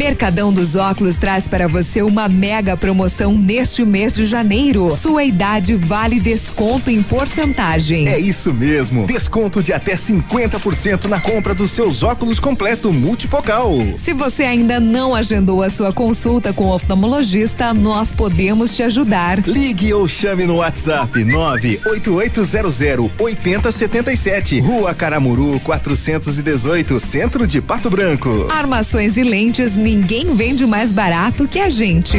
Mercadão dos Óculos traz para você uma mega promoção neste mês de janeiro. Sua idade vale desconto em porcentagem. É isso mesmo. Desconto de até 50% na compra dos seus óculos completo multifocal. Se você ainda não agendou a sua consulta com o oftalmologista, nós podemos te ajudar. Ligue ou chame no WhatsApp 98800 8077. Rua Caramuru 418, Centro de Pato Branco. Armações e lentes ninguém vende mais barato que a gente.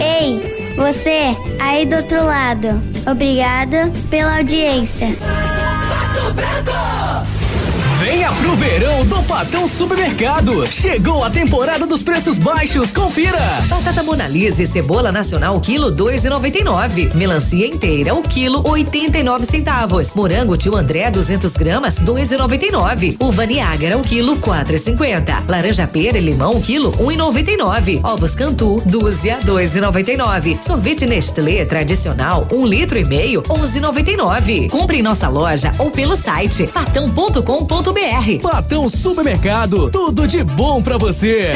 Ei, você aí do outro lado. Obrigada pela audiência. Venha pro verão do Patão Supermercado. Chegou a temporada dos preços baixos, confira. Batata Monalisa e cebola nacional quilo dois e noventa e nove. Melancia inteira o quilo oitenta e nove centavos. Morango tio André 200 gramas dois e noventa e nove. Uva Niágara o quilo quatro e cinquenta. Laranja pera e limão quilo um e noventa e nove. Ovos Cantu dúzia dois e noventa e nove. Sorvete Nestlé tradicional um litro e meio onze e noventa e nove. Compre em nossa loja ou pelo site patão.com.br Patão Supermercado, tudo de bom para você.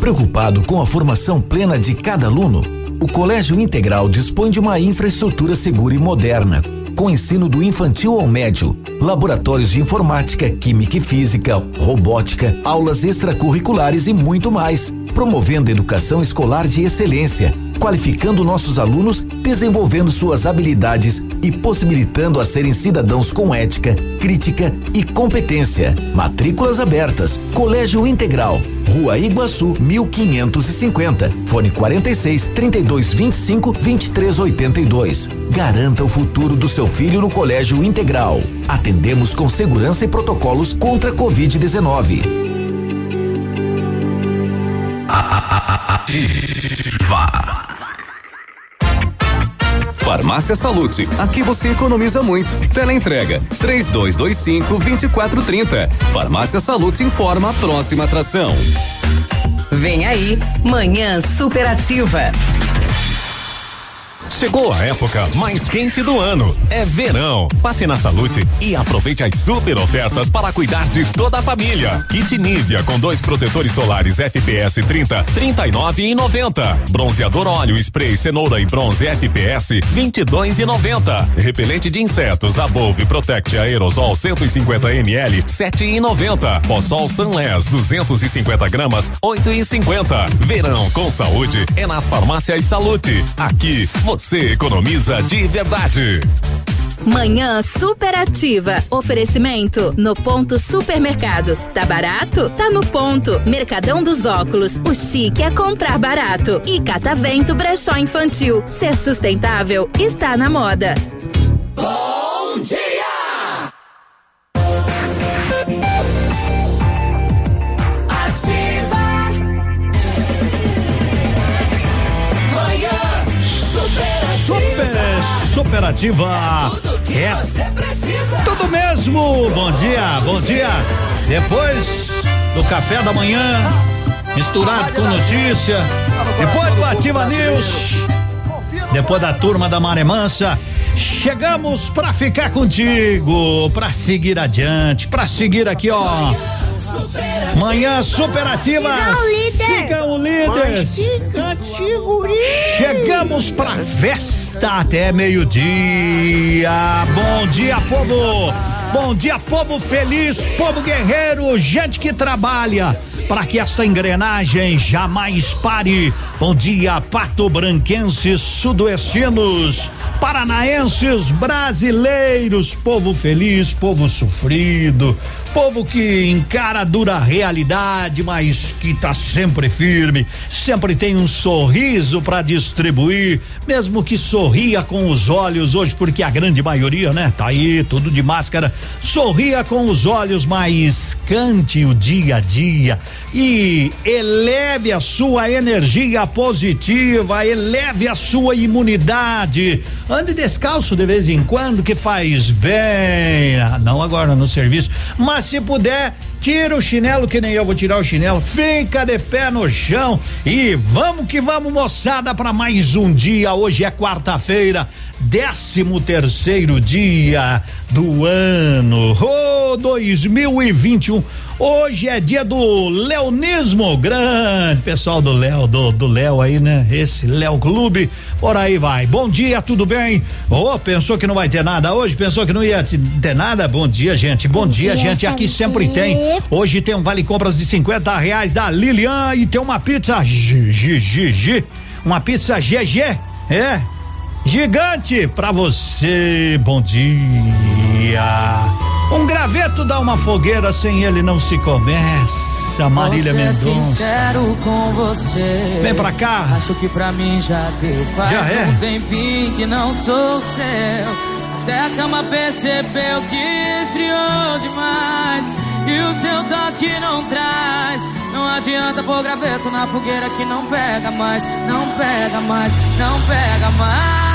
Preocupado com a formação plena de cada aluno, o Colégio Integral dispõe de uma infraestrutura segura e moderna, com ensino do infantil ao médio, laboratórios de informática, química e física, robótica, aulas extracurriculares e muito mais, promovendo educação escolar de excelência qualificando nossos alunos, desenvolvendo suas habilidades e possibilitando a serem cidadãos com ética, crítica e competência. Matrículas abertas. Colégio Integral. Rua Iguaçu, 1550. Fone 46 32 25 23 82. Garanta o futuro do seu filho no Colégio Integral. Atendemos com segurança e protocolos contra a Covid-19. Vá. Farmácia Salute. Aqui você economiza muito. Teleentrega 3225 2430. Farmácia Salute informa a próxima atração. Vem aí, Manhã Superativa. Chegou a época mais quente do ano. É verão. Passe na Salute e aproveite as super ofertas para cuidar de toda a família. Kit Nivea com dois protetores solares FPS 30, 39 e 90. Bronzeador óleo spray cenoura e bronze FPS 22 e 90. Repelente de insetos Above Protect Aerosol 150 ml 7 e 90. Possol Sunless 250 gramas 8 e 50. Verão com saúde é nas farmácias Salute. Aqui você você economiza de verdade. Manhã superativa. Oferecimento no ponto supermercados. Tá barato? Tá no ponto. Mercadão dos óculos. O chique é comprar barato. E Catavento Brechó Infantil. Ser sustentável está na moda. Bom Superativa. É tudo mesmo. Bom dia, bom dia. Depois do café da manhã, misturado com notícia, depois do Ativa News, depois da turma da Maré Mansa, chegamos para ficar contigo, para seguir adiante, para seguir aqui, ó. Manhã superativa. Siga o líder. Chegamos pra festa até meio-dia. Bom dia, povo. Bom dia, povo feliz, povo guerreiro, gente que trabalha para que esta engrenagem jamais pare. Bom dia, pato branquenses, sudoestinos, paranaenses, brasileiros, povo feliz, povo sofrido, povo que encara a dura realidade, mas que tá sempre firme, sempre tem um sorriso para distribuir, mesmo que sorria com os olhos hoje, porque a grande maioria, né, tá aí tudo de máscara, sorria com os olhos, mas cante o dia a dia e eleve a sua energia positiva, eleve a sua imunidade. Ande descalço de vez em quando, que faz bem. Ah, não agora no serviço, mas se puder, Tira o chinelo que nem eu vou tirar o chinelo. Fica de pé no chão e vamos que vamos, moçada, para mais um dia. Hoje é quarta-feira, décimo terceiro dia do ano. Oh, 2021. Hoje é dia do Leonismo, grande pessoal do Léo, do, do Léo aí, né? Esse Léo Clube, por aí vai. Bom dia, tudo bem? Oh, pensou que não vai ter nada hoje? Pensou que não ia ter nada? Bom dia, gente. Bom, Bom dia, dia, gente. Aqui sempre tem. Hoje tem um vale compras de 50 reais da Lilian e tem uma pizza GGG. Uma pizza GG. É. Gigante pra você. Bom dia. Um graveto dá uma fogueira, sem ele não se começa. Marília Mendonça. sincero com você. Vem pra cá. Acho que pra mim já deu. Faz já é. um tempinho que não sou seu. Até a cama percebeu que esfriou demais. E o seu toque não traz. Não adianta pôr graveto na fogueira que não pega mais. Não pega mais, não pega mais.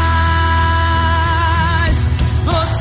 chamo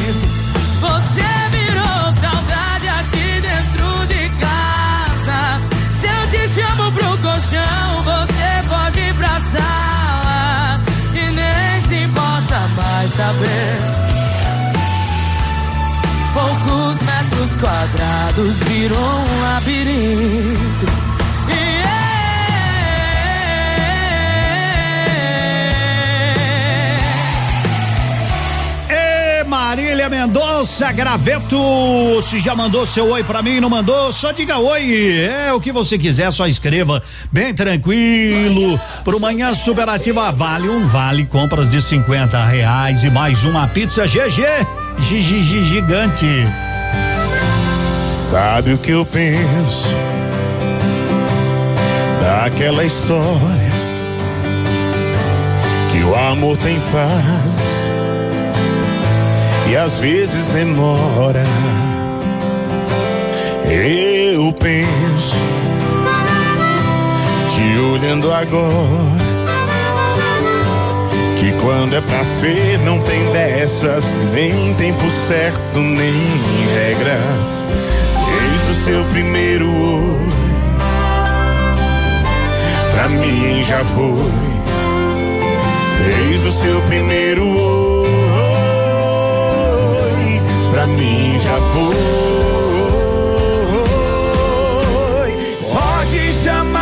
Saber. Poucos metros quadrados virou um labirinto. Marília Mendonça, graveto. Se já mandou seu oi pra mim, não mandou, só diga oi. É o que você quiser, só escreva bem tranquilo. Pro Manhã Superativa vale um vale compras de 50 reais e mais uma pizza GG. GG gigante. Sabe o que eu penso daquela história que o amor tem fases e às vezes demora. Eu penso, te olhando agora, que quando é pra ser não tem dessas, nem tempo certo, nem regras. Desde o seu primeiro oi, pra mim já foi. Desde o seu primeiro oi pra mim já foi. Pode chamar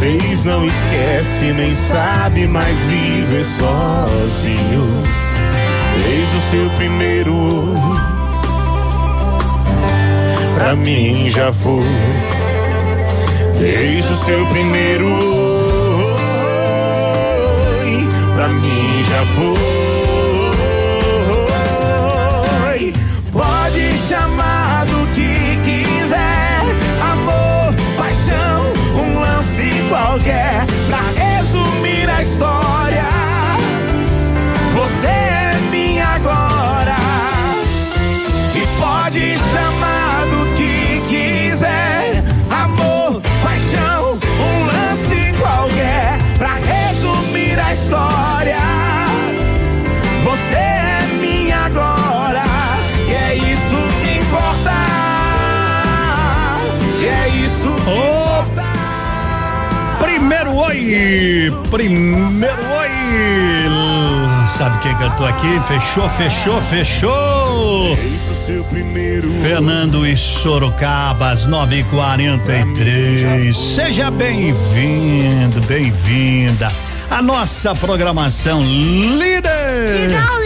vez não esquece, nem sabe mais viver sozinho. Desde o seu primeiro pra mim já foi. Desde o seu primeiro oi, pra mim já foi. Pode chamar pode chamar do que quiser. Amor, paixão, um lance qualquer. Pra resumir a história. Você é minha agora. E é isso que importa. E é isso que importa. Primeiro oi! Primeiro oi! Sabe quem cantou aqui? Fechou, fechou, fechou! Fernando e Sorocaba, às 9h43. Seja bem-vindo, bem-vinda. A nossa programação líder. Diga.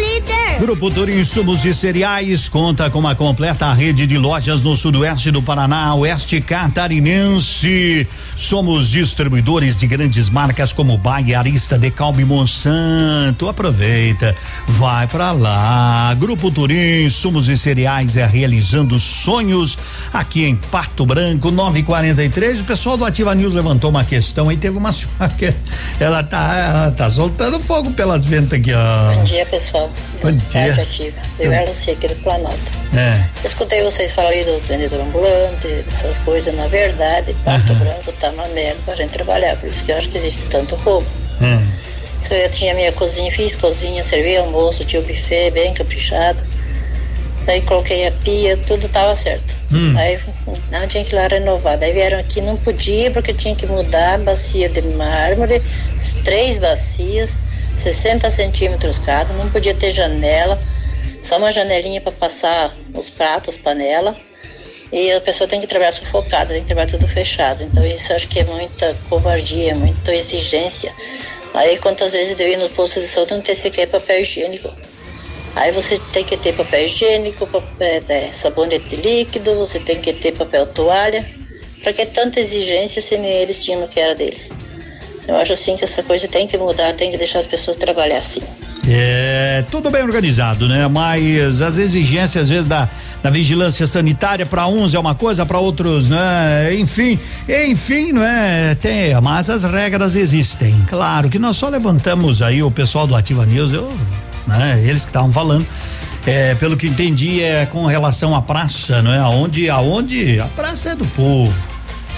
Grupo Turim Insumos e Cereais conta com uma completa rede de lojas no sudoeste do Paraná, oeste catarinense. Somos distribuidores de grandes marcas como Baia, Arista, Decalbe e Monsanto. Aproveita, vai pra lá. Grupo Turim Insumos e Cereais é realizando sonhos aqui em Pato Branco, 943. O pessoal do Ativa News levantou uma questão aí, teve uma senhora que ela tá, ela tá soltando fogo pelas ventas aqui, ó. Bom dia, pessoal. Bom dia. Ativa. Eu era Lucia aqui do Planalto. É. Escutei vocês falarem do vendedor ambulante, dessas coisas. Na verdade, Pato Branco tá uma merda pra gente trabalhar. Por isso que eu acho que existe tanto roubo. Hum. Se eu tinha minha cozinha, fiz cozinha, servi almoço, tinha o buffet bem caprichado. Daí coloquei a pia, tudo tava certo. Hum. Aí não tinha que ir lá renovar. Daí vieram aqui, não podia porque tinha que mudar a bacia de mármore, três bacias, 60 centímetros cada, não podia ter janela, só uma janelinha para passar os pratos, panela. E a pessoa tem que trabalhar sufocada, tem que trabalhar tudo fechado. Então isso acho que é muita covardia, muita exigência. Aí quantas vezes eu ir no posto de saúde não ter sequer papel higiênico. Aí você tem que ter papel higiênico, papel, é, sabonete líquido, você tem que ter papel toalha. Pra que tanta exigência se nem eles tinham no que era deles? Eu acho assim que essa coisa tem que mudar, tem que deixar as pessoas trabalhar assim. É, tudo bem organizado, né? Mas as exigências, às vezes, da, da vigilância sanitária, para uns é uma coisa, para outros, né? Enfim, enfim, não é? Tem, mas as regras existem. Claro que nós só levantamos aí o pessoal do Ativa News, eu, né? Eles que estavam falando. É, pelo que entendi, é com relação à praça, não é? Aonde, aonde a praça é do povo.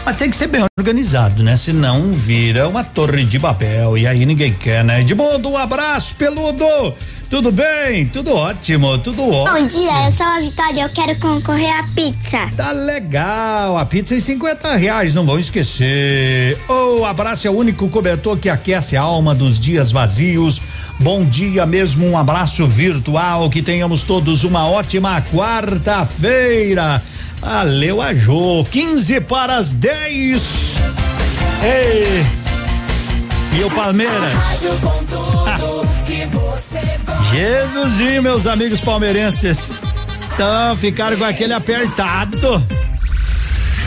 Mas tem que ser bem organizado, né? Senão vira uma torre de papel e aí ninguém quer, né? Edmundo, um abraço, peludo! Tudo bem? Tudo ótimo, tudo ótimo. Bom dia, eu sou a Vitória, eu quero concorrer à pizza. Tá legal, a pizza é 50 reais, não vão esquecer. O abraço é o único cobertor que aquece a alma dos dias vazios. Bom dia mesmo, um abraço virtual, que tenhamos todos uma ótima quarta-feira. Valeu a Jô, 15 para as 10. Ei! E o Palmeiras? Jesusinho, meus amigos palmeirenses. Então, ficaram com aquele apertado.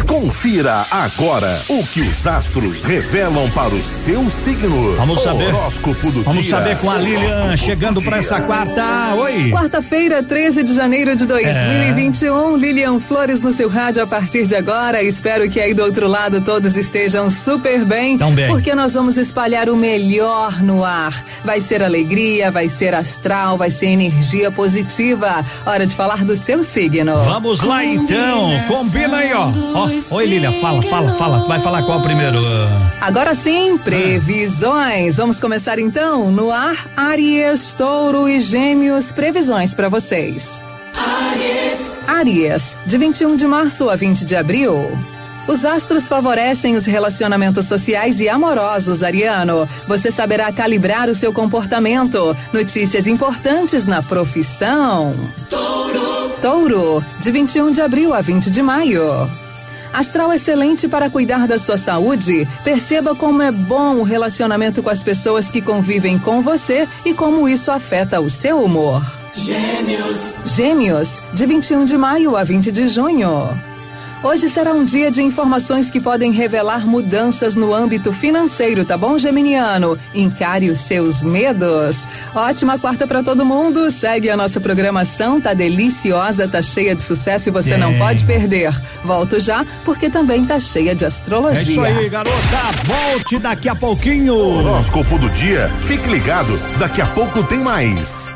Confira agora o que os astros revelam para o seu signo. Vamos saber. Horóscopo do Vamos dia. saber com a Lilian chegando do para essa quarta. Oi. Quarta-feira, 13 de janeiro de 2021, Lilian Flores no seu rádio a partir de agora. Espero que aí do outro lado todos estejam super bem. Tão bem. Porque nós vamos espalhar o melhor no ar. Vai ser alegria, vai ser astral, vai ser energia positiva. Hora de falar do seu signo. Vamos lá então, combina aí, ó. Oi, Lília, fala, fala, fala. Vai falar qual primeiro? Agora sim, previsões. Vamos começar então no ar. Aries, Touro e Gêmeos, previsões para vocês. Aries. Aries, de 21 de março a 20 de abril. Os astros favorecem os relacionamentos sociais e amorosos, Ariano. Você saberá calibrar o seu comportamento. Notícias importantes na profissão. Touro. Touro, de 21 de abril a 20 de maio. Astral excelente para cuidar da sua saúde. Perceba como é bom o relacionamento com as pessoas que convivem com você e como isso afeta o seu humor. Gêmeos. Gêmeos, de 21 de maio a 20 de junho. Hoje será um dia de informações que podem revelar mudanças no âmbito financeiro, tá bom, Geminiano? Encare os seus medos. Ótima quarta para todo mundo. Segue a nossa programação, tá deliciosa, tá cheia de sucesso e você é. não pode perder. Volto já, porque também tá cheia de astrologia. É isso aí, garota. Volte daqui a pouquinho. Horóscopo do dia. Fique ligado, daqui a pouco tem mais.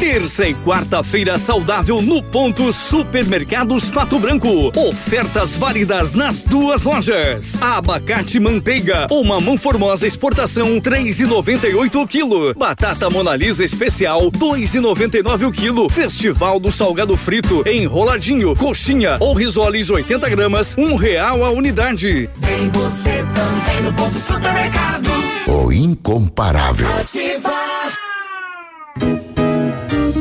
Terça e quarta-feira saudável no ponto Supermercados Pato Branco. Ofertas válidas nas duas lojas. Abacate manteiga ou mamão formosa exportação 3,98 o quilo. Batata Monalisa especial 2,99 o quilo. Festival do Salgado Frito enroladinho, coxinha ou risoles 80 gramas, um real a unidade. Vem você também no ponto Supermercados. O incomparável. Ativar.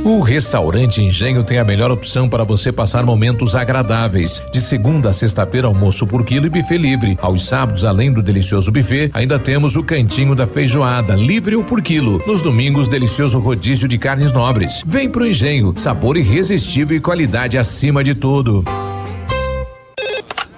O restaurante Engenho tem a melhor opção para você passar momentos agradáveis. De segunda a sexta-feira, almoço por quilo e buffet livre. Aos sábados, além do delicioso buffet, ainda temos o cantinho da feijoada, livre ou por quilo. Nos domingos, delicioso rodízio de carnes nobres. Vem pro Engenho, sabor irresistível e qualidade acima de tudo.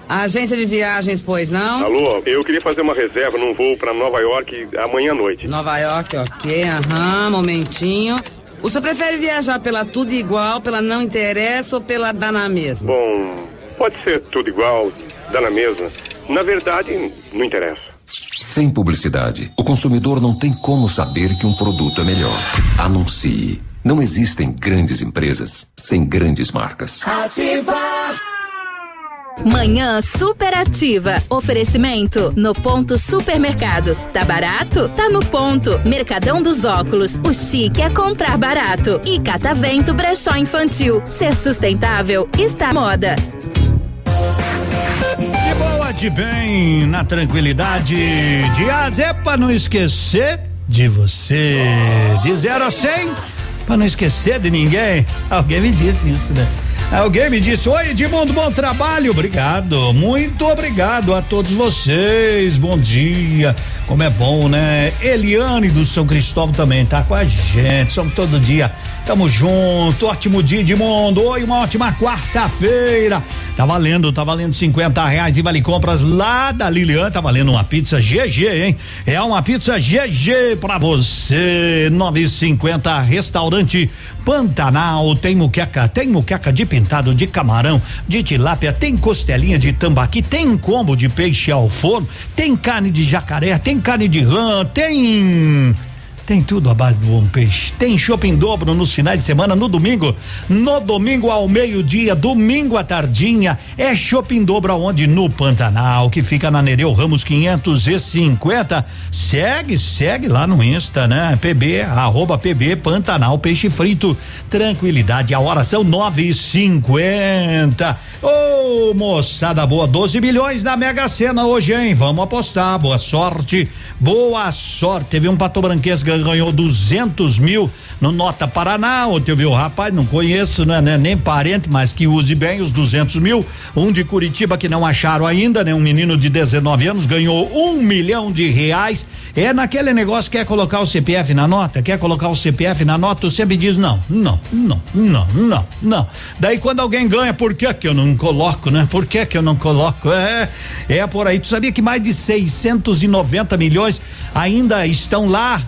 Agência de viagens, pois não? Alô, eu queria fazer uma reserva num voo para Nova York amanhã à noite. Nova York, ok, aham, momentinho. O senhor prefere viajar pela tudo igual, pela não interessa ou pela dá na mesma? Bom, pode ser tudo igual, dá na mesma. Na verdade, não interessa. Sem publicidade, o consumidor não tem como saber que um produto é melhor. Anuncie. Não existem grandes empresas sem grandes marcas. Ativar. Manhã superativa. Oferecimento no ponto supermercados. Tá barato? Tá no ponto. Mercadão dos óculos. O chique é comprar barato. E Catavento Brechó Infantil. Ser sustentável está moda. De boa, de bem, na tranquilidade. De pra não esquecer de você. De zero a cem, pra não esquecer de ninguém. Alguém me disse isso, né? Alguém me disse: Oi, Edmundo, bom trabalho. Obrigado, muito obrigado a todos vocês. Bom dia. Como é bom, né? Eliane do São Cristóvão também tá com a gente. Somos todo dia. Tamo junto. Ótimo dia, Edmundo. Oi, uma ótima quarta-feira. Tá valendo, tá valendo 50 reais e vale compras lá da Lilian. Tá valendo uma pizza GG, hein? É uma pizza GG pra você. 9,50 restaurante Pantanal. Tem muqueca, tem muqueca de pintado de camarão, de tilápia, tem costelinha de tambaqui, tem combo de peixe ao forno, tem carne de jacaré, tem carne de rã, tem tem tudo à base do bom peixe. Tem shopping dobro nos finais de semana, no domingo. No domingo ao meio-dia, domingo à tardinha. É shopping dobro aonde? No Pantanal, que fica na Nereu Ramos 550. Segue, segue lá no Insta, né? PB, arroba PB Pantanal Peixe Frito. Tranquilidade, a hora são nove e cinquenta. Ô, oh, moçada boa, 12 milhões na Mega Sena hoje, hein? Vamos apostar. Boa sorte, boa sorte. Teve um pato branquês ganhando ganhou 200 mil no Nota Paraná. Ontem eu vi o rapaz, não conheço, né, né, nem parente, mas que use bem os 200 mil. Um de Curitiba que não acharam ainda, né? Um menino de 19 anos ganhou um milhão de reais. É naquele negócio quer colocar o CPF na nota, quer colocar o CPF na nota, você sempre diz não, não, não, não, não, não. Daí quando alguém ganha, por que que eu não coloco, né? Por que que eu não coloco? É, é por aí. Tu sabia que mais de 690 milhões ainda estão lá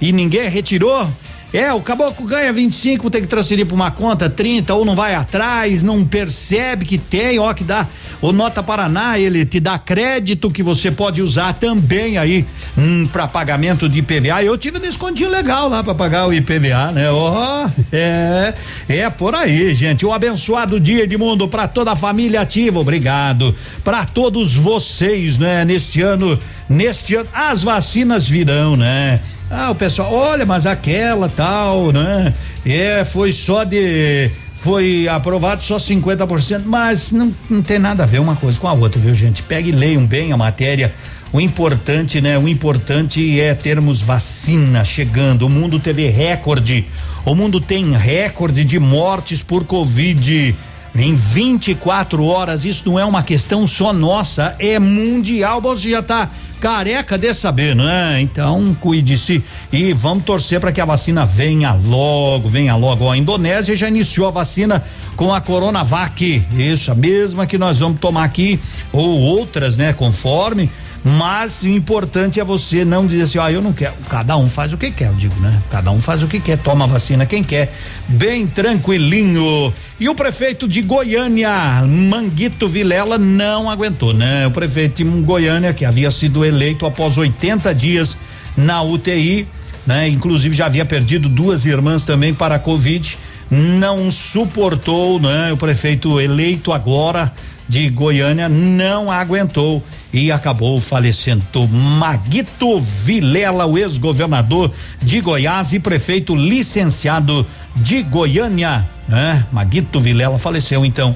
e ninguém retirou? É, o caboclo ganha 25, tem que transferir para uma conta 30 ou não vai atrás, não percebe que tem, ó que dá. O Nota Paraná, ele te dá crédito que você pode usar também aí hum, para pagamento de IPVA. Eu tive um descontinho legal lá para pagar o IPVA, né? Ó, oh, é, é por aí, gente. Um abençoado dia Edmundo para toda a família ativa. Obrigado para todos vocês, né? Neste ano, neste ano as vacinas virão, né? Ah, o pessoal, olha, mas aquela tal, né? É, foi só de foi aprovado só 50%, mas não, não tem nada a ver uma coisa com a outra, viu, gente? Pegue e leiam bem a matéria. O importante, né? O importante é termos vacina chegando. O mundo teve recorde. O mundo tem recorde de mortes por Covid em 24 horas. Isso não é uma questão só nossa, é mundial. Você já está careca de saber, né? Então, cuide-se e vamos torcer para que a vacina venha logo, venha logo. A Indonésia já iniciou a vacina com a Coronavac, isso, a mesma que nós vamos tomar aqui ou outras, né, conforme mas o importante é você não dizer assim, ó, ah, eu não quero. Cada um faz o que quer, eu digo, né? Cada um faz o que quer, toma vacina quem quer. Bem tranquilinho. E o prefeito de Goiânia, Manguito Vilela, não aguentou, né? O prefeito de Goiânia, que havia sido eleito após 80 dias na UTI, né? Inclusive já havia perdido duas irmãs também para a Covid, não suportou, né? O prefeito eleito agora de Goiânia não aguentou e acabou falecendo. Maguito Vilela, o ex-governador de Goiás e prefeito licenciado de Goiânia, né? Maguito Vilela faleceu então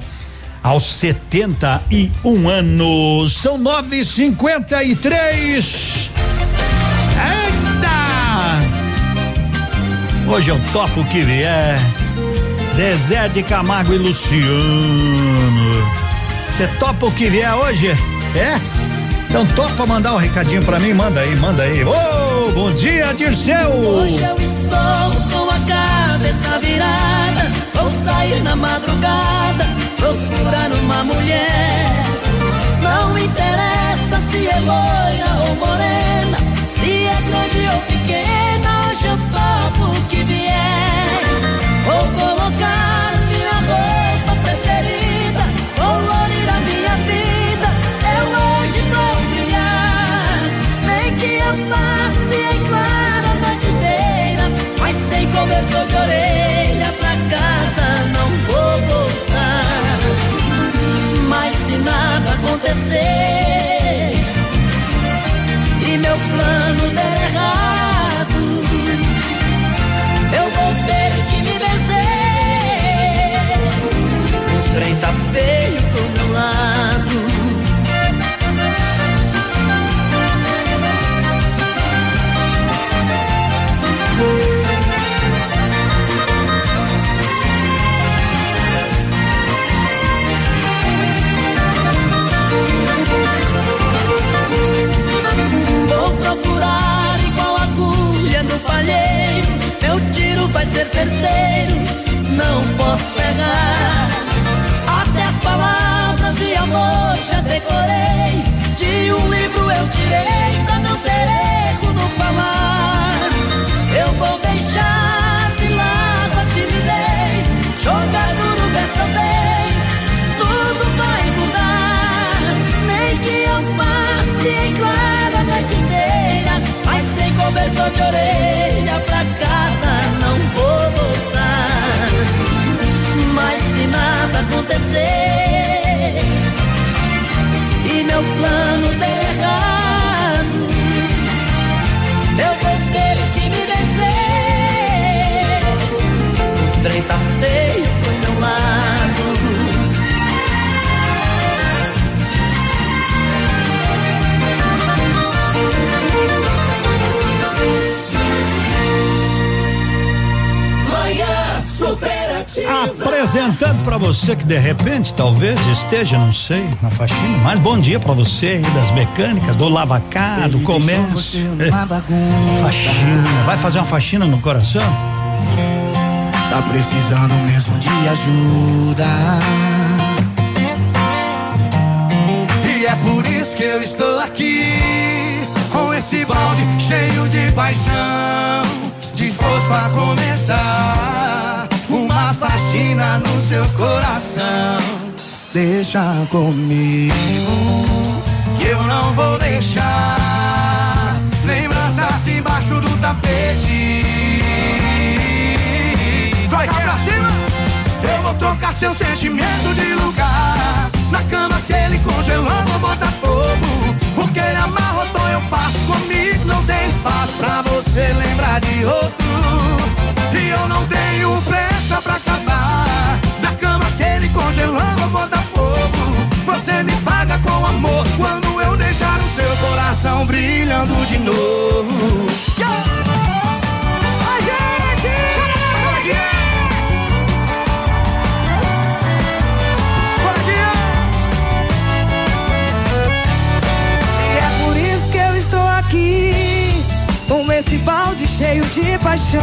aos 71 anos. São nove e cinquenta e três. Eita! Hoje eu topo o que vier. Zezé de Camargo e Luciano. Você topa o que vier hoje? É? Então topa mandar um recadinho pra mim? Manda aí, manda aí. Ô, oh, bom dia, Dirceu! Hoje eu estou com a cabeça virada. Vou sair na madrugada, procurar uma mulher. Não interessa se é loira ou morena, se é grande sem cobertor de orelha pra casa não vou voltar. Mas se nada acontecer e meu plano de repente talvez esteja, não sei, na faxina. Mas bom dia para você aí das mecânicas, do lavacar, do comércio. Faxina. Vai fazer uma faxina no coração? Tá precisando mesmo de ajuda. E é por isso que eu estou aqui, com esse balde cheio de paixão, disposto a começar uma faxina no seu coração. Deixa comigo, que eu não vou deixar lembranças embaixo do tapete. Vai pra cima, eu vou trocar seu sentimento de lugar. Na cama que ele congelou, vou botar fogo. O que ele amarrotou, eu passo comigo. Não tem espaço pra você lembrar de outro. E eu não tenho pressa pra acabar. Congelou, vou botar fogo. Você me paga com amor quando eu deixar o seu coração brilhando de novo. Gente! E é por isso que eu estou aqui, com esse balde cheio de paixão,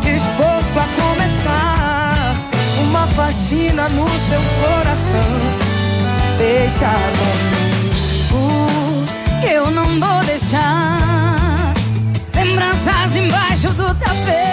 disposto a começar uma faxina no seu coração. Deixa comigo, eu não vou deixar lembranças embaixo do tapete.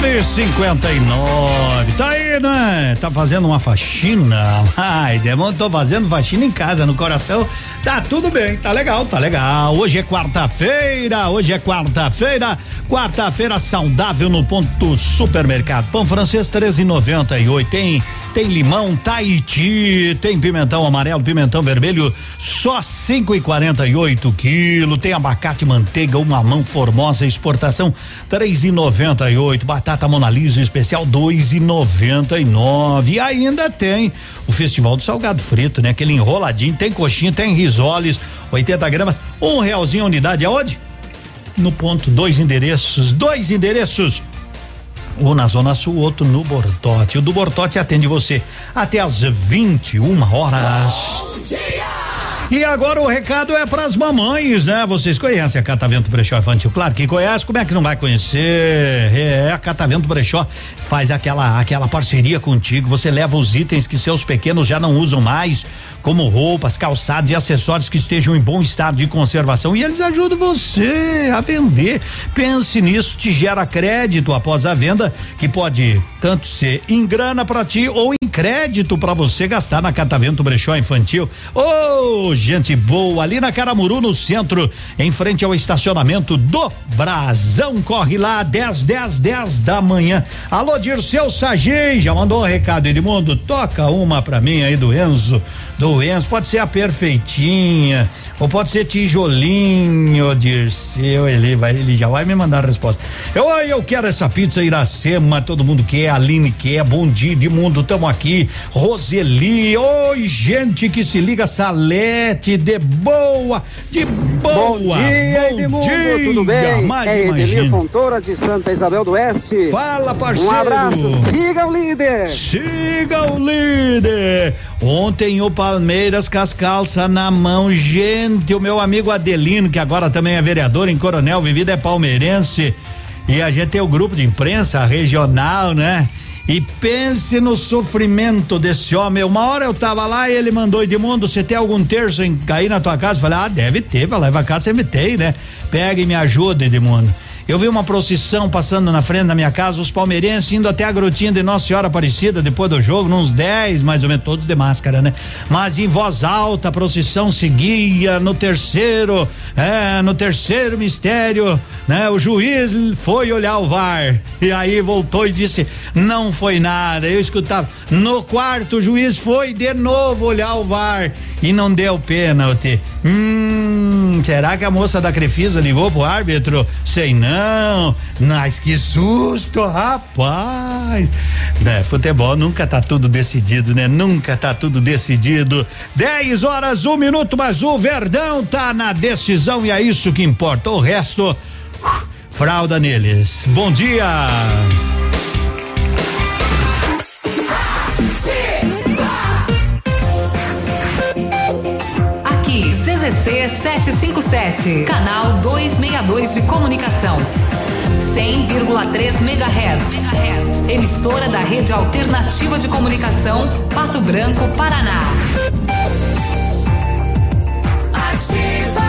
9,59. Tá aí, né? Tá fazendo uma faxina. Ai, demônio, tô fazendo faxina em casa, no coração. Tá tudo bem, tá legal, tá legal. Hoje é quarta-feira, hoje é quarta-feira. Quarta-feira saudável no ponto supermercado. Pão francês 13,98. Tem tem limão Tahiti, tem pimentão amarelo, pimentão vermelho, só 5,48 quilo. Tem abacate manteiga, uma mão formosa, exportação 3,98. Batata Monalisa especial 2,99. E ainda tem o Festival do Salgado Frito, né? Aquele enroladinho, tem coxinha, tem risoles, 80 gramas, um realzinho a unidade. Aonde? No ponto, dois endereços, dois endereços. Um na Zona Sul, outro no Bortote. O do Bortote atende você até às 21 horas. E agora o recado é pras mamães, né? Vocês conhecem a Catavento Brechó Infantil? Claro que conhece, como é que não vai conhecer? É, a Catavento Brechó faz aquela aquela parceria contigo, você leva os itens que seus pequenos já não usam mais, como roupas, calçados e acessórios que estejam em bom estado de conservação e eles ajudam você a vender. Pense nisso, te gera crédito após a venda, que pode tanto ser em grana para ti ou em crédito para você gastar na Catavento Brechó Infantil. Ô, oh, gente boa, ali na Caramuru, no centro, em frente ao estacionamento do Brasão. Corre lá, 10, 10, 10 da manhã. Alô, Dirceu Sagei, já mandou um recado, Edmundo. Toca uma pra mim aí do Enzo. Do Enzo, pode ser a perfeitinha, ou pode ser tijolinho, Dirceu. Ele, vai, ele já vai me mandar a resposta. Eu, eu quero essa pizza Iracema, todo mundo quer, a Aline quer. Bom dia, Edmundo, tamo aqui. Roseli, oi, gente que se liga, Salete, de boa, de boa. Bom dia, bom Edmundo, dia, tudo bem? Mas é de Santa Isabel do Oeste. Fala, parceiro. Um abraço, siga o líder. Siga o líder. Ontem o Palmeiras com as calças na mão, gente, o meu amigo Adelino, que agora também é vereador em Coronel Vivida, é palmeirense. E a gente tem o grupo de imprensa regional, né? E pense no sofrimento desse homem. Uma hora eu tava lá e ele mandou, Edmundo, você tem algum terço em cair na tua casa? Eu falei, ah, deve ter, vai lá, vai cá, você me tem, né? Pega e me ajuda, Edmundo. Eu vi uma procissão passando na frente da minha casa, os palmeirenses indo até a grotinha de Nossa Senhora Aparecida depois do jogo, uns 10 mais ou menos, todos de máscara, né? Mas em voz alta a procissão seguia no terceiro, é, no terceiro mistério, né? O juiz foi olhar o VAR e aí voltou e disse: "Não foi nada". Eu escutava. No quarto o juiz foi de novo olhar o VAR e não deu pênalti. Hum, será que a moça da Crefisa ligou pro árbitro? Sei não. Mas que susto, rapaz. É, futebol nunca tá tudo decidido, né? Nunca tá tudo decidido. 10 horas, um minuto, mas o Verdão tá na decisão e é isso que importa. O resto, uh, fralda neles. Bom dia. 757, canal 262 de comunicação. 100,3 MHz. Emissora da Rede Alternativa de Comunicação, Pato Branco, Paraná. Ativa.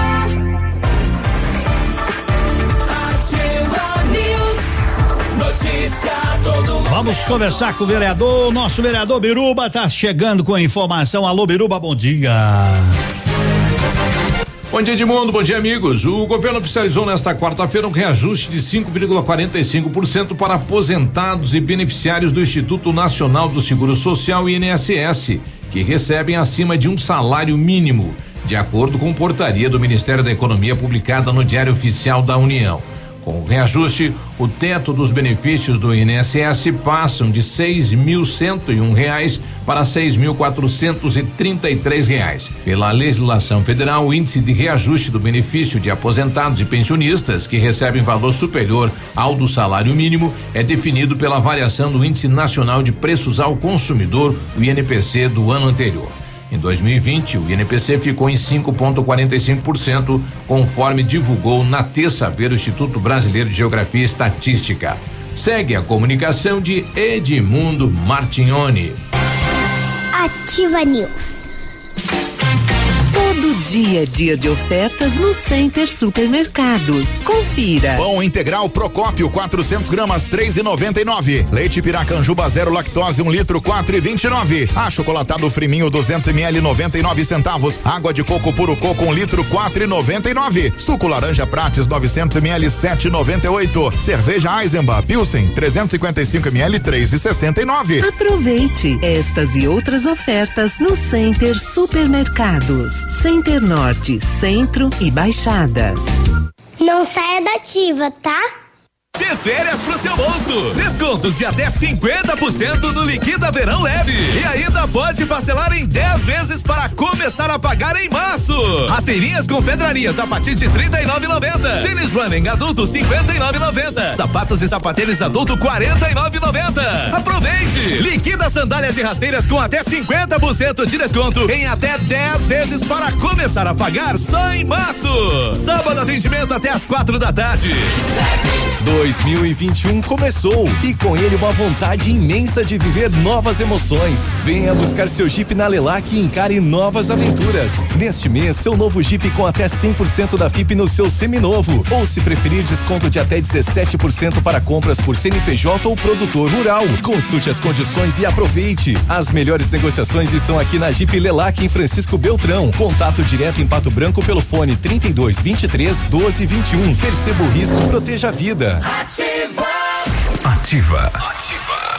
Ativa News. Notícia a todo momento. Vamos conversar com o vereador. O Nosso vereador Biruba tá chegando com a informação. Alô, Biruba, bom dia. Bom dia, Edmundo. Bom dia, amigos. O governo oficializou nesta quarta-feira um reajuste de 5,45% para aposentados e beneficiários do Instituto Nacional do Seguro Social INSS, que recebem acima de um salário mínimo, de acordo com portaria do Ministério da Economia publicada no Diário Oficial da União. Com o reajuste, o teto dos benefícios do INSS passam de seis mil cento e um reais para seis mil quatrocentos e trinta e três reais. Pela legislação federal, o índice de reajuste do benefício de aposentados e pensionistas que recebem valor superior ao do salário mínimo é definido pela variação do Índice Nacional de Preços ao Consumidor, o INPC, do ano anterior. Em 2020, o INPC ficou em 5,45%, conforme divulgou na terça-feira o Instituto Brasileiro de Geografia e Estatística. Segue a comunicação de Edmundo Martignoni. Ativa News. Dia é dia de ofertas no Center Supermercados. Confira. Pão integral Procópio 400 gramas 3,99. Leite Piracanjuba zero lactose 1 um litro 4,29. Achocolatado Friminho 200 ml 99 centavos. Água de coco puro coco 1 um litro 4,99. Suco laranja Prates 900 ml 7,98. Cerveja Eisenbach Pilsen 355 ml 3,69. Aproveite estas e outras ofertas no Center Supermercados. Center Norte, Centro e Baixada. Não saia da ativa, tá? De férias pro seu bolso. Descontos de até 50% no Liquida Verão Leve. E ainda pode parcelar em 10 vezes para começar a pagar em março. Rasteirinhas com pedrarias a partir de R$ 39,90. Tênis running adulto R$ 59,90. Sapatos e sapatênis adulto R$ 49,90. Aproveite! Liquida sandálias e rasteiras com até 50% de desconto em até 10 vezes para começar a pagar só em março. Sábado atendimento até as quatro da tarde. 2021 começou e com ele uma vontade imensa de viver novas emoções. Venha buscar seu Jeep na Lelac e encare novas aventuras. Neste mês, seu novo Jeep com até 100% da FIP no seu seminovo. Ou se preferir, desconto de até 17% para compras por CNPJ ou produtor rural. Consulte as condições e aproveite. As melhores negociações estão aqui na Jeep Lelac em Francisco Beltrão. Contato direto em Pato Branco pelo fone 32 23 12 21. Perceba o risco, proteja a vida. Ativa. Ativa.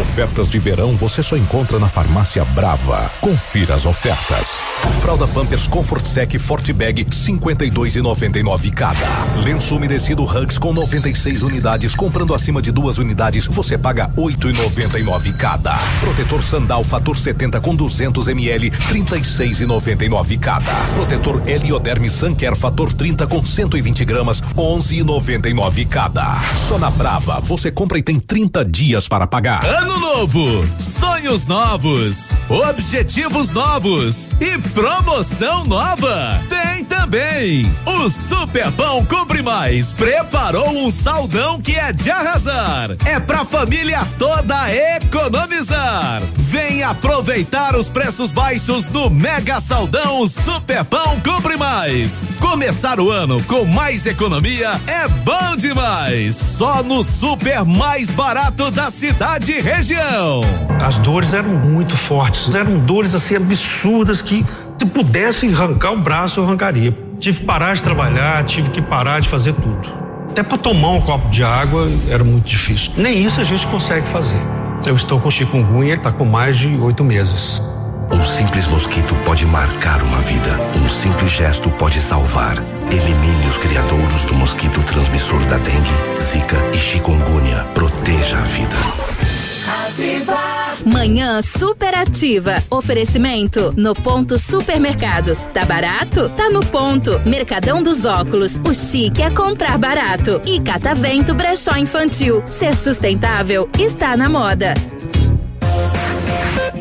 Ofertas de verão você só encontra na Farmácia Brava. Confira as ofertas. Fralda Pampers Comfort Sec Forte Bag 52,99 cada. Lenço umedecido Hugs com 96 unidades. Comprando acima de duas unidades, você paga 8,99 cada. Protetor Sandal Fator 70 com 200 ml 36,99 cada. Protetor Helioderme Sunker Fator 30 com 120 gramas 11,99 cada. Só na Brava você compra e tem 30 dias para pagar. Ano novo, sonhos novos, objetivos novos e promoção nova. Tem também. O Super Pão Compre Mais preparou um saldão que é de arrasar. É pra família toda economizar. Vem aproveitar os preços baixos do Mega Saldão Super Pão Compre Mais. Começar o ano com mais economia é bom demais. Só no super mais barato da cidade região. As dores eram muito fortes, eram dores assim absurdas que se pudesse arrancar o braço eu arrancaria. Tive que parar de trabalhar, tive que parar de fazer tudo. Até para tomar um copo de água era muito difícil. Nem isso a gente consegue fazer. Eu estou com chikungunya, ele está com mais de oito meses. Um simples mosquito pode marcar uma vida. Um simples gesto pode salvar. Elimine os criadouros do mosquito transmissor da dengue, zika e chikungunya. Proteja a vida. Manhã superativa. Oferecimento no ponto supermercados. Tá barato? Tá no ponto. Mercadão dos óculos. O chique é comprar barato. E Catavento Brechó Infantil. Ser sustentável está na moda.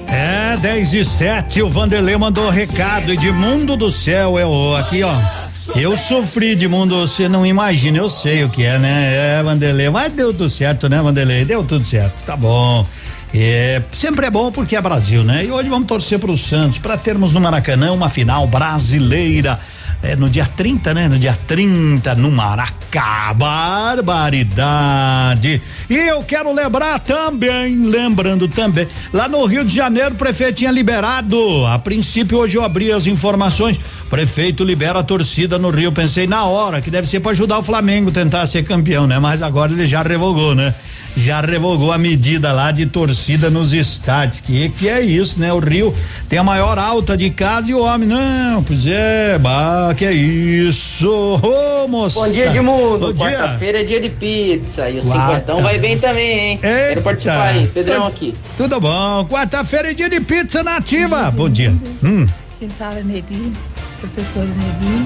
É, 10 e 7, o Vanderlei mandou recado. Edmundo do céu, é o aqui, ó. Eu sofri de mundo, você não imagina, eu sei o que é, né? É, Vanderlei, mas deu tudo certo, né, Vanderlei? Deu tudo certo, tá bom. É, sempre é bom porque é Brasil, né? E hoje vamos torcer para o Santos para termos no Maracanã uma final brasileira. É, no dia 30, né? No dia 30, no Maracá. Barbaridade. E eu quero lembrar também, lembrando também, lá no Rio de Janeiro, o prefeito tinha liberado. A princípio, hoje eu abri as informações. Prefeito libera a torcida no Rio. Pensei na hora que deve ser para ajudar o Flamengo tentar ser campeão, né? Mas agora ele já revogou, né? Já revogou a medida lá de torcida nos estádios. Que que é isso, né? O Rio tem a maior alta de casa e o homem, não, pois é, bah, que é isso. Ô, moça. Bom dia, Edmundo. Quarta-feira é dia de pizza e o cinquentão vai bem também, hein? Eita. Quero participar aí, Pedrão Pois- aqui. Tudo bom. Quarta-feira é dia de pizza nativa. Bom dia. Hum. Quem fala é Neri, professora Neri.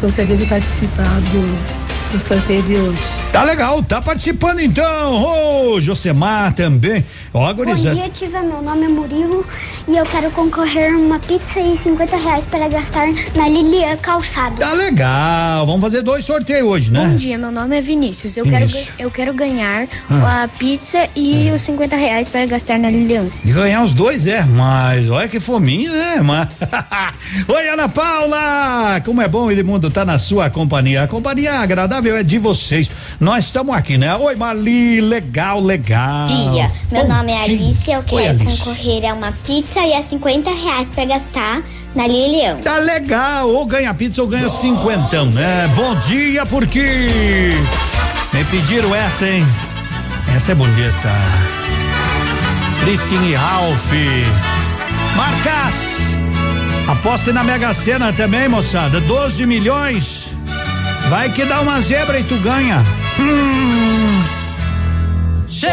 Gostaria de participar do, do sorteio de hoje. Tá legal, tá participando então. Ô, Josemar também. Ó, Bom gurizada. dia, Tiva. Meu nome é Murilo e eu quero concorrer a uma pizza e 50 reais para gastar na Lilia Calçados. Tá legal. Vamos fazer dois sorteios hoje, né? Bom dia, meu nome é Vinícius. Eu, Vinícius. Quero, eu quero ganhar Ah. a pizza e os 50 reais para gastar na Lilian. De ganhar os dois, é, mas olha que fominha, né? Mas... Oi, Ana Paula! Como é bom, Edmundo, tá na sua companhia. A companhia agradável é de vocês. Nós estamos aqui, né? Oi, Mali, legal, legal. dia. Meu Bom nome é dia. Alice. Eu Oi, quero Alice. concorrer a uma pizza e a 50 reais para gastar na Lilian. Tá legal, ou ganha pizza ou ganha cinquentão, né? Bom dia, porque me pediram essa, hein? Essa é bonita. Christine Ralph. Marcas. Aposte na Mega Sena também, moçada. 12 milhões. Vai que dá uma zebra e tu ganha. Hum. Chega,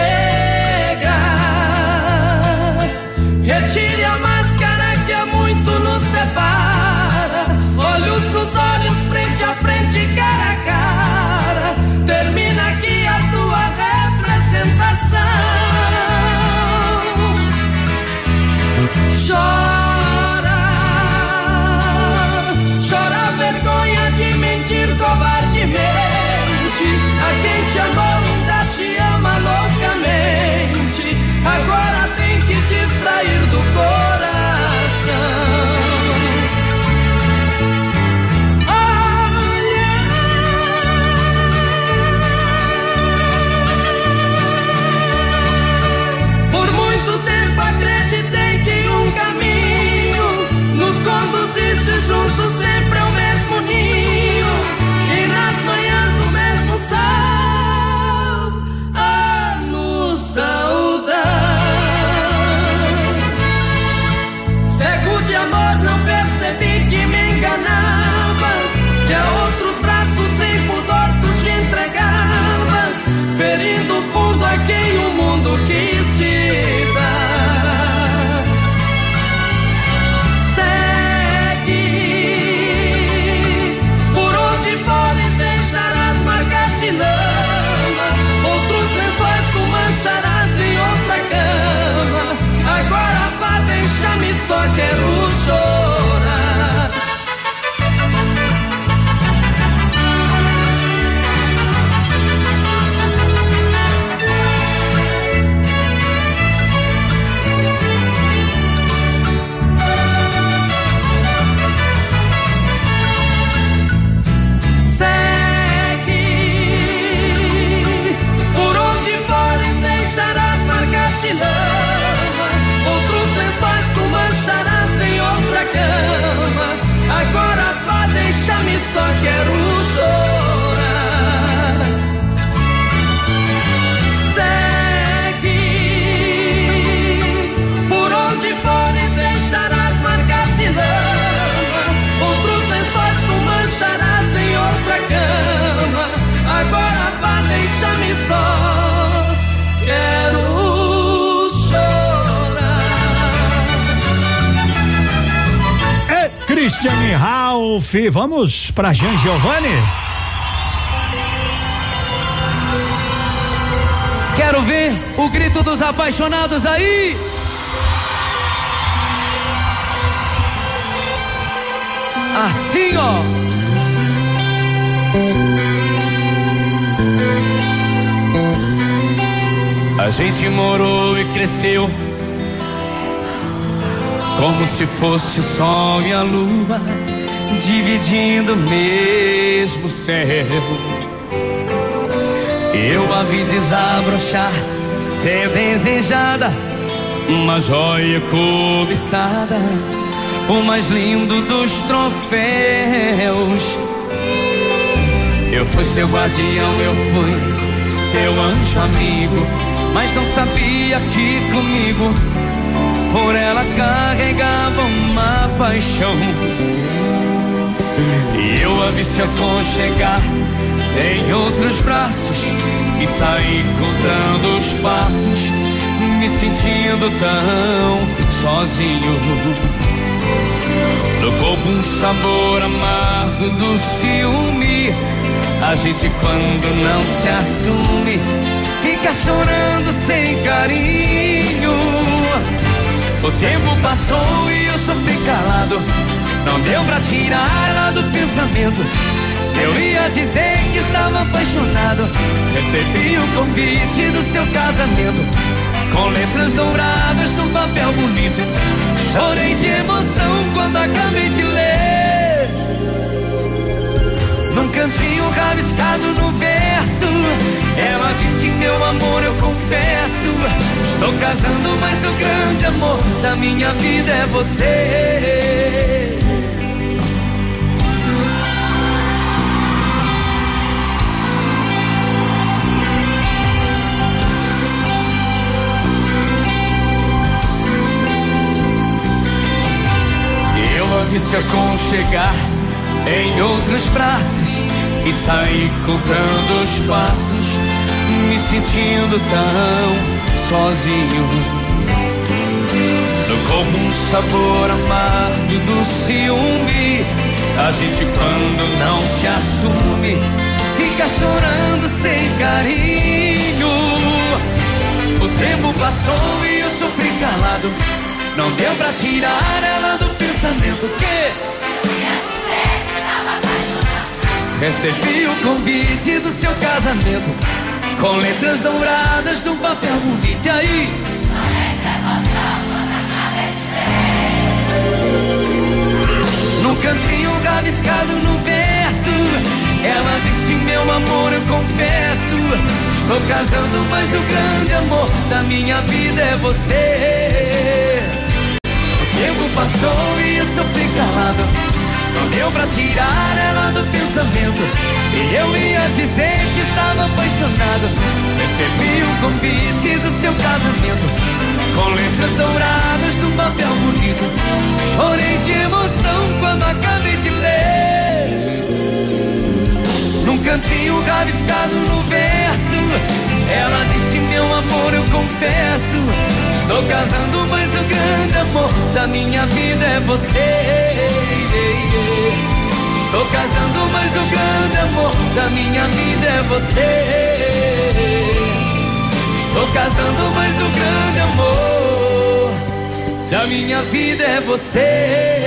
retire a máscara que há muito nos separa. Olhos nos olhos, frente a frente, cara a cara. Termina aqui a tua representação. Chora, Ralph, vamos pra Jean Giovanni? Quero ver o grito dos apaixonados aí. Assim, ó. A gente morou e cresceu como se fosse o sol e a lua dividindo o mesmo céu. Eu a vi desabrochar, ser desejada, uma joia cobiçada, o mais lindo dos troféus. Eu fui seu guardião, eu fui seu anjo amigo, mas não sabia que comigo por ela carregava uma paixão. E eu a vi se aconchegar em outros braços e saí contando os passos, me sentindo tão sozinho. No corpo um sabor amargo do ciúme. A gente quando não se assume, fica chorando sem carinho. O tempo passou e eu sofri calado. Não deu pra tirar ela do pensamento. Eu ia dizer que estava apaixonado. Recebi o convite do seu casamento. Com letras douradas num papel bonito. Chorei de emoção quando acabei de ler. Num cantinho rabiscado no verso. Ela disse: Meu amor, eu confesso. Estou casando, mas o grande amor da minha vida é você. Vi se aconchegar em outros braços e saí contando os passos, me sentindo tão sozinho. Corpo um sabor amargo do ciúme. A gente quando não se assume, fica chorando sem carinho. O tempo passou e eu sofri calado. Não deu pra tirar ela do pensamento que Recebi o convite do seu casamento Com letras douradas num papel bonito E aí? Num cantinho rabiscado no verso Ela disse, meu amor, eu confesso Estou casando, mas o grande amor da minha vida é você passou e eu sofri calado. Não deu pra tirar ela do pensamento. E eu ia dizer que estava apaixonado. Recebi o convite do seu casamento. Com letras douradas num papel bonito. Chorei de emoção quando acabei de ler. Num cantinho rabiscado no verso. Ela disse, meu amor, eu confesso Estou casando, mas o grande amor da minha vida é você. Estou casando, mas o grande amor da minha vida é você. Estou casando, mas o grande amor da minha vida é você.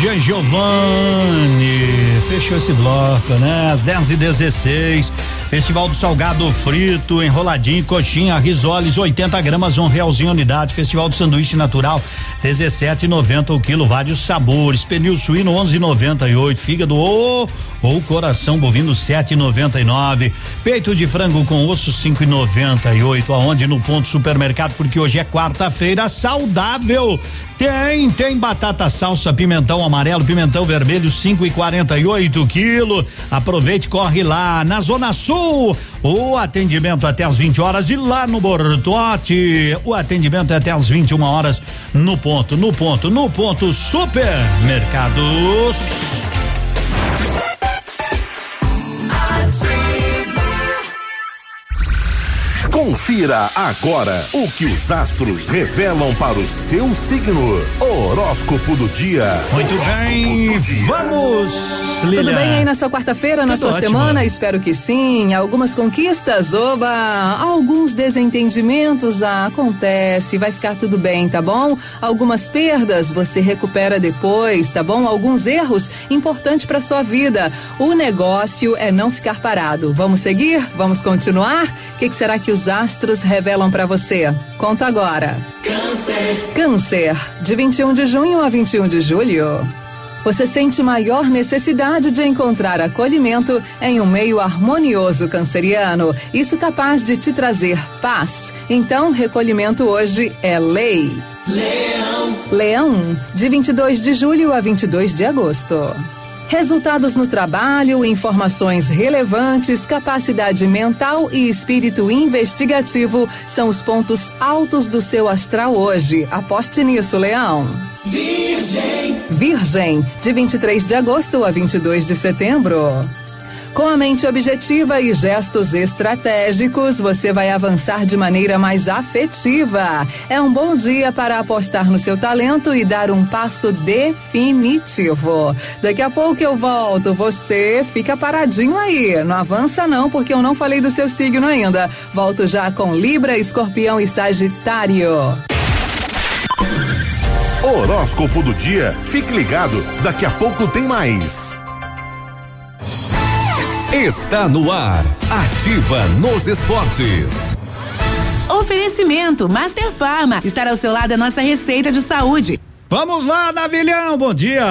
Jean Giovanni. Fechou esse bloco, né? Às 10 e 16 Festival do Salgado Frito, enroladinho, coxinha, risoles, 80 gramas, um realzinho unidade. Festival do Sanduíche Natural, 17,90 o quilo, vários sabores. Pernil suíno, 11,98. Fígado ou, ou coração bovino, 7,99. Peito de frango com osso, 5,98. Aonde? No ponto supermercado, porque hoje é quarta-feira saudável. Tem, tem batata salsa, pimentão amarelo, pimentão vermelho, 5 e 48 quilo. Aproveite, corre lá na Zona Sul. O atendimento até às 20 horas e lá no Bortote, o atendimento é até às 21 horas no ponto, no ponto, no ponto supermercados. Confira agora o que os astros revelam para o seu signo. Horóscopo do dia. Muito bem, vamos. Tudo bem aí na sua quarta-feira, na Tudo sua ótimo. semana? Espero que sim. Algumas conquistas, oba! Alguns desentendimentos, ah, acontece, vai ficar tudo bem, tá bom? Algumas perdas você recupera depois, tá bom? Alguns erros, importante para sua vida. O negócio é não ficar parado. Vamos seguir? Vamos continuar? O que, que será que os astros revelam para você? Conta agora. Câncer. Câncer, de 21 de junho a 21 de julho. Você sente maior necessidade de encontrar acolhimento em um meio harmonioso canceriano, isso capaz de te trazer paz. Então, recolhimento hoje é lei. Leão. Leão, de 22 de julho a 22 de agosto. Resultados no trabalho, informações relevantes, capacidade mental e espírito investigativo são os pontos altos do seu astral hoje. Aposte nisso, Leão. Virgem. Virgem, de 23 de agosto a 22 de setembro. Com a mente objetiva e gestos estratégicos, você vai avançar de maneira mais afetiva. É um bom dia para apostar no seu talento e dar um passo definitivo. Daqui a pouco eu volto. Você fica paradinho aí. Não avança não, porque eu não falei do seu signo ainda. Volto já com Libra, Escorpião e Sagitário. Horóscopo do dia. Fique ligado, daqui a pouco tem mais. Está no ar. Ativa nos esportes. Oferecimento Master Farma. Estar ao seu lado é nossa receita de saúde. Vamos lá, Navilhão, bom dia.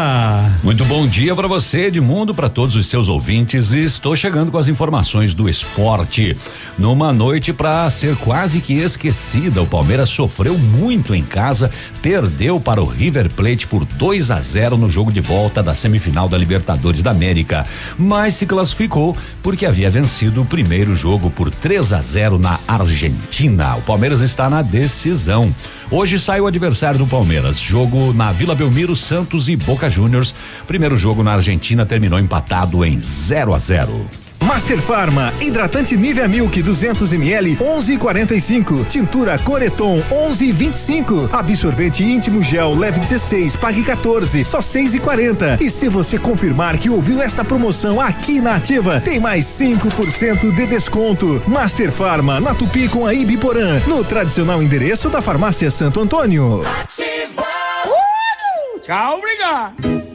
Muito bom dia para você, Edmundo, para todos os seus ouvintes. Estou chegando com as informações do esporte. Numa noite para ser quase que esquecida, o Palmeiras sofreu muito em casa, perdeu para o River Plate por 2 a 0 no jogo de volta da semifinal da Libertadores da América, mas se classificou porque havia vencido o primeiro jogo por 3 a 0 na Argentina. O Palmeiras está na decisão. Hoje sai o adversário do Palmeiras. Jogo na Vila Belmiro, Santos e Boca Juniors. Primeiro jogo na Argentina terminou empatado em 0 a 0. Master Farma, hidratante Nivea Milk 200 ml 11,45. Tintura Coreton 11,25. Absorvente íntimo gel leve 16, pague 14, só 6,40. E se você confirmar que ouviu esta promoção aqui na Ativa, tem mais 5% de desconto. Master Farma, na Tupi com a Ibiporã, no tradicional endereço da Farmácia Santo Antônio. Tchau, obrigado.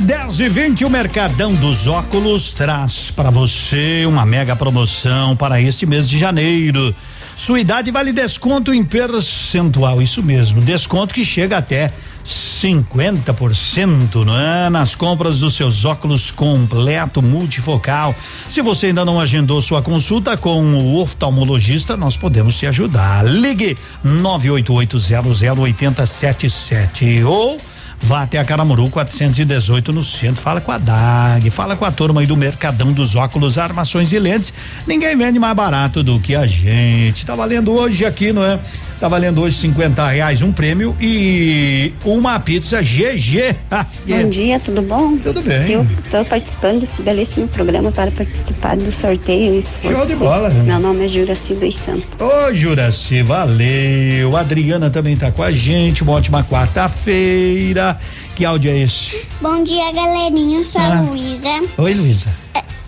10 e 20, o Mercadão dos Óculos traz para você uma mega promoção para esse mês de janeiro. Sua idade vale desconto em percentual, isso mesmo. Desconto que chega até 50%, não é? Nas compras dos seus óculos completo multifocal. Se você ainda não agendou sua consulta com o oftalmologista, nós podemos te ajudar. Ligue 988008077 ou Vá até a Caramuru 418 no centro. Fala com a DAG, fala com a turma aí do Mercadão dos Óculos, Armações e Lentes. Ninguém vende mais barato do que a gente. Tá valendo hoje aqui, não é? Tá valendo hoje 50 reais um prêmio e uma pizza GG. Bom dia, tudo bom? Tudo bem. Eu estou participando desse belíssimo programa para participar do sorteio. Show de bola. Meu nome é Juraci dos Santos. Ô, Juraci, valeu. A Adriana também tá com a gente. Uma ótima quarta-feira. Que áudio é esse? Bom dia, galerinha. Eu sou Ah. a Luísa. Oi, Luísa.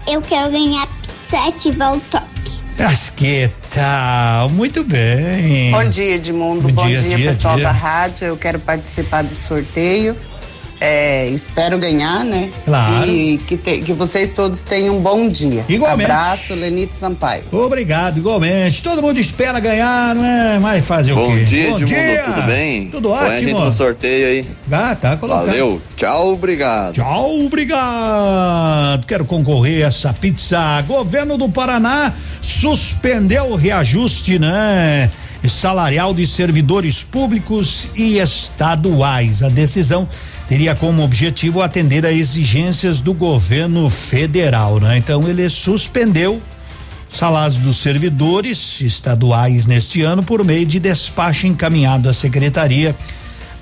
Eu quero ganhar pizza ativa ao top. Mas que tal? Muito bem. Bom dia, Edmundo. Bom Bom, dia, dia, dia, pessoal dia. da rádio. Eu quero participar do sorteio. É, espero ganhar, né? Claro. E que, te- que vocês todos tenham um bom dia. Igualmente. Abraço, Lenite Sampaio. Obrigado, igualmente. Todo mundo espera ganhar, não é? Mas fazer o Bom quê? dia, Bom Edmundo, dia. tudo bem? Tudo Põe a gente ótimo. no sorteio aí. Ah, tá colocado. Valeu, tchau, obrigado. Tchau, obrigado. Quero concorrer a essa pizza. Governo do Paraná suspendeu o reajuste, né? Salarial de servidores públicos e estaduais. A decisão teria como objetivo atender a exigências do governo federal, né? Então ele suspendeu salários dos servidores estaduais neste ano por meio de despacho encaminhado à Secretaria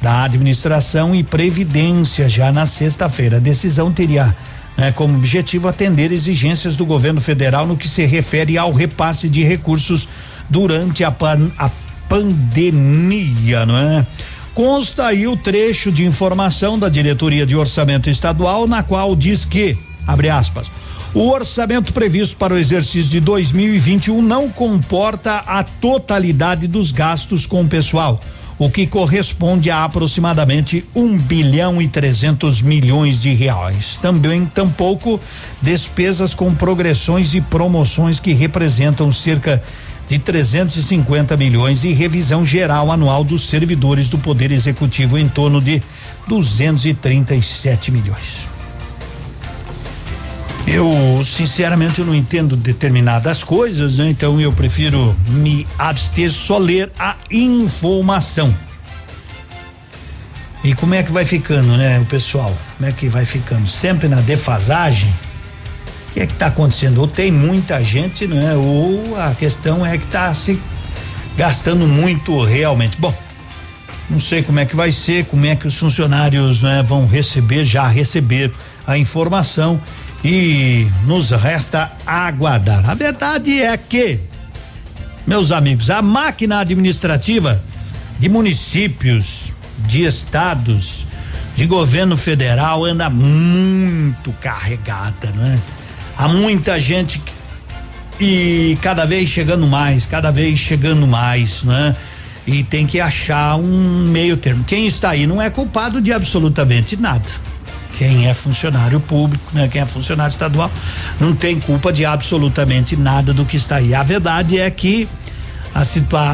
da Administração e Previdência já na sexta-feira. A decisão teria né, como objetivo atender exigências do governo federal no que se refere ao repasse de recursos durante a, pan- a pandemia, não é? Consta aí o trecho de informação da Diretoria de Orçamento Estadual, na qual diz que, abre aspas, o orçamento previsto para o exercício de 2021 não comporta a totalidade dos gastos com o pessoal, o que corresponde a aproximadamente um bilhão e 300 milhões de reais. Também tampouco despesas com progressões e promoções que representam cerca de 350 milhões e revisão geral anual dos servidores do Poder Executivo em torno de 237 milhões. Eu, sinceramente, eu não entendo determinadas coisas, né? Então eu prefiro me abster só ler a informação. E como é que vai ficando, né, o pessoal? Como é que vai ficando? Sempre na defasagem? Que é que está acontecendo? Ou tem muita gente, né? Ou a questão é que está se gastando muito realmente. Bom, não sei como é que vai ser, como é que os funcionários né, vão receber, já receber a informação e nos resta aguardar. A verdade é que, meus amigos, a máquina administrativa de municípios, de estados, de governo federal anda muito carregada, não é? Há muita gente e cada vez chegando mais, cada vez chegando mais, né? E tem que achar um meio termo. Quem está aí não é culpado de absolutamente nada. Quem é funcionário público, né? Quem é funcionário estadual não tem culpa de absolutamente nada do que está aí. A verdade é que as,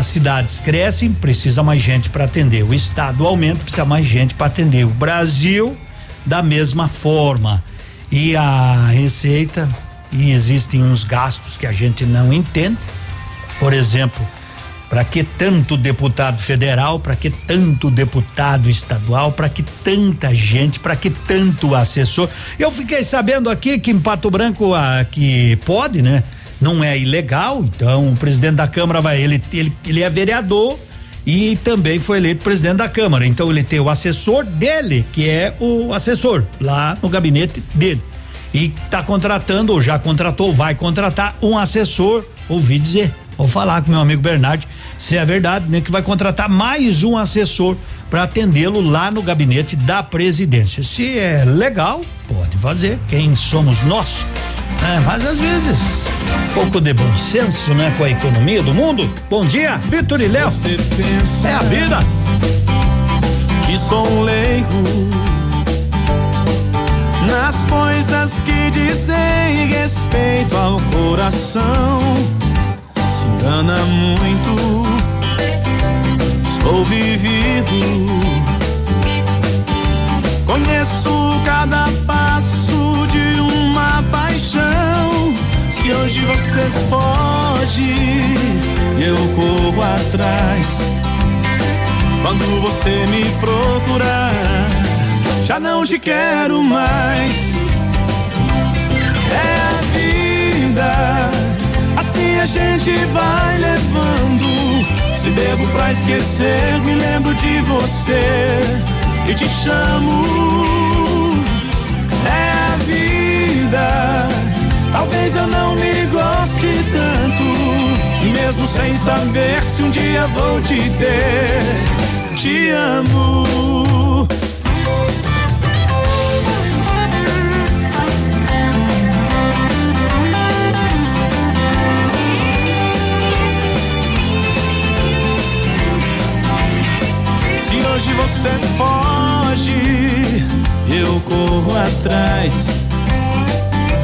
cidades crescem, precisa mais gente para atender. O estado aumenta, precisa mais gente para atender. O Brasil da mesma forma. E a receita e existem uns gastos que a gente não entende. Por exemplo, para que tanto deputado federal, para que tanto deputado estadual, para que tanta gente, para que tanto assessor? Eu fiquei sabendo aqui que em Pato Branco ah, que pode, né? Não é ilegal, então o presidente da Câmara vai, ele, ele, ele é vereador e também foi eleito presidente da Câmara. Então ele tem o assessor dele, que é o assessor lá no gabinete dele. E tá contratando, ou já contratou, vai contratar um assessor, ouvi dizer, vou falar com meu amigo Bernardo, se é verdade, né, que vai contratar mais um assessor para atendê-lo lá no gabinete da presidência. Se é legal, pode fazer. Quem somos nós? Né? mas às vezes um pouco de bom senso, né, com a economia do mundo. Bom dia, Vitor e Léo. É a vida. que sou um leigo nas coisas que dizem respeito ao coração. Se engana muito, sou vivido Conheço cada passo uma paixão. Se hoje você foge, eu corro atrás. Quando você me procurar, já não te quero mais. É a vida, assim a gente vai levando. Se bebo pra esquecer, me lembro de você e te chamo. É talvez eu não me goste tanto. Mesmo sem saber se um dia vou te ter, te amo. Se hoje você foge, eu corro atrás.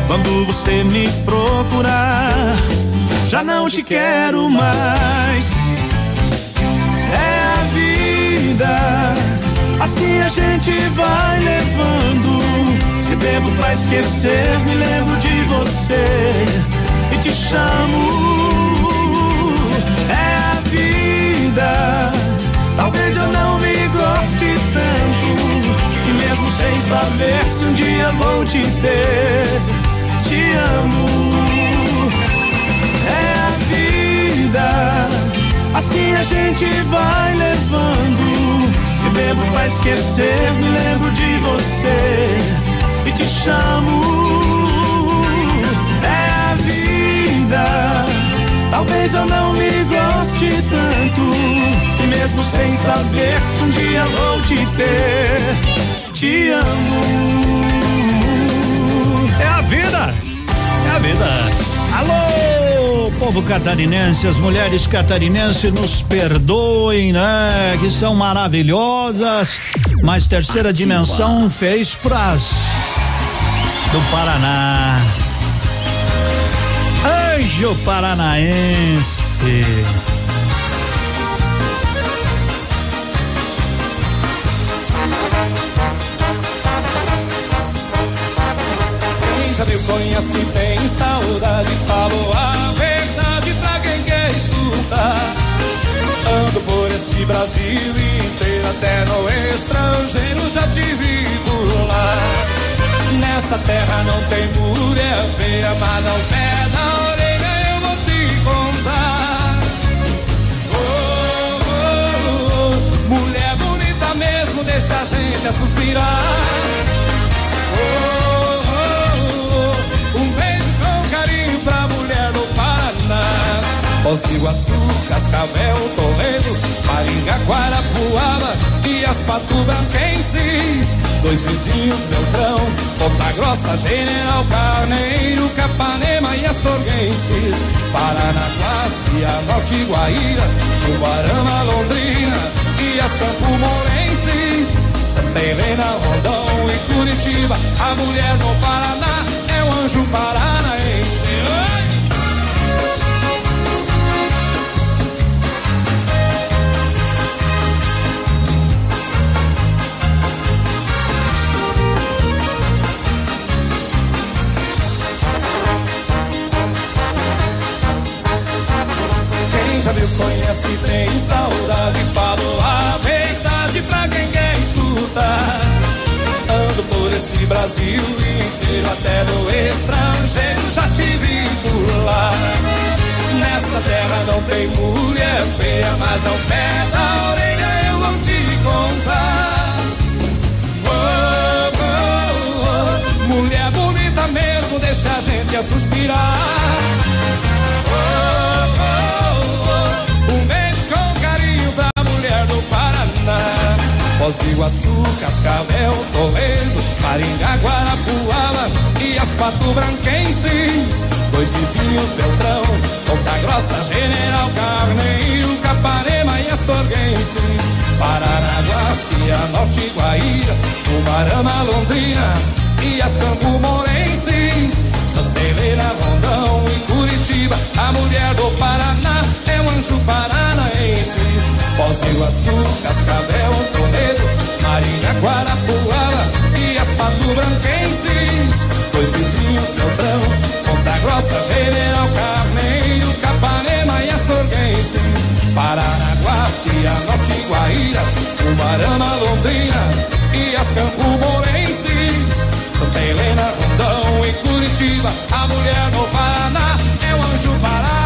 Quando você me procurar, já não te quero mais. É a vida, assim a gente vai levando. Se bebo pra esquecer, me lembro de você e te chamo. É a vida. Talvez eu não me goste tanto. E mesmo sem saber se um dia vou te ter, te amo. É a vida, assim a gente vai levando. Se bebo pra esquecer, me lembro de você e te chamo. É a vida. Talvez eu não me goste tanto. E mesmo sem saber se um dia vou te ter, te amo. É a vida. Alô, povo catarinense, as mulheres catarinenses nos perdoem, né? Que são maravilhosas. Mas terceira dimensão fez pras do Paraná. Anjo Paranaense. Já me conhece tem saudade, falou a verdade pra quem quer escutar. Ando por esse Brasil inteiro, até no estrangeiro já te vi por lá. Nessa terra não tem mulher feia, mas não pé na orelha eu vou te contar. Oh, oh, oh, mulher bonita mesmo, deixa a gente a suspirar. Foz do Cascavel, Toledo, Maringá, Guarapuava e as Patubranquenses. Dois vizinhos, Beltrão, Ponta Grossa, General Carneiro, Capanema e Astorguenses. Paranaguá, Cianorte, Guaíra, Tubarama, Londrina e as Campo Morenses. Santa Helena, Rondão e Curitiba. A mulher no Paraná é o anjo paranaense. Já me conhece tem saudade, falo a verdade pra quem quer escutar. Ando por esse Brasil inteiro, até no estrangeiro já te vi por lá. Nessa terra não tem mulher feia, mas não perde a orelha, eu vou te contar. Oh, oh, oh, mulher bonita mesmo, deixa a gente a suspirar. Oh, oh, oh, Foz do Iguaçu, Cascavel, Toledo, Maringá, Guarapuava e as Pato Branquenses. Dois vizinhos, Beltrão, Ponta Grossa, General Carneiro, Capanema e Astorguenses. Paranaguá, Cianorte, Guaíra, Tubarama, Londrina e as Campo Morenses. Santa Helena, Rondão Curitiba, a mulher do Paraná é um anjo paranaense. Foz do Iguaçu, Cascavel, Toledo, Marinha, Guarapuava e as pato branquenses. Dois vizinhos, Beltrão, Ponta Grossa, General Carneiro, Capanema e Astorguenses. Paranaguá, Cianorte, Guaíra, Ubarama, Londrina e as campo-morenses. Santa Helena, Rondão e Curitiba, a mulher no Paraná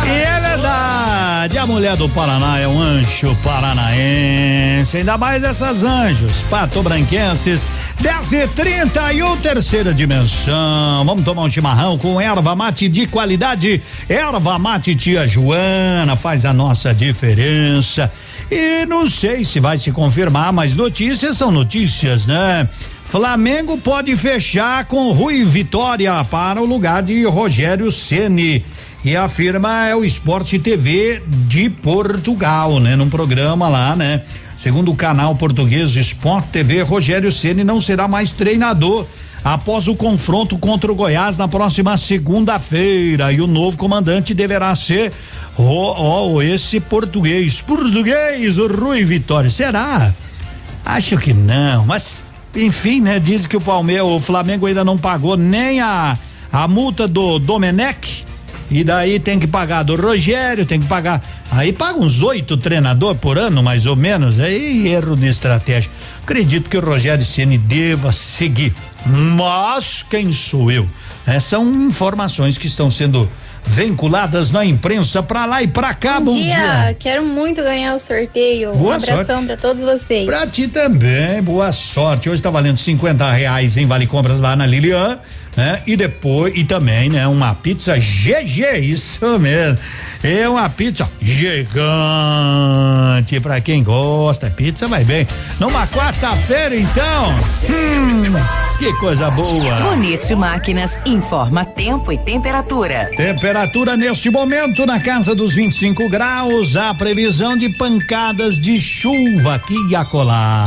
e é verdade, a mulher do Paraná é um anjo paranaense, ainda mais essas anjos, patobranquenses, 10 e 30 e o terceira dimensão. Vamos tomar um chimarrão com erva mate de qualidade. Erva mate tia Joana faz a nossa diferença. E não sei se vai se confirmar, mas notícias são notícias, né? Flamengo pode fechar com Rui Vitória para o lugar de Rogério Ceni. E a firma é o Esporte TV de Portugal, né? Num programa lá, né? Segundo o canal português Sport TV, Rogério Ceni não será mais treinador após o confronto contra o Goiás na próxima segunda-feira. E o novo comandante deverá ser oh, oh, esse português. Português, o Rui Vitória. Será? Acho que não, mas enfim, né? Diz que o Palmeiras, o Flamengo ainda não pagou nem a, a multa do Domenech e daí tem que pagar do Rogério, tem que pagar. Aí paga uns oito treinador por ano, mais ou menos. Aí erro de estratégia. Acredito que o Rogério Ceni deva seguir. Mas quem sou eu? É, são informações que estão sendo vinculadas na imprensa pra lá e pra cá. Bom, bom dia. dia. Quero muito ganhar o sorteio. Boa um abração sorte. pra todos vocês. Pra ti também, boa sorte. Hoje tá valendo 50 reais em Vale Compras lá na Lilian, né? E depois, e também, né? Uma pizza GG, isso mesmo. É uma pizza gigante. Pra quem gosta, pizza vai bem. Numa quarta-feira, então. Hum, que coisa boa. Bonito Máquinas informa tempo e temperatura. Temperatura neste momento na casa dos 25 graus, a previsão de pancadas de chuva aqui e acolá.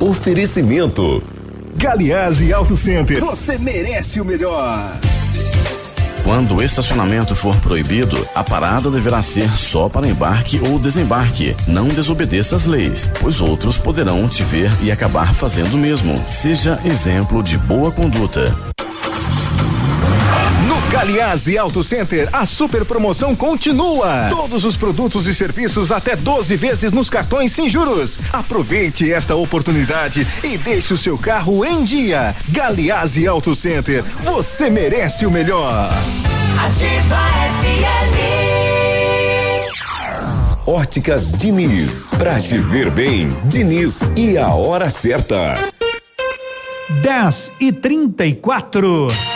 Oferecimento. Galiase Auto Center. Você merece o melhor. Quando o estacionamento for proibido, a parada deverá ser só para embarque ou desembarque. Não desobedeça as leis, pois outros poderão te ver e acabar fazendo o mesmo. Seja exemplo de boa conduta. Galiase Auto Center, a super promoção continua. Todos os produtos e serviços até 12 vezes nos cartões sem juros. Aproveite esta oportunidade e deixe o seu carro em dia. Galiase Auto Center, você merece o melhor. Ativa Óticas Diniz. Pra te ver bem, Diniz e a hora certa. 10 e 34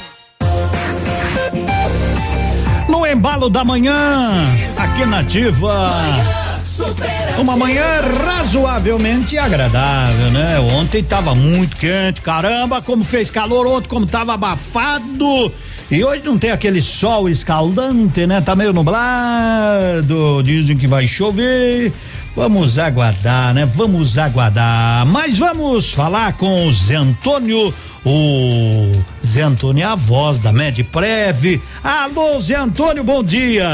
Embalo da manhã, aqui na Ativa. Uma manhã razoavelmente agradável, né? Ontem tava muito quente, caramba, como fez calor ontem, como tava abafado. E hoje não tem aquele sol escaldante, né? Tá meio nublado, dizem que vai chover. Vamos aguardar, né? Vamos aguardar. Mas vamos falar com o Zé Antônio, o Zé Antônio é a voz da Medprev. Alô, Zé Antônio, bom dia.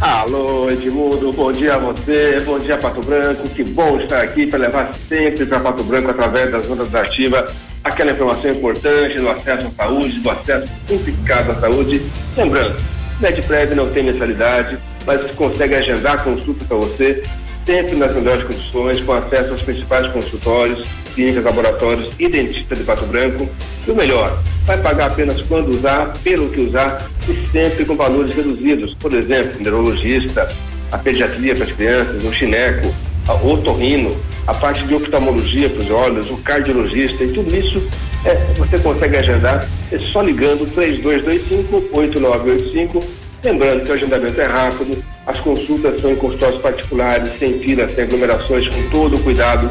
Alô, Edmundo, bom dia a você, bom dia Pato Branco, que bom estar aqui para levar sempre para Pato Branco através das ondas da ativa aquela informação importante do acesso à saúde, do acesso simplificado à saúde. Lembrando, Medprev não tem mensalidade, mas consegue agendar consulta para você sempre nas melhores condições, com acesso aos principais consultórios clínicas, laboratórios e dentistas de Pato Branco. E o melhor, vai pagar apenas quando usar, pelo que usar e sempre com valores reduzidos. Por exemplo, neurologista, a pediatria para as crianças, o chineco, o otorrino, a parte de oftalmologia para os olhos, o cardiologista e tudo isso é, você consegue agendar é só ligando 3225-8985. Lembrando que o agendamento é rápido, as consultas são em consultórios particulares, sem filas, sem aglomerações, com todo o cuidado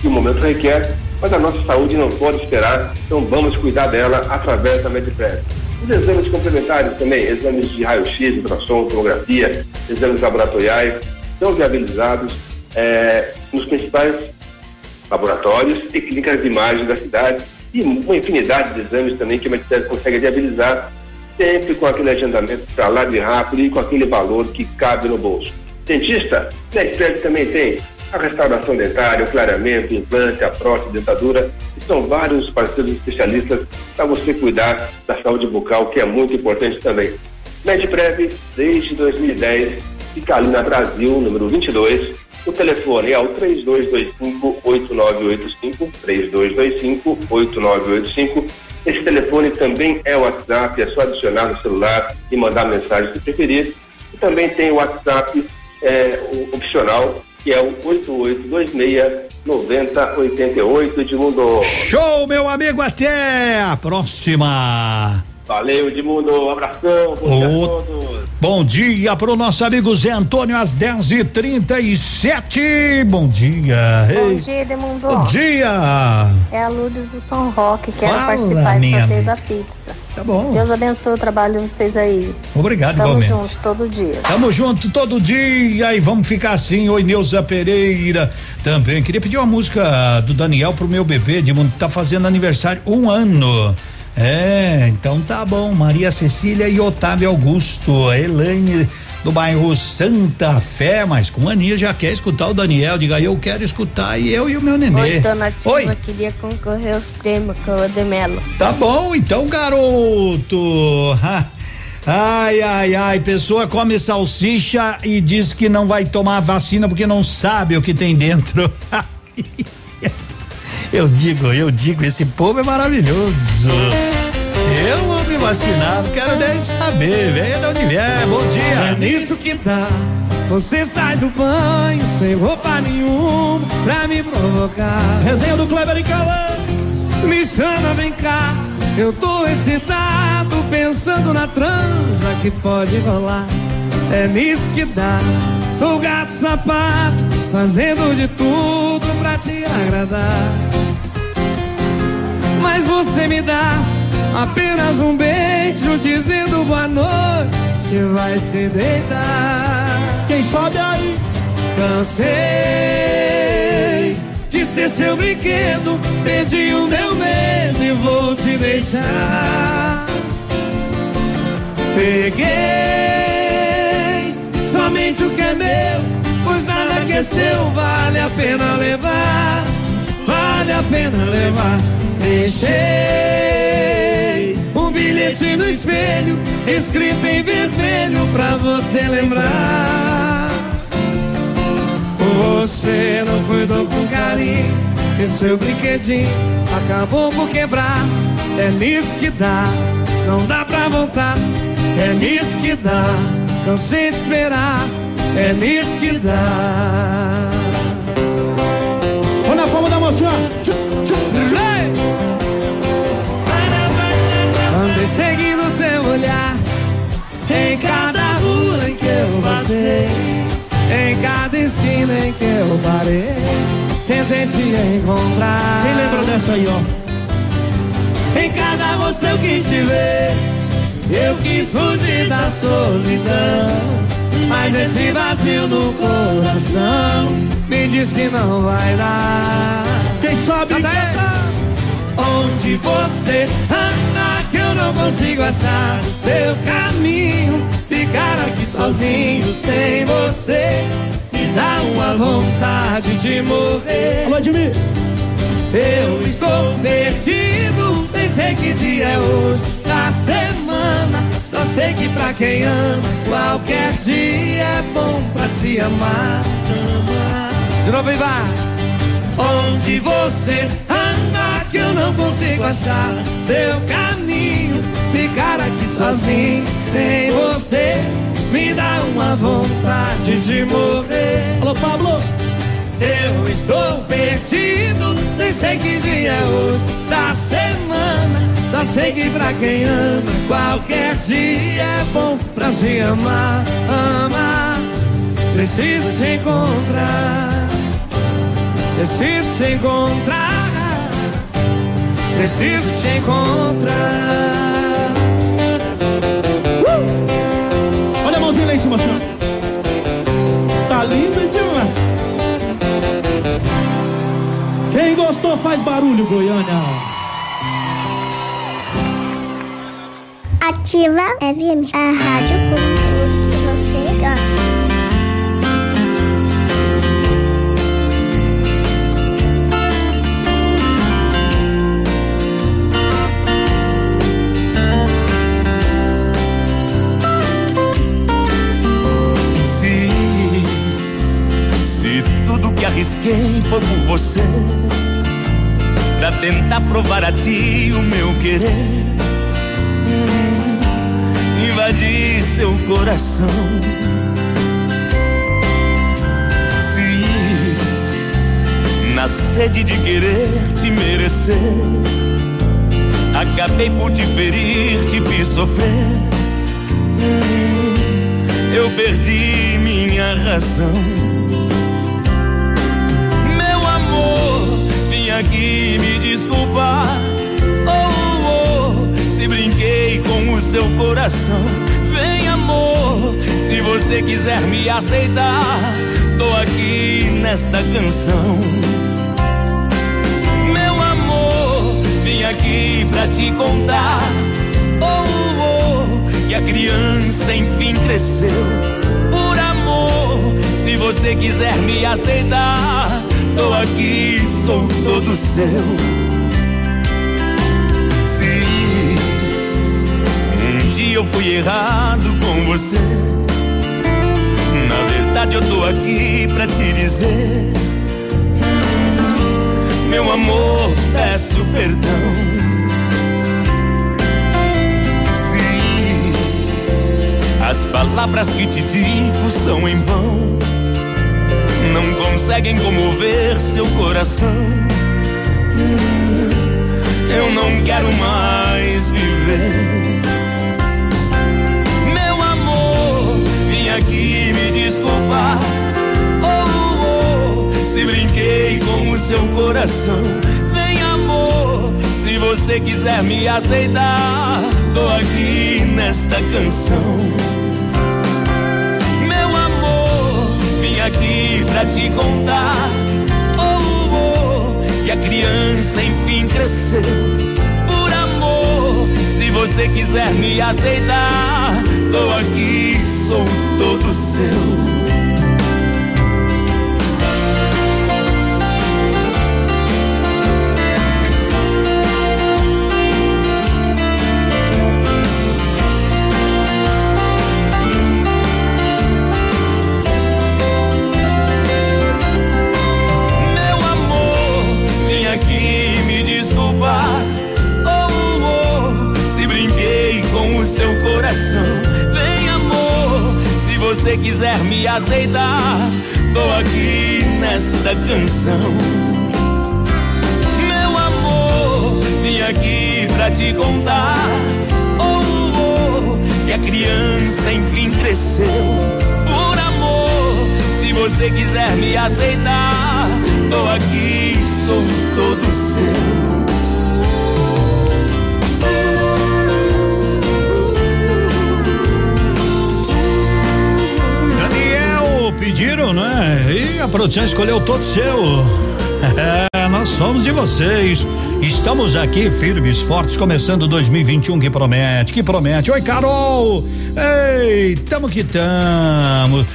que o momento requer, mas a nossa saúde não pode esperar, então vamos cuidar dela através da Medipred. Os exames complementares também, exames de raio-x, ultrassom, tomografia, exames laboratoriais, são viabilizados é, nos principais laboratórios e clínicas de imagem da cidade e uma infinidade de exames também que a Medicare consegue viabilizar, sempre com aquele agendamento para lá de rápido e com aquele valor que cabe no bolso. Dentista, Medicare também tem a restauração dentária, o clareamento, implante, a prótese, dentadura. São vários parceiros especialistas para você cuidar da saúde bucal, que é muito importante também. Medprev, desde 2010, fica ali na Brasil, número 22, o telefone é o 3225-8985, 3225-8985. Esse telefone também é o WhatsApp, é só adicionar no celular e mandar mensagem se preferir. E também tem o WhatsApp é, opcional, que é o 8826 9088 Edmundo. Show, meu amigo, até a próxima! Valeu, Edmundo. Um abração. Bom dia a todos. Bom dia pro nosso amigo Zé Antônio às 10 e 37 Bom dia. Bom Ei. dia, Edmundo. Bom dia. É a Lourdes do São Roque. Quero Fala, participar do sorteio amiga. da pizza. Tá bom. Deus abençoe o trabalho de vocês aí. Obrigado, Tamo igualmente. juntos todo dia. Tamo junto todo dia e vamos ficar assim. Oi, Neuza Pereira. Também queria pedir uma música do Daniel pro meu bebê, de tá fazendo aniversário um ano. É, então tá bom. Maria Cecília e Otávio Augusto, a Elaine do bairro Santa Fé, mas com aninha já quer escutar o Daniel. Diga, eu quero escutar e eu e o meu nenê. Oi, dona Ativa, Oi. queria concorrer aos prêmios com o Ademelo. Tá bom, então, garoto. Ai, ai, ai, pessoa come salsicha e diz que não vai tomar vacina porque não sabe o que tem dentro. eu digo, eu digo, esse povo é maravilhoso. Eu vou me vacinar, não quero nem saber, venha de onde vier, bom dia. É nisso que dá. Você sai do banho sem roupa nenhuma pra me provocar. Resenha do Kleber e Cauã. Me chama, vem cá. Eu tô excitado pensando na transa que pode rolar. É nisso que dá. Sou gato sapato, fazendo de tudo pra te agradar. Mas você me dá apenas um beijo dizendo boa noite, vai se deitar. Quem sobe aí? Cansei de ser seu brinquedo, perdi o meu medo e vou te deixar. Peguei somente o que é meu, pois nada que é seu vale a pena levar, vale a pena levar. Deixei um bilhete no espelho, escrito em vermelho pra você lembrar. Você não cuidou com carinho e seu brinquedinho acabou por quebrar. É nisso que dá, não dá pra voltar. É nisso que dá, cansei de esperar. É nisso que dá. Olha na forma da moça. Ei! Andei seguindo teu olhar em cada rua em que eu passei, em cada esquina em que eu parei. Tentei te encontrar. Quem lembra dessa aí, ó? Em cada rosto eu quis te ver, eu quis fugir da solidão. Mas esse vazio no coração me diz que não vai dar. Quem sabe? Onde você anda que eu não consigo achar o seu caminho. Ficar aqui sozinho sem você me dá uma vontade de morrer. Alô, Edmir. Eu estou perdido, nem sei que dia é hoje da semana. Só sei que pra quem ama, qualquer dia é bom pra se amar. De novo, e vai. Onde você anda que eu não consigo achar seu caminho. Ficar aqui sozinho, sem você, me dá uma vontade de morrer. Alô, Pablo! Eu estou perdido, nem sei que dia é hoje da semana. Só sei que pra quem ama, qualquer dia é bom pra se amar, amar. Preciso se encontrar, preciso se encontrar, preciso te encontrar. Uh! Olha a mãozinha lá em cima, senhor. Tá linda demais. Quem gostou faz barulho, Goiânia. Ativa FM, a rádio com tudo que você gosta. Se, se tudo que arrisquei foi por você, pra tentar provar a ti o meu querer, invadir seu coração. Se na sede de querer te merecer, acabei por te ferir, te fiz sofrer. eu perdi minha razão. Meu amor, vim aqui me desculpar. Oh, oh, se brinquei seu coração. Vem, amor, se você quiser me aceitar, tô aqui nesta canção. Meu amor, vim aqui pra te contar. Oh, oh, que a criança enfim cresceu. Por amor, se você quiser me aceitar, tô aqui, sou todo seu. Eu fui errado com você, na verdade eu tô aqui pra te dizer, meu amor, peço perdão. As palavras que te digo são em vão, não conseguem comover seu coração. Eu não quero mais viver. Aqui me desculpar. Oh, oh, se brinquei com o seu coração. Vem, amor, se você quiser me aceitar, tô aqui nesta canção. Meu amor, vim aqui pra te contar. Oh, oh, que a criança enfim cresceu. Por amor, se você quiser me aceitar, tô aqui, sou todo seu. Aceitar, tô aqui nesta canção. Meu amor, vim aqui pra te contar. Oh, oh, que a criança enfim cresceu. Por amor, se você quiser me aceitar, tô aqui, sou todo seu. Pediram, né? E a produção escolheu todo seu. É, nós somos de vocês. Estamos aqui firmes, fortes, começando 2021 que promete, que promete. Oi, Carol! Ei, tamo que tamo.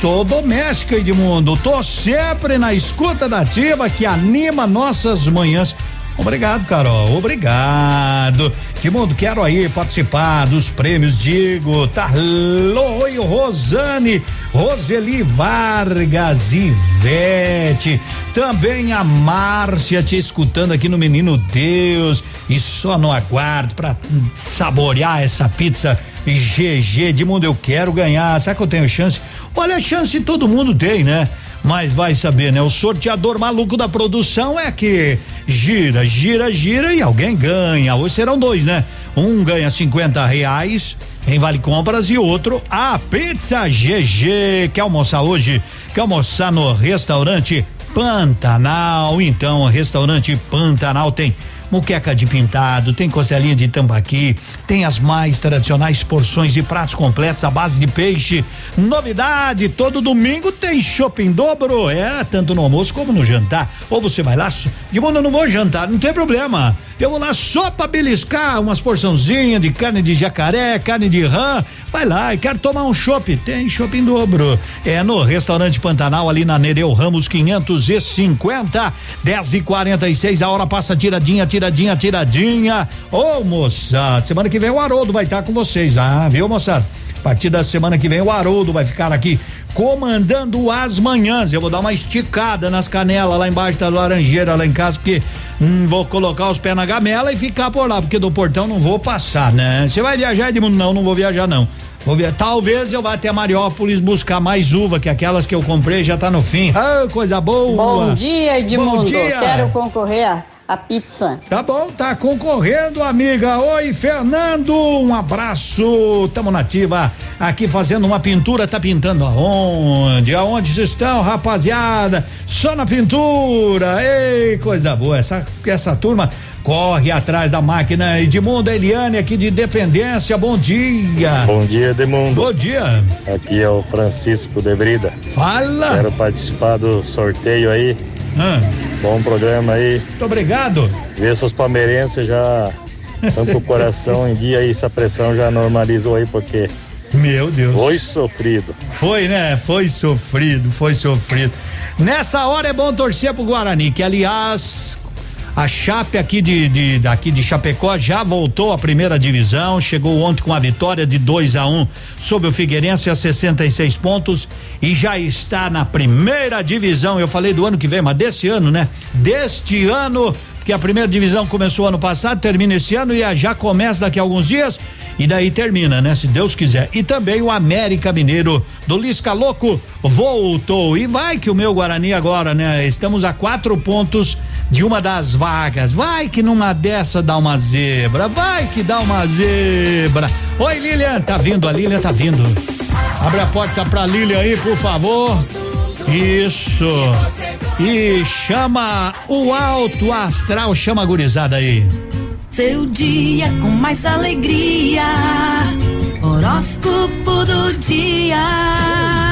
Sou doméstica, Edmundo. Tô sempre na escuta da ativa que anima nossas manhãs. Obrigado, Carol. Obrigado. Que mundo quero aí participar dos prêmios Digo, Tarloi, Rosane, Roseli Vargas, Ivete, também a Márcia te escutando aqui no Menino Deus e só no aguardo para saborear essa pizza GG de mundo eu quero ganhar. Será que eu tenho chance? Olha, a chance todo mundo tem, né? Mas vai saber, né? O sorteador maluco da produção é que gira, gira, gira e alguém ganha. Hoje serão dois, né? Um ganha 50 reais em Vale Compras e outro a pizza GG. Quer almoçar hoje? Quer almoçar no restaurante Pantanal? Então, restaurante Pantanal tem muqueca de pintado, tem costelinha de tambaqui, tem as mais tradicionais porções de pratos completos à base de peixe. Novidade, todo domingo tem shopping dobro, é, tanto no almoço como no jantar. Ou você vai lá, de mundo eu não vou jantar, não tem problema. Eu vou lá só pra beliscar umas porçãozinhas de carne de jacaré, carne de rã. Vai lá e quero tomar um chopp. Tem shopping dobro. É no restaurante Pantanal, ali na Nereu Ramos 550, 10 e 46 A hora passa tiradinha, tiradinha, tiradinha. Ô, moçada, semana que vem o Haroldo vai estar com vocês, ah, viu, moçada? A partir da semana que vem o Haroldo vai ficar aqui comandando as manhãs. Eu vou dar uma esticada nas canelas lá embaixo da laranjeira lá em casa, porque hum, vou colocar os pés na gamela e ficar por lá, porque do portão não vou passar, né? Você vai viajar, Edmundo? Não, não vou viajar não. Vou ver, talvez eu vá até Mariópolis buscar mais uva, que aquelas que eu comprei já tá no fim. Ah, coisa boa. Bom dia, Edmundo. Bom dia. Quero concorrer a pizza. Tá bom, tá concorrendo, amiga. Oi, Fernando, um abraço. Tamo nativa aqui fazendo uma pintura. Tá pintando aonde? Aonde vocês estão, rapaziada? Só na pintura. Ei, coisa boa. Essa, essa turma corre atrás da máquina. Edmundo Eliane aqui de Dependência. Bom dia. Bom dia, Edmundo. Bom dia. Aqui é o Francisco de Brida. Fala. Quero participar do sorteio aí. Ah. Bom programa aí. Muito obrigado. Vê se os palmeirenses já tanto o coração em dia e essa pressão já normalizou aí, porque. Meu Deus. Foi sofrido. Foi, né? Foi sofrido, foi sofrido. Nessa hora é bom torcer pro Guarani, que aliás, a Chape aqui de, de daqui de Chapecó já voltou à primeira divisão, chegou ontem com a vitória de 2 a 1 um sobre o Figueirense a 66 pontos e já está na primeira divisão. Eu falei do ano que vem, mas desse ano, né? Deste ano, porque a primeira divisão começou ano passado, termina esse ano e já começa daqui a alguns dias e daí termina, né? Se Deus quiser. E também o América Mineiro do Lisca Louco voltou e vai que o meu Guarani agora, né? Estamos a quatro pontos de uma das vagas. Vai que numa dessa dá uma zebra, vai que dá uma zebra. Oi, Lilian, tá vindo, a Lilian tá vindo. Abre a porta pra Lilian aí, por favor. Isso. E chama o alto astral, chama a gurizada aí. Seu dia com mais alegria. Horóscopo do dia.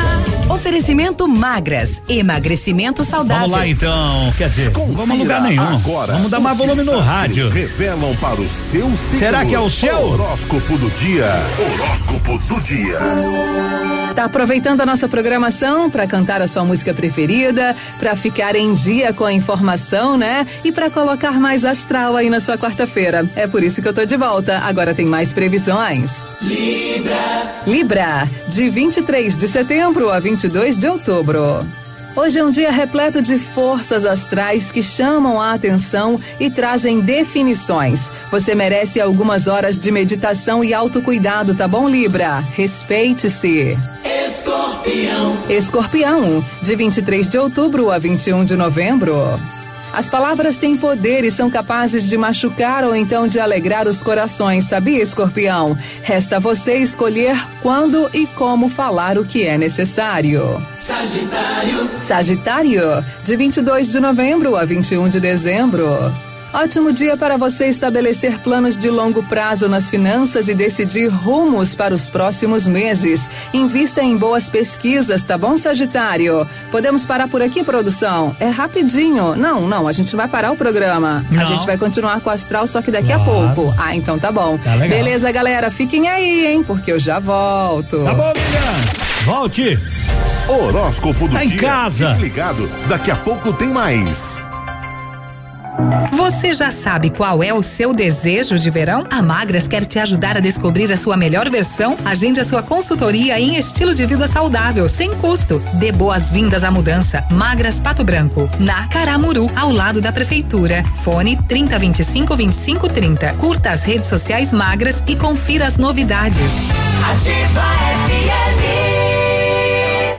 Oferecimento magras, emagrecimento saudável. Vamos lá então, quer dizer, não vamos a lugar nenhum. Agora, vamos dar mais volume no rádio. Revelam para o seu signo. Será que é o seu? Horóscopo do dia. Horóscopo do dia. Tá aproveitando a nossa programação para cantar a sua música preferida, para ficar em dia com a informação, né? E para colocar mais astral aí na sua quarta-feira. É por isso que eu tô de volta. Agora tem mais previsões. Libra. Libra, de 23 de setembro a 22 de outubro. Hoje é um dia repleto de forças astrais que chamam a atenção e trazem definições. Você merece algumas horas de meditação e autocuidado, tá bom, Libra? Respeite-se. Escorpião. Escorpião, de 23 de outubro a 21 de novembro. As palavras têm poder e são capazes de machucar ou então de alegrar os corações, sabia, escorpião? Resta a você escolher quando e como falar o que é necessário. Sagitário. Sagitário, de 22 de novembro a 21 de dezembro. Ótimo dia para você estabelecer planos de longo prazo nas finanças e decidir rumos para os próximos meses. Invista em boas pesquisas, tá bom, Sagitário? Podemos parar por aqui, produção? É rapidinho. Não, não, a gente vai parar o programa. Não. A gente vai continuar com o astral, só que daqui Claro. a pouco. Ah, então tá bom. Tá legal. Beleza, galera? Fiquem aí, hein? Porque eu já volto. Tá bom, Lilian. Volte. Horóscopo do Tá em dia. casa. Fique ligado, daqui a pouco tem mais. Você já sabe qual é o seu desejo de verão? A Magras quer te ajudar a descobrir a sua melhor versão. Agende a sua consultoria em estilo de vida saudável, sem custo. Dê boas-vindas à mudança. Magras Pato Branco, na Caramuru, ao lado da prefeitura. Fone 3025 2530. Curta as redes sociais Magras e confira as novidades. Ativa FM.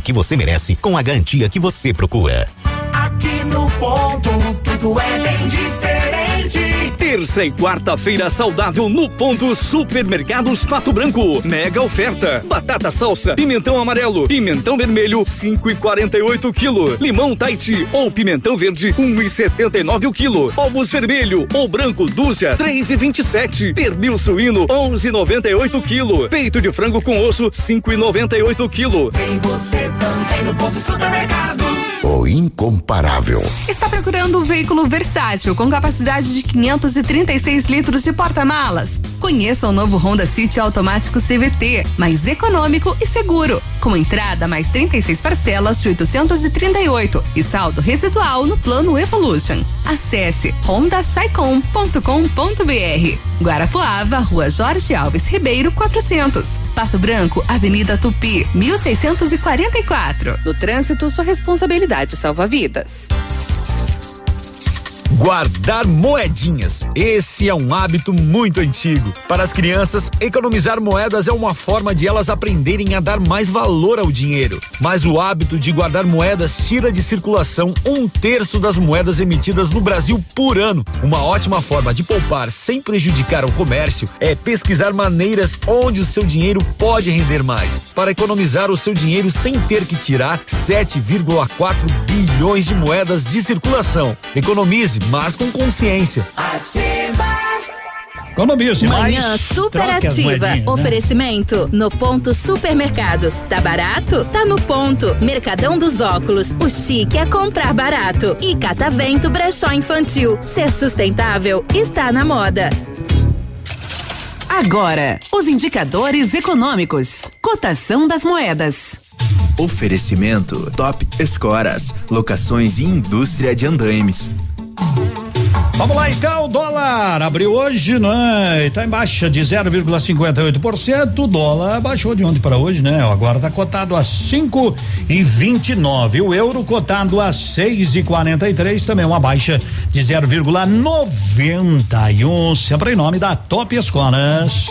que você merece com a garantia que você procura. Aqui no ponto, tudo é bem diferente. Terça e quarta-feira saudável no ponto Supermercados Pato Branco. Mega oferta. Batata salsa, pimentão amarelo, pimentão vermelho, 5 e 48 quilo. Limão Taiti ou pimentão verde, 1 e 79 o quilo. Ovos vermelho ou branco dúzia, 3 e 27. Pernil suíno, 11 e 98 quilo. Peito de frango com osso, 5 e 98 quilo. Tem você também no ponto supermercados. O incomparável. Está procurando um veículo versátil com capacidade de 536 litros de porta-malas? Conheça o novo Honda City automático CVT, mais econômico e seguro, com entrada mais 36 parcelas de 838 e saldo residual no plano Evolution. Acesse hondasaicom.com.br. Guarapuava, Rua Jorge Alves Ribeiro 400. Pato Branco, Avenida Tupi, 1644. No trânsito, sua responsabilidade salva vidas. Guardar moedinhas. Esse é um hábito muito antigo. Para as crianças, economizar moedas é uma forma de elas aprenderem a dar mais valor ao dinheiro. Mas o hábito de guardar moedas tira de circulação um terço das moedas emitidas no Brasil por ano. Uma ótima forma de poupar sem prejudicar o comércio é pesquisar maneiras onde o seu dinheiro pode render mais. Para economizar o seu dinheiro sem ter que tirar 7,4 bilhões de moedas de circulação. Economize mas com consciência. Economize Manhã mais. super troque as ativa. moedinhas, né? Oferecimento no ponto supermercados. Tá barato? Tá no ponto. Mercadão dos óculos. O chique é comprar barato. E Catavento Brechó Infantil. Ser sustentável está na moda. Agora, os indicadores econômicos. Cotação das moedas. Oferecimento Top Escoras, locações e indústria de andaimes. Mm-hmm. Vamos lá então, dólar abriu hoje, né? Está em baixa de 0,58%. O dólar baixou de ontem para hoje, né? Agora está cotado a 5 e 29. O euro cotado a 6 e 43, também uma baixa de 0,91. Sempre em nome da Top Escolas.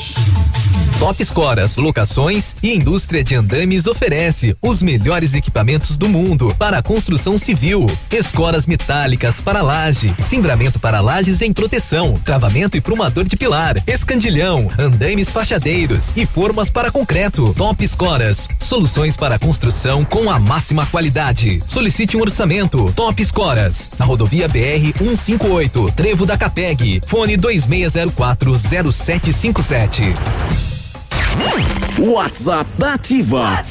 Top Escoras, locações e indústria de andames oferece os melhores equipamentos do mundo para a construção civil. Escoras metálicas para laje, cimbramento para lajes em proteção, travamento e prumador de pilar, escandilhão, andames fachadeiros e formas para concreto. Top Escoras, soluções para construção com a máxima qualidade. Solicite um orçamento. Top Escoras, na rodovia BR 158, Trevo da Capeg, fone 2604 0757. WhatsApp da Ativa.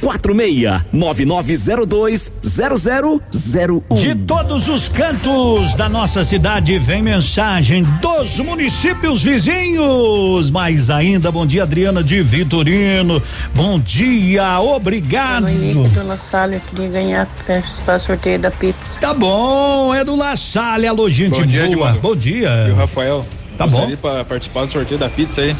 Quatro meia nove nove zero dois zero zero zero um. De todos os cantos da nossa cidade vem mensagem dos municípios vizinhos. Mais ainda, bom dia, Adriana de Vitorino. Bom dia, obrigado. Monique do La Salle, eu queria ganhar participar do sorteio da pizza. Tá bom, é do La Salle, alô, gente Bom dia, boa. Edmundo. Bom dia. E o Rafael. Tá gostaria bom. para participar do sorteio da pizza aí.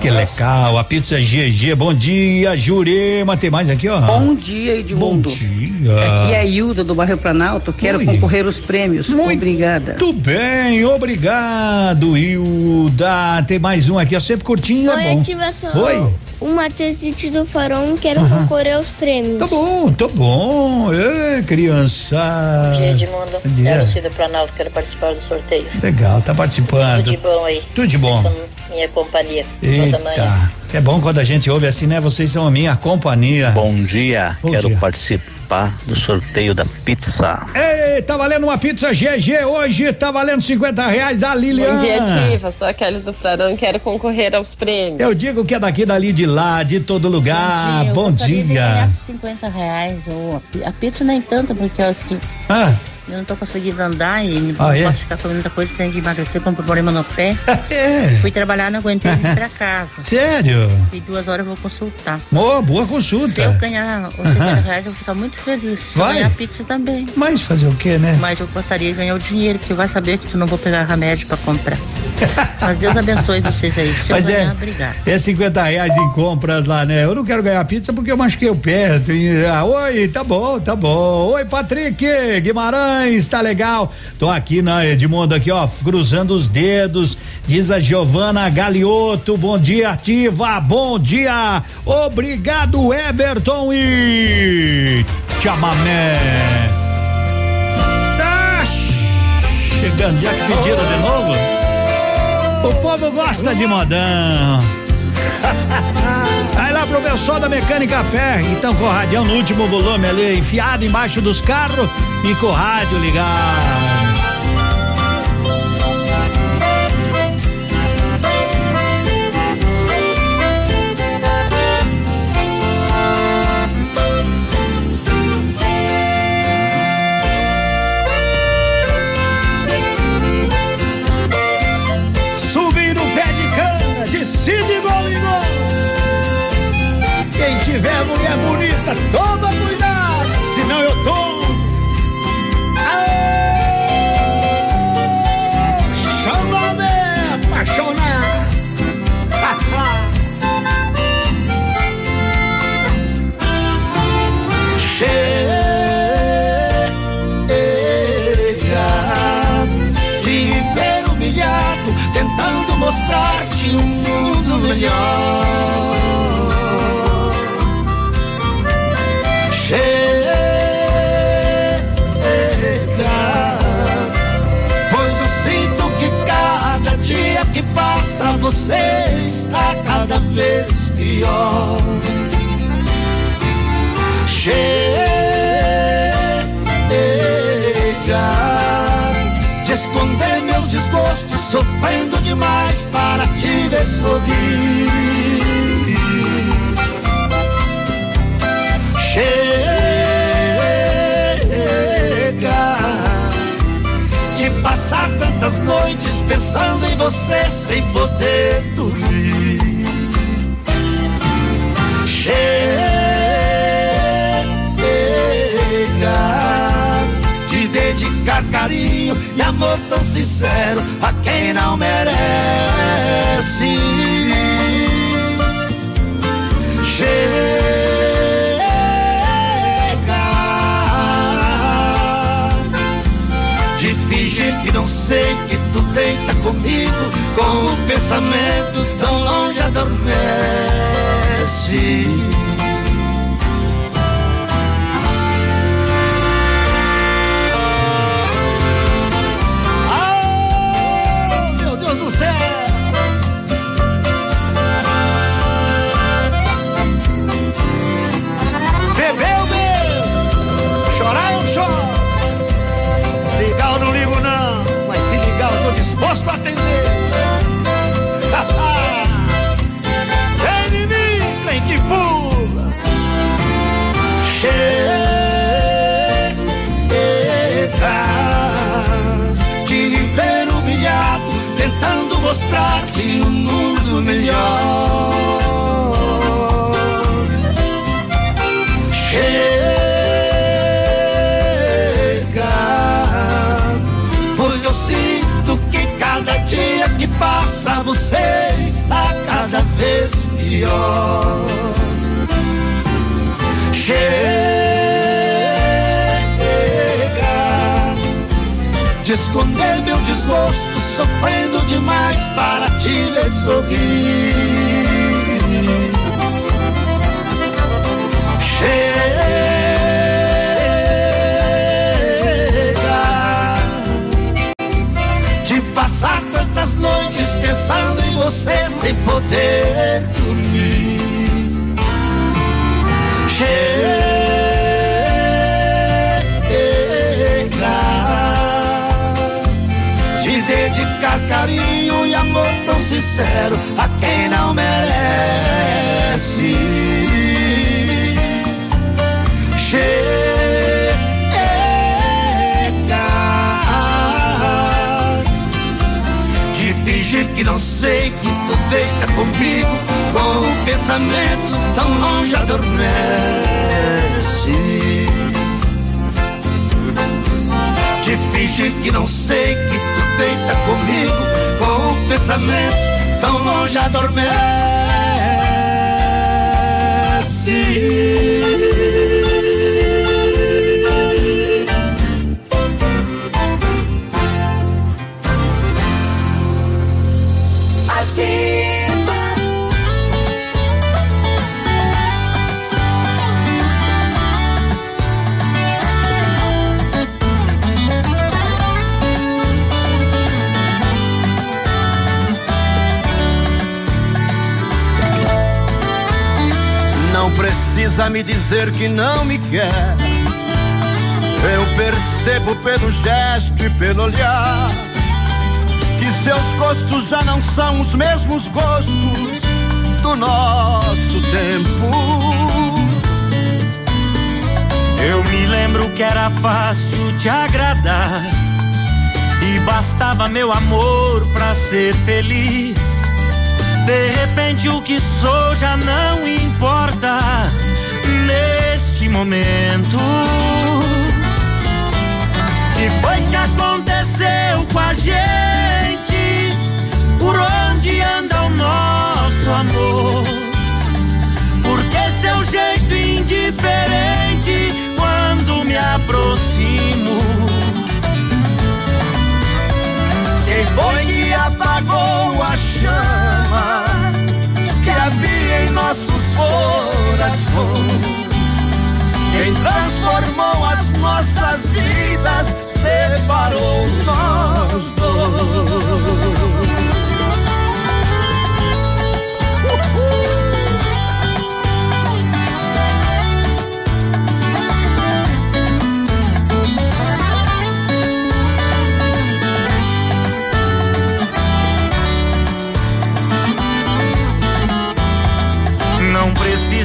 Que legal, a pizza GG. Bom dia, Jurema. Tem mais aqui, ó. Bom dia, Edmundo. Bom dia. Aqui é a Hilda do bairro Planalto. Quero Oi. concorrer aos prêmios. Obrigada. Tudo bem, obrigado, Hilda. Tem mais um aqui, ó, sempre curtinho, é Oi, bom. ativação. Oi. O Matheus Titi do Farol quero concorrer aos prêmios. Tá bom, tá bom. Ê, criança. Bom dia, Edmundo. Bom dia. É a Lucida Planalto, quero participar dos sorteios. Legal, tá participando. Tudo de bom aí. Tudo de bom. Vocês são minha companhia toda manhã. Eita. É bom quando a gente ouve assim, né? Vocês são a minha companhia. Bom dia, Bom quero dia. participar do sorteio da pizza. Ei, tá valendo uma pizza GG hoje, tá valendo 50 reais da Lilian. Bom dia, Ativa. Sou a Kelly do Frarão quero concorrer aos prêmios. Eu digo que é daqui, dali, de lá, de todo lugar. Bom de ganhar dia. 50 reais. Ou a pizza nem tanto, porque eu acho que Ah, eu não tô conseguindo andar e não Ah, é? posso ficar comendo muita coisa, tenho que emagrecer com um problema no pé. é. Fui trabalhar, não aguentei vir pra casa. Sério? E duas horas eu vou consultar. Ô, boa Se eu consulta. ganhar os 50 reais, eu vou ficar muito feliz. Se Vai? ganhar pizza também. Mas fazer o quê, né? Mas eu gostaria de ganhar o dinheiro, porque vai saber que eu não vou pegar remédio pra comprar. Mas Deus abençoe vocês aí. Se Mas eu ganhar, é, obrigado. é 50 reais em compras lá, né? Eu não quero ganhar pizza porque eu machuquei o pé. Tem- ah, oi, tá bom, tá bom. Oi, Patrick Guimarães, tá legal. Tô aqui na Edmundo aqui, ó, cruzando os dedos. Diz a Giovana Galioto, bom dia, ativa, bom dia. Obrigado, Everton e chamamé. Tá chegando, já que pediram de novo? O povo gosta de modão. Lá pro pessoal da Mecânica Ferro, então com o radião no último volume ali, enfiado embaixo dos carros e com o rádio ligado. Tiver mulher bonita, toma cuidado, senão eu tomo. Chama-me apaixonar. Chega de ver humilhado, tentando mostrar-te um mundo melhor. Você está cada vez pior. Chega de esconder meus desgostos, sofrendo demais para te ver sorrir. Passar tantas noites pensando em você sem poder dormir. Chega de dedicar carinho e amor tão sincero a quem não merece. Não sei que tu deita comigo com o pensamento tão longe adormece. Mostrar-te um mundo melhor. Chega, pois eu sinto que cada dia que passa você está cada vez pior. Chega de esconder meu desgosto, sofrendo demais para te ver sorrir. Chega de passar tantas noites pensando em você sem poder dormir. Chega carinho e amor tão sincero a quem não merece. Chega de fingir que não sei que tu deita comigo com o pensamento tão longe adormece. De fingir que não sei que deita comigo com o pensamento tão longe adormece. Precisa me dizer que não me quer. Eu percebo pelo gesto e pelo olhar que seus gostos já não são os mesmos gostos do nosso tempo. Eu me lembro que era fácil te agradar e bastava meu amor pra ser feliz. De repente o que sou já não importa neste momento. Que foi que aconteceu com a gente? Por onde anda o nosso amor? Por que seu jeito indiferente quando me aproximo? Quem foi que apagou a chama que havia em nossos corações? Transformou as nossas vidas separou nós dois.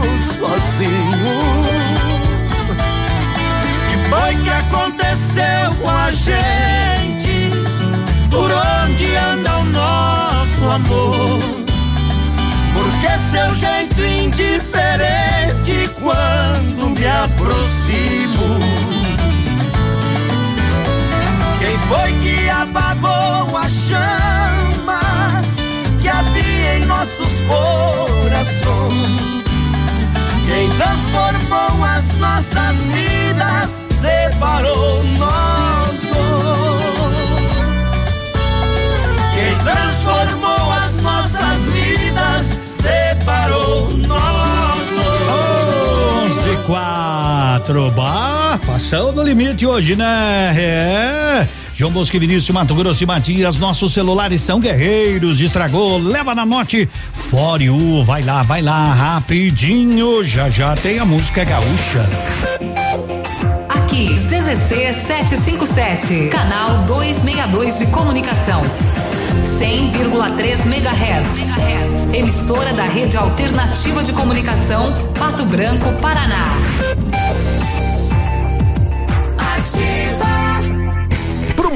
Fico sozinho. Que foi que aconteceu com a gente? Por onde anda o nosso amor? Por que seu jeito indiferente quando me aproximo? Quem foi que apagou a chama que havia em nossos corações? Quem transformou as nossas vidas separou nós. Quem transformou as nossas vidas separou nós. 11 4. Bah, passou do limite hoje, né? É. João Bosco e Vinícius, Mato Grosso e Matias, nossos celulares são guerreiros, estragou, leva na note, Fore U, vai lá, vai lá, rapidinho, já já tem a música gaúcha. Aqui, CZC 757, canal 262 de comunicação. 100,3 MHz. Emissora da Rede Alternativa de Comunicação, Pato Branco, Paraná.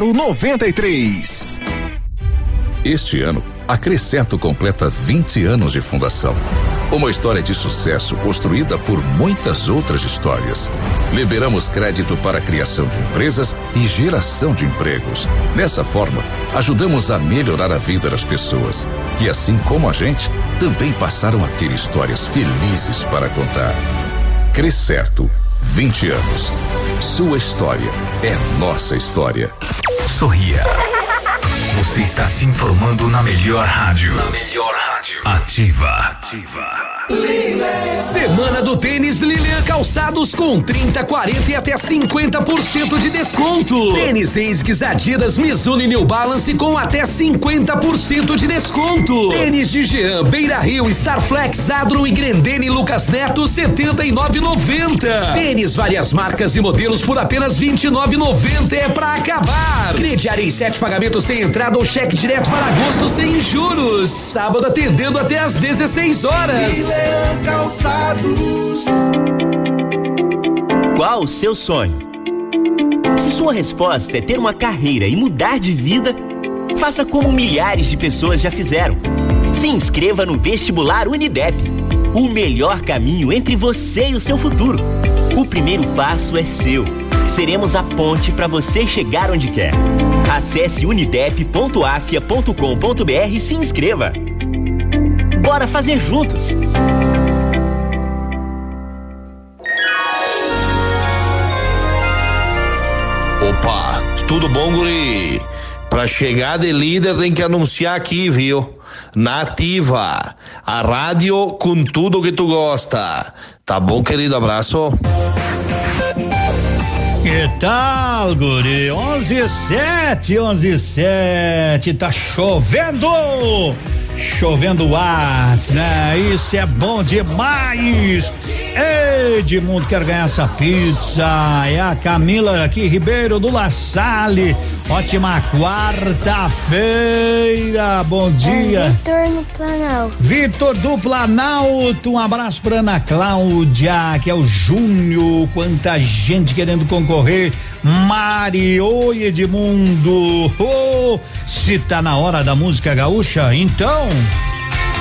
0093. Este ano, a Cresceto completa 20 anos de fundação. Uma história de sucesso construída por muitas outras histórias. Liberamos crédito para a criação de empresas e geração de empregos. Dessa forma, ajudamos a melhorar a vida das pessoas, que assim como a gente, também passaram a ter histórias felizes para contar. Crescerto, 20 anos. Sua história é nossa história. Sorria. Você está se informando na melhor rádio. Na melhor rádio. Ativa. Ativa. Semana do tênis Lilian Calçados com 30, 40 e até 50% de desconto. Tênis ASICS Adidas Mizuno e New Balance com até 50% de desconto. Tênis de Jean, Beira Rio, Starflex, Adron e Grendene Lucas Neto 79,90. Tênis várias marcas e modelos por apenas 29,90 é pra acabar. Crediário em sete pagamentos sem entrada ou cheque direto para agosto sem juros. Sábado atendendo até às 16 horas. Calçados. Qual o seu sonho? Se sua resposta é ter uma carreira e mudar de vida, faça como milhares de pessoas já fizeram. Se inscreva no vestibular Unidep. O melhor caminho entre você e o seu futuro. O primeiro passo é seu. Seremos a ponte para você chegar onde quer. Acesse unidep.afia.com.br e se inscreva. Bora fazer juntos! Opa, tudo bom, guri? Pra chegar de líder tem que anunciar aqui, viu? Nativa, a rádio com tudo que tu gosta. Tá bom, querido? Abraço. Que tal, guri? 11 e 7, 11 e 7, tá chovendo! Chovendo watts, né? Isso é bom demais! Edmundo quer ganhar essa pizza. É a Camila aqui, Ribeiro do La Salle. Ótima quarta-feira. Bom dia. É Vitor no Planalto. Vitor do Planalto. Um abraço pra Ana Cláudia, que é o Júnior. Quanta gente querendo concorrer. Mari, oi Edmundo. Oh, se tá na hora da música gaúcha, então.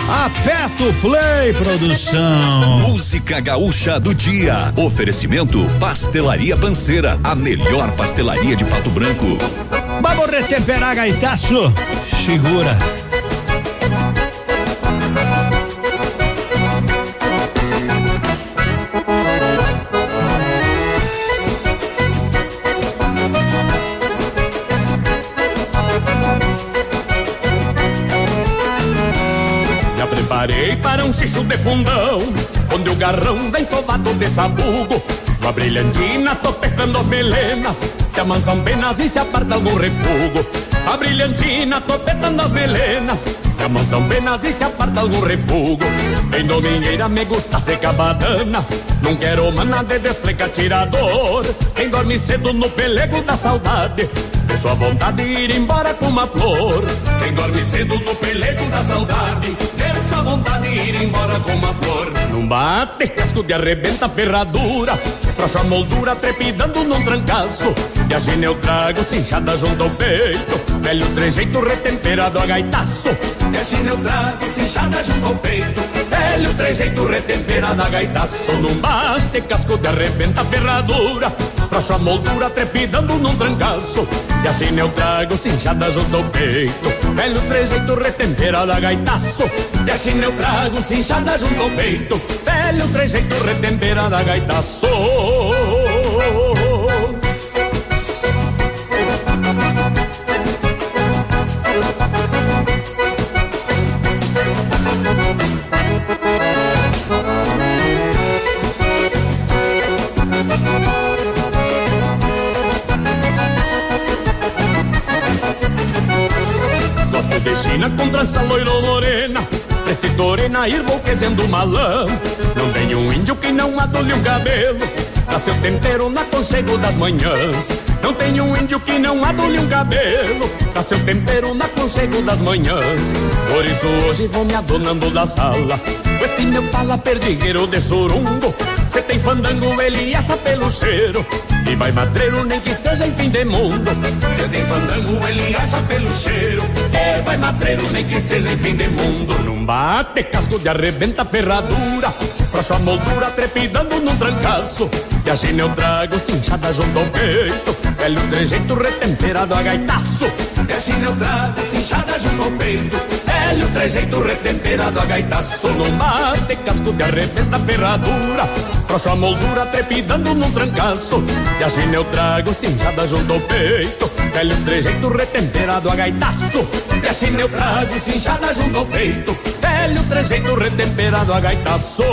Aperta o play, produção. Música gaúcha do dia. Oferecimento Pastelaria Panceira, a melhor pastelaria de Pato Branco. Vamos retemperar, gaitaço. Segura. Um xixo de fundão, onde o garrão vem sovado de sabugo. Na brilhantina tô pescando as melenas, se amansam penas e se aparta algum refugo. A brilhantina tô petando as melenas, se amansam penas e se aparta algum refugo. Em domingueira me gusta secar badana, não quero mana de desfleca tirador. Quem dorme cedo no pelego da saudade, tem sua vontade de ir embora com uma flor. Quem dorme cedo no pelego da saudade, vontade de ir embora com uma flor. Não bate casco de arrebenta ferradura, frouxa a moldura trepidando num trancaço. E a gine eu trago cinchada junto ao peito, velho trejeito retemperado a gaitaço. E a gine eu trago cinchada junto ao peito, velho trejeito retemperado a gaitaço. Não bate casco de arrebenta ferradura, frouxa a moldura trepidando num trancaço. E assim eu trago cinchada junto ao peito Velho trejeito retemperado a gaitaço. E assim eu trago cinchada junto ao peito. Velho trejeito retemperado a gaitaço trança loiro morena Prestitorena, irboquezendo malão Não tem um índio que não adule um cabelo Dá seu tempero na conchego das manhãs. Não tem um índio que não adule um cabelo Dá seu tempero na conchego das manhãs. Por isso hoje vou me adonando da sala Com este meu pala perdigueiro de sorungo Cê tem fandango, ele acha pelo cheiro E vai madreiro, nem que seja em fim de mundo. Cê tem fandango, ele acha pelo cheiro. E vai madreiro, nem que seja em fim de mundo. Não bate casco de arrebenta ferradura. Frouxo a moldura trepidando num trancaço. E a gina eu trago cinchada junto ao peito. Velho trejeito retemperado a gaitaço. E a gina eu trago cinchada junto ao peito Velho trejeito retemperado a gaitaço No mate casco de arrebenta ferradura Frouxo a moldura trepidando num trancaço E a gina eu trago cinchada junto ao peito Velho trejeito retemperado a gaitaço E a gina eu trago cinchada junto ao peito Velho trejeito retemperado a gaitaço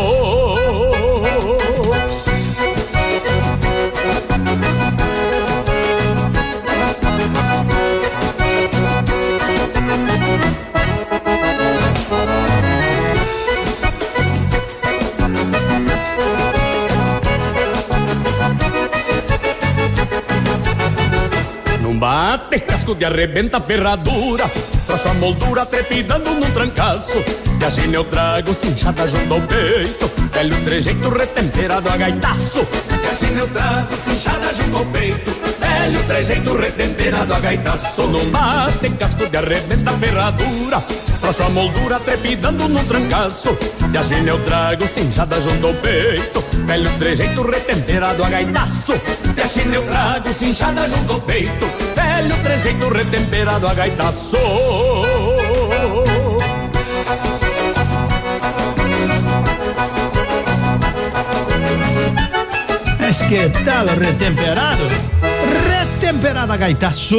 Bate casco de arrebenta ferradura. Frouxo a moldura trepidando num trancaço. E a eu trago cinchada junto ao peito. Velho trejeito retemperado a gaitaço. E a eu trago cinchada junto ao peito Velho trejeito retemperado a gaitaço Num bate casco de arrebenta ferradura Frouxo a moldura trepidando num trancaço. E a eu trago cinchada junto ao peito Velho trejeito retemperado a gaitaço E a eu trago cinchada junto ao peito Velho trejeito retemperado a gaitaço Es que tal retemperado? Retemperada gaitaço.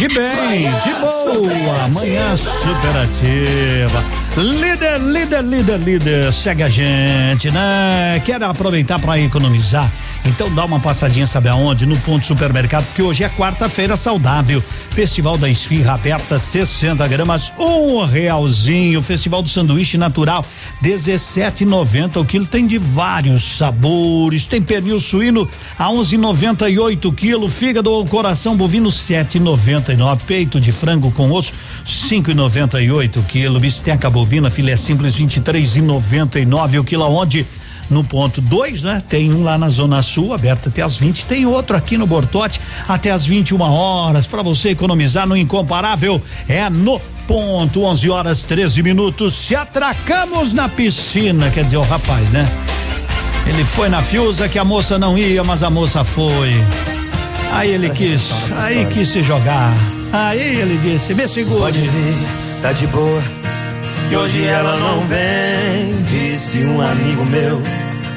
De bem, de boa, manhã superativa. Líder, líder, líder, líder, segue a gente, né? Quer aproveitar para economizar? Então dá uma passadinha, sabe aonde? No ponto supermercado, porque hoje é quarta-feira saudável. Festival da Esfirra aberta, 60 gramas, um realzinho. Festival do Sanduíche Natural, 17,90 o quilo. Tem de vários sabores. Tem pernil suíno a 11,98 quilo. Fígado ou coração bovino, 7,99. Peito de frango com osso, 5,98 quilo. Bisteca filé simples, 23,99 o quilo. Aonde? no ponto 2, né? Tem um lá na Zona Sul, aberto até às 20. Tem outro aqui no Bortote, até às 21 horas, para você economizar no incomparável. É no ponto, 11 horas 13 minutos. Se atracamos na piscina, quer dizer, o rapaz, né? Ele foi na Fiusa que a moça não ia, mas a moça foi. Aí ele quis, aí quis se jogar. Aí ele disse: me segure. Pode vir, tá de boa. Que hoje ela não vem, disse um amigo meu,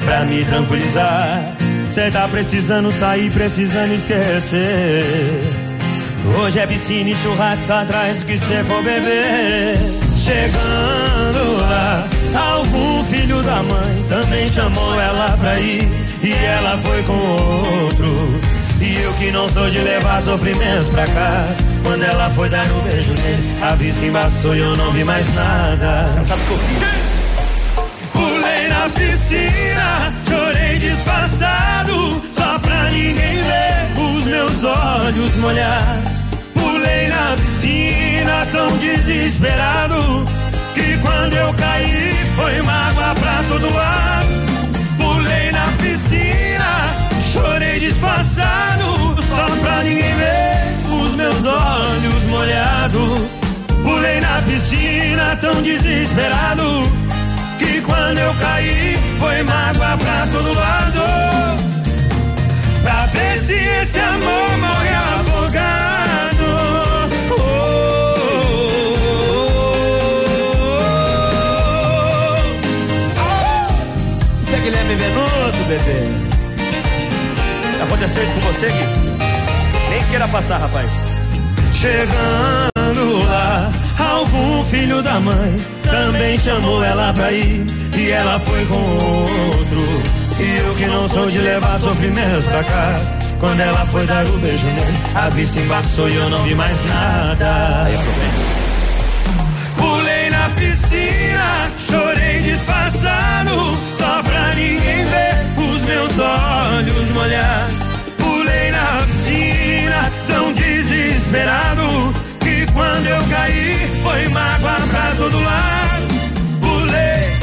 pra me tranquilizar. Cê tá precisando sair, precisando esquecer. Hoje é piscina e churrasco atrás do que cê for beber. Chegando lá, algum filho da mãe também chamou ela pra ir. E ela foi com outro. E eu que não sou de levar sofrimento pra casa. Quando ela foi dar um beijo nele, a vista embaçou e eu não vi mais nada. Pulei na piscina, chorei disfarçado, só pra ninguém ver os meus olhos molhar. Pulei na piscina, tão desesperado, que quando eu caí foi mágoa pra todo lado. Pulei na piscina, chorei disfarçado, só pra ninguém ver meus olhos molhados. Pulei na piscina tão desesperado que quando eu caí foi mágoa pra todo lado. Pra ver se esse amor morre afogado. Oh, oh, oh, Isso é Guilherme Venuto, bebê. Aconteceu isso com você, Gui? Nem queira passar, rapaz. Chegando lá, algum filho da mãe também chamou ela pra ir. E ela foi com outro. E eu que não sou de levar sofrimento pra casa. Quando ela foi dar o beijo nele, a vista embaçou e eu não vi mais nada. Aí Pulei na piscina, chorei disfarçado, só pra ninguém ver os meus olhos molhar. Que quando eu caí, foi mágoa pra todo lado. Pulei,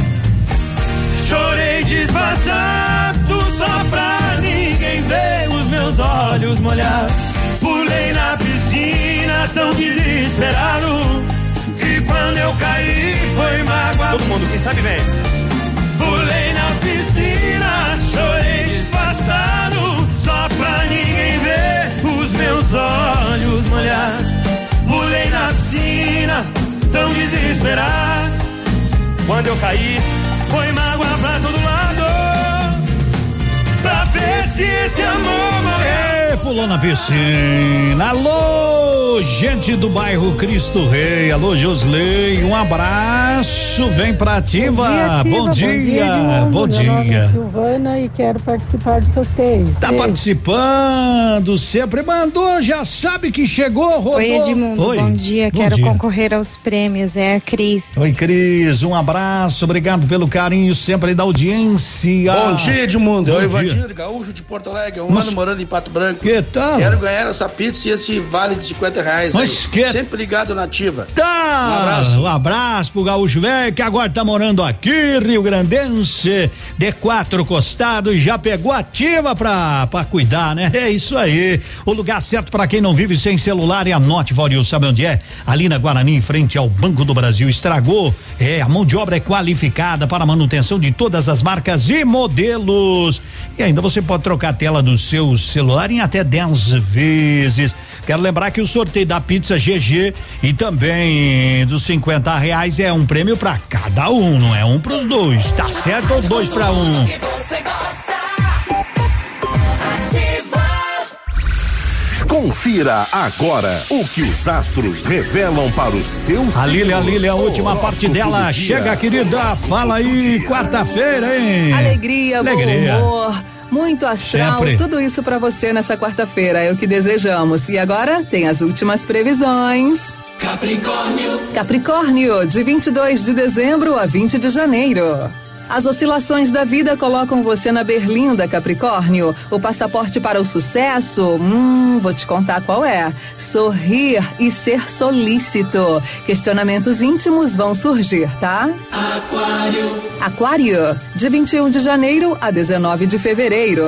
chorei disfarçado, só pra ninguém ver os meus olhos molhar. Pulei na piscina, tão desesperado, que quando eu caí, foi mágoa. Todo mundo, quem sabe vem. Pulei na piscina, chorei disfarçado, só pra ninguém meus olhos molhar. Pulei na piscina, tão desesperado. Quando eu caí, foi mágoa pra todo lado. Pra ver se esse amor morreu. Pulou na piscina. Alô, gente do bairro Cristo Rei. Alô, Josley. Um abraço. Vem pra ativa. Bom dia. Bom dia. Meu nome é Silvana e quero participar do sorteio. Tá Beijo. participando, sempre mandou, já sabe que chegou, rodou. Oi, Edmundo, Oi. bom dia. Bom Quero dia. concorrer aos prêmios. É a Cris. Oi, Cris, um abraço, obrigado pelo carinho sempre da audiência. Bom dia, Edmundo. Bom Eu, dia. Evandir, gaúcho de Porto Alegre, um Mas- ano morando em Pato Branco. Que tal? Quero ganhar essa pizza e esse vale de 50 reais. Mas aí. que- Sempre ligado na ativa. Tá, Um abraço. um abraço pro Gaúcho Velho, que agora tá morando aqui, Rio Grandense, de quatro costados, já pegou ativa pra, pra cuidar, né? É isso aí. O lugar certo pra quem não vive sem celular é a Norte Valil, sabe onde é? Ali na Guarani, em frente ao Banco do Brasil. Estragou? É, a mão de obra é qualificada para manutenção de todas as marcas e modelos. E ainda você pode trocar a tela do seu celular em até 10 vezes. Quero lembrar que o sorteio da pizza GG e também dos 50 reais é um prêmio para cada um, não é um pros dois, tá certo? Ou dois para um? Confira agora o que os astros revelam para o seu A Lília, a. Lília, a última parte dela. Chega, querida. Fala aí, quarta-feira, hein? Alegria, Alegria. bom humor, muito astral, Sempre. tudo isso pra você nessa quarta-feira, é o que desejamos. E agora tem as últimas previsões. Capricórnio. Capricórnio, de 22 de dezembro a 20 de janeiro. As oscilações da vida colocam você na berlinda, Capricórnio. O passaporte para o sucesso? Hum, vou te contar qual é. Sorrir e ser solícito. Questionamentos íntimos vão surgir, tá? Aquário. Aquário, de 21 de janeiro a 19 de fevereiro.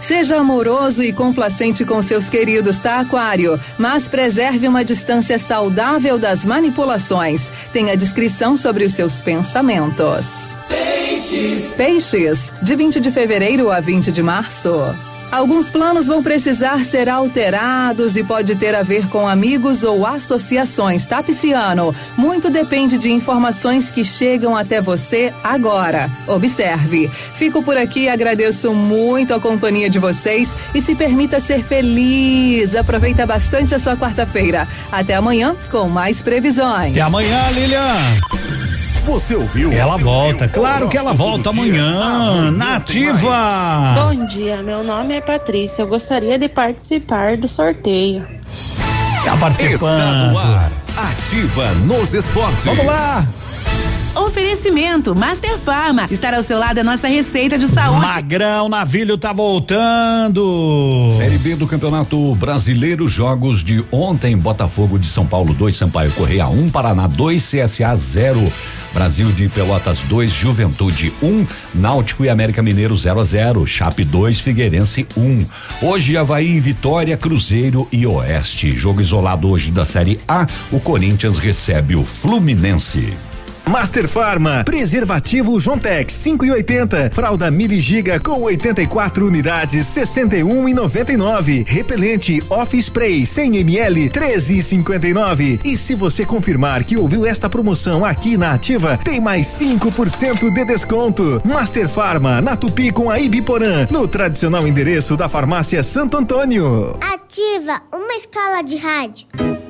Seja amoroso e complacente com seus queridos, tá, Aquário? Mas preserve uma distância saudável das manipulações. Tenha discrição sobre os seus pensamentos. Peixes. Peixes, de 20 de fevereiro a 20 de março. Alguns planos vão precisar ser alterados e pode ter a ver com amigos ou associações, tá, Pisciano? Muito depende de informações que chegam até você agora. Observe. Fico por aqui, agradeço muito a companhia de vocês e se permita ser feliz. Aproveita bastante a sua quarta-feira. Até amanhã com mais previsões. Até amanhã, Lilian. Você ouviu? Ela Você volta, ouviu? claro que ela volta amanhã. Nativa. Bom dia, meu nome é Patrícia. Eu gostaria de participar do sorteio. Tá participando. Está no ar. Ativa nos esportes. Vamos lá. Oferecimento Master Farma. Estar ao seu lado é nossa receita de saúde. Magrão Navilho tá voltando. Série B do Campeonato Brasileiro, jogos de ontem, Botafogo de São Paulo 2, Sampaio Correia 1, Paraná 2, CSA 0, Brasil de Pelotas 2, Juventude 1, Náutico e América Mineiro 0 a 0, Chape 2, Figueirense 1. Hoje Havaí, Vitória, Cruzeiro e Oeste. Jogo isolado hoje da Série A, o Corinthians recebe o Fluminense. Master Farma, preservativo Jontex 5 e 80, fralda Mili Giga com 84 unidades 61 e 99, repelente Off Spray 100 ml 13 e 59. E se você confirmar que ouviu esta promoção aqui na Ativa, tem mais 5% de desconto. Master Farma, na Tupi com a Ibiporã, no tradicional endereço da farmácia Santo Antônio. Ativa uma escala de rádio.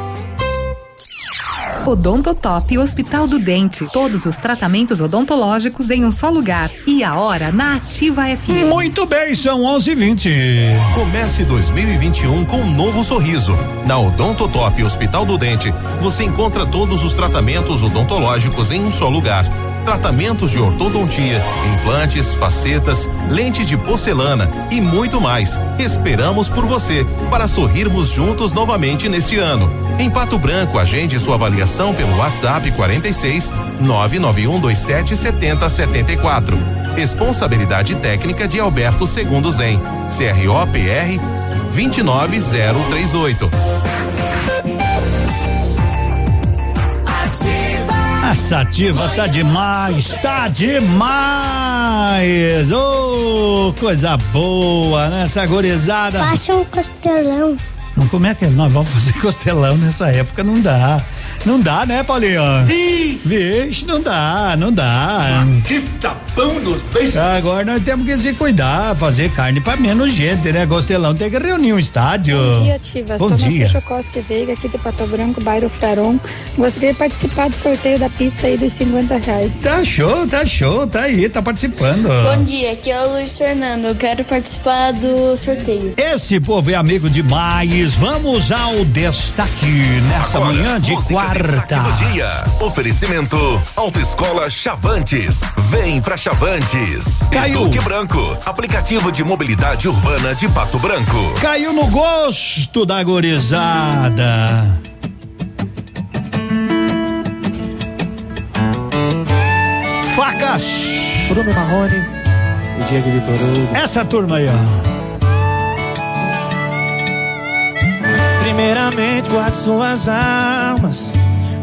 Odontotop Hospital do Dente. Todos os tratamentos odontológicos em um só lugar. E a hora na Ativa FM. Muito bem, são 11:20. Comece 2021 com um novo sorriso. Na Odontotop Hospital do Dente, você encontra todos os tratamentos odontológicos em um só lugar. Tratamentos de ortodontia, implantes, facetas, lente de porcelana e muito mais. Esperamos por você para sorrirmos juntos novamente neste ano. Em Pato Branco, agende sua avaliação pelo WhatsApp 46 99127 7074. Responsabilidade técnica de Alberto Segundo Zen. CROPR 29038. Essa ativa tá demais, tá demais! Ô, coisa boa, né? Essa gorizada. Passa um costelão. Não, como é que nós vamos fazer costelão nessa época? Não dá. Não dá, né, Paulinho? Vixe, não dá, não dá. Que tapão nos beijos. Agora nós temos que se cuidar, fazer carne pra menos gente, né? Costelão tem que reunir um estádio. Bom dia, Ativa. Bom Sou dia. Chocoski Veiga, aqui de Pato Branco, bairro Fraron. Gostaria de participar do sorteio da pizza aí dos 50 reais. Tá show, tá show, tá aí, tá participando. Bom dia, aqui é o Luiz Fernando. Eu quero participar do sorteio. Esse povo é amigo demais. Vamos ao destaque nessa Agora, manhã de música do dia. Oferecimento Autoescola Chavantes. Vem pra Chavantes. Caiu. Duque Branco, aplicativo de mobilidade urbana de Pato Branco. Caiu no gosto da gorizada. Facas. Bruno Marrone e Diego Vitor Hugo. Essa turma aí, ó. Primeiramente, guarde suas armas.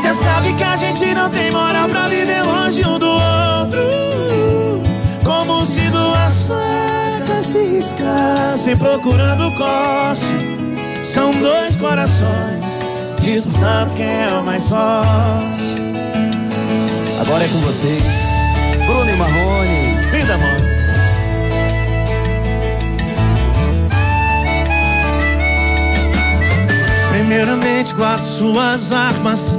Cê sabe que a gente não tem moral pra viver longe um do outro. Como se duas facas se riscassem procurando corte. São dois corações disputando quem é o mais forte. Agora é com vocês, Bruno e Marrone. Linda, mano. Primeiramente, guarde suas armas.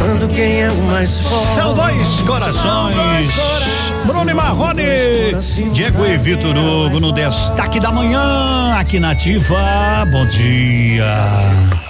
disputando quem é o mais forte. São dois corações. Bruno e Marrone, Diego e Vitor Hugo no destaque da manhã aqui na Ativa. Bom dia.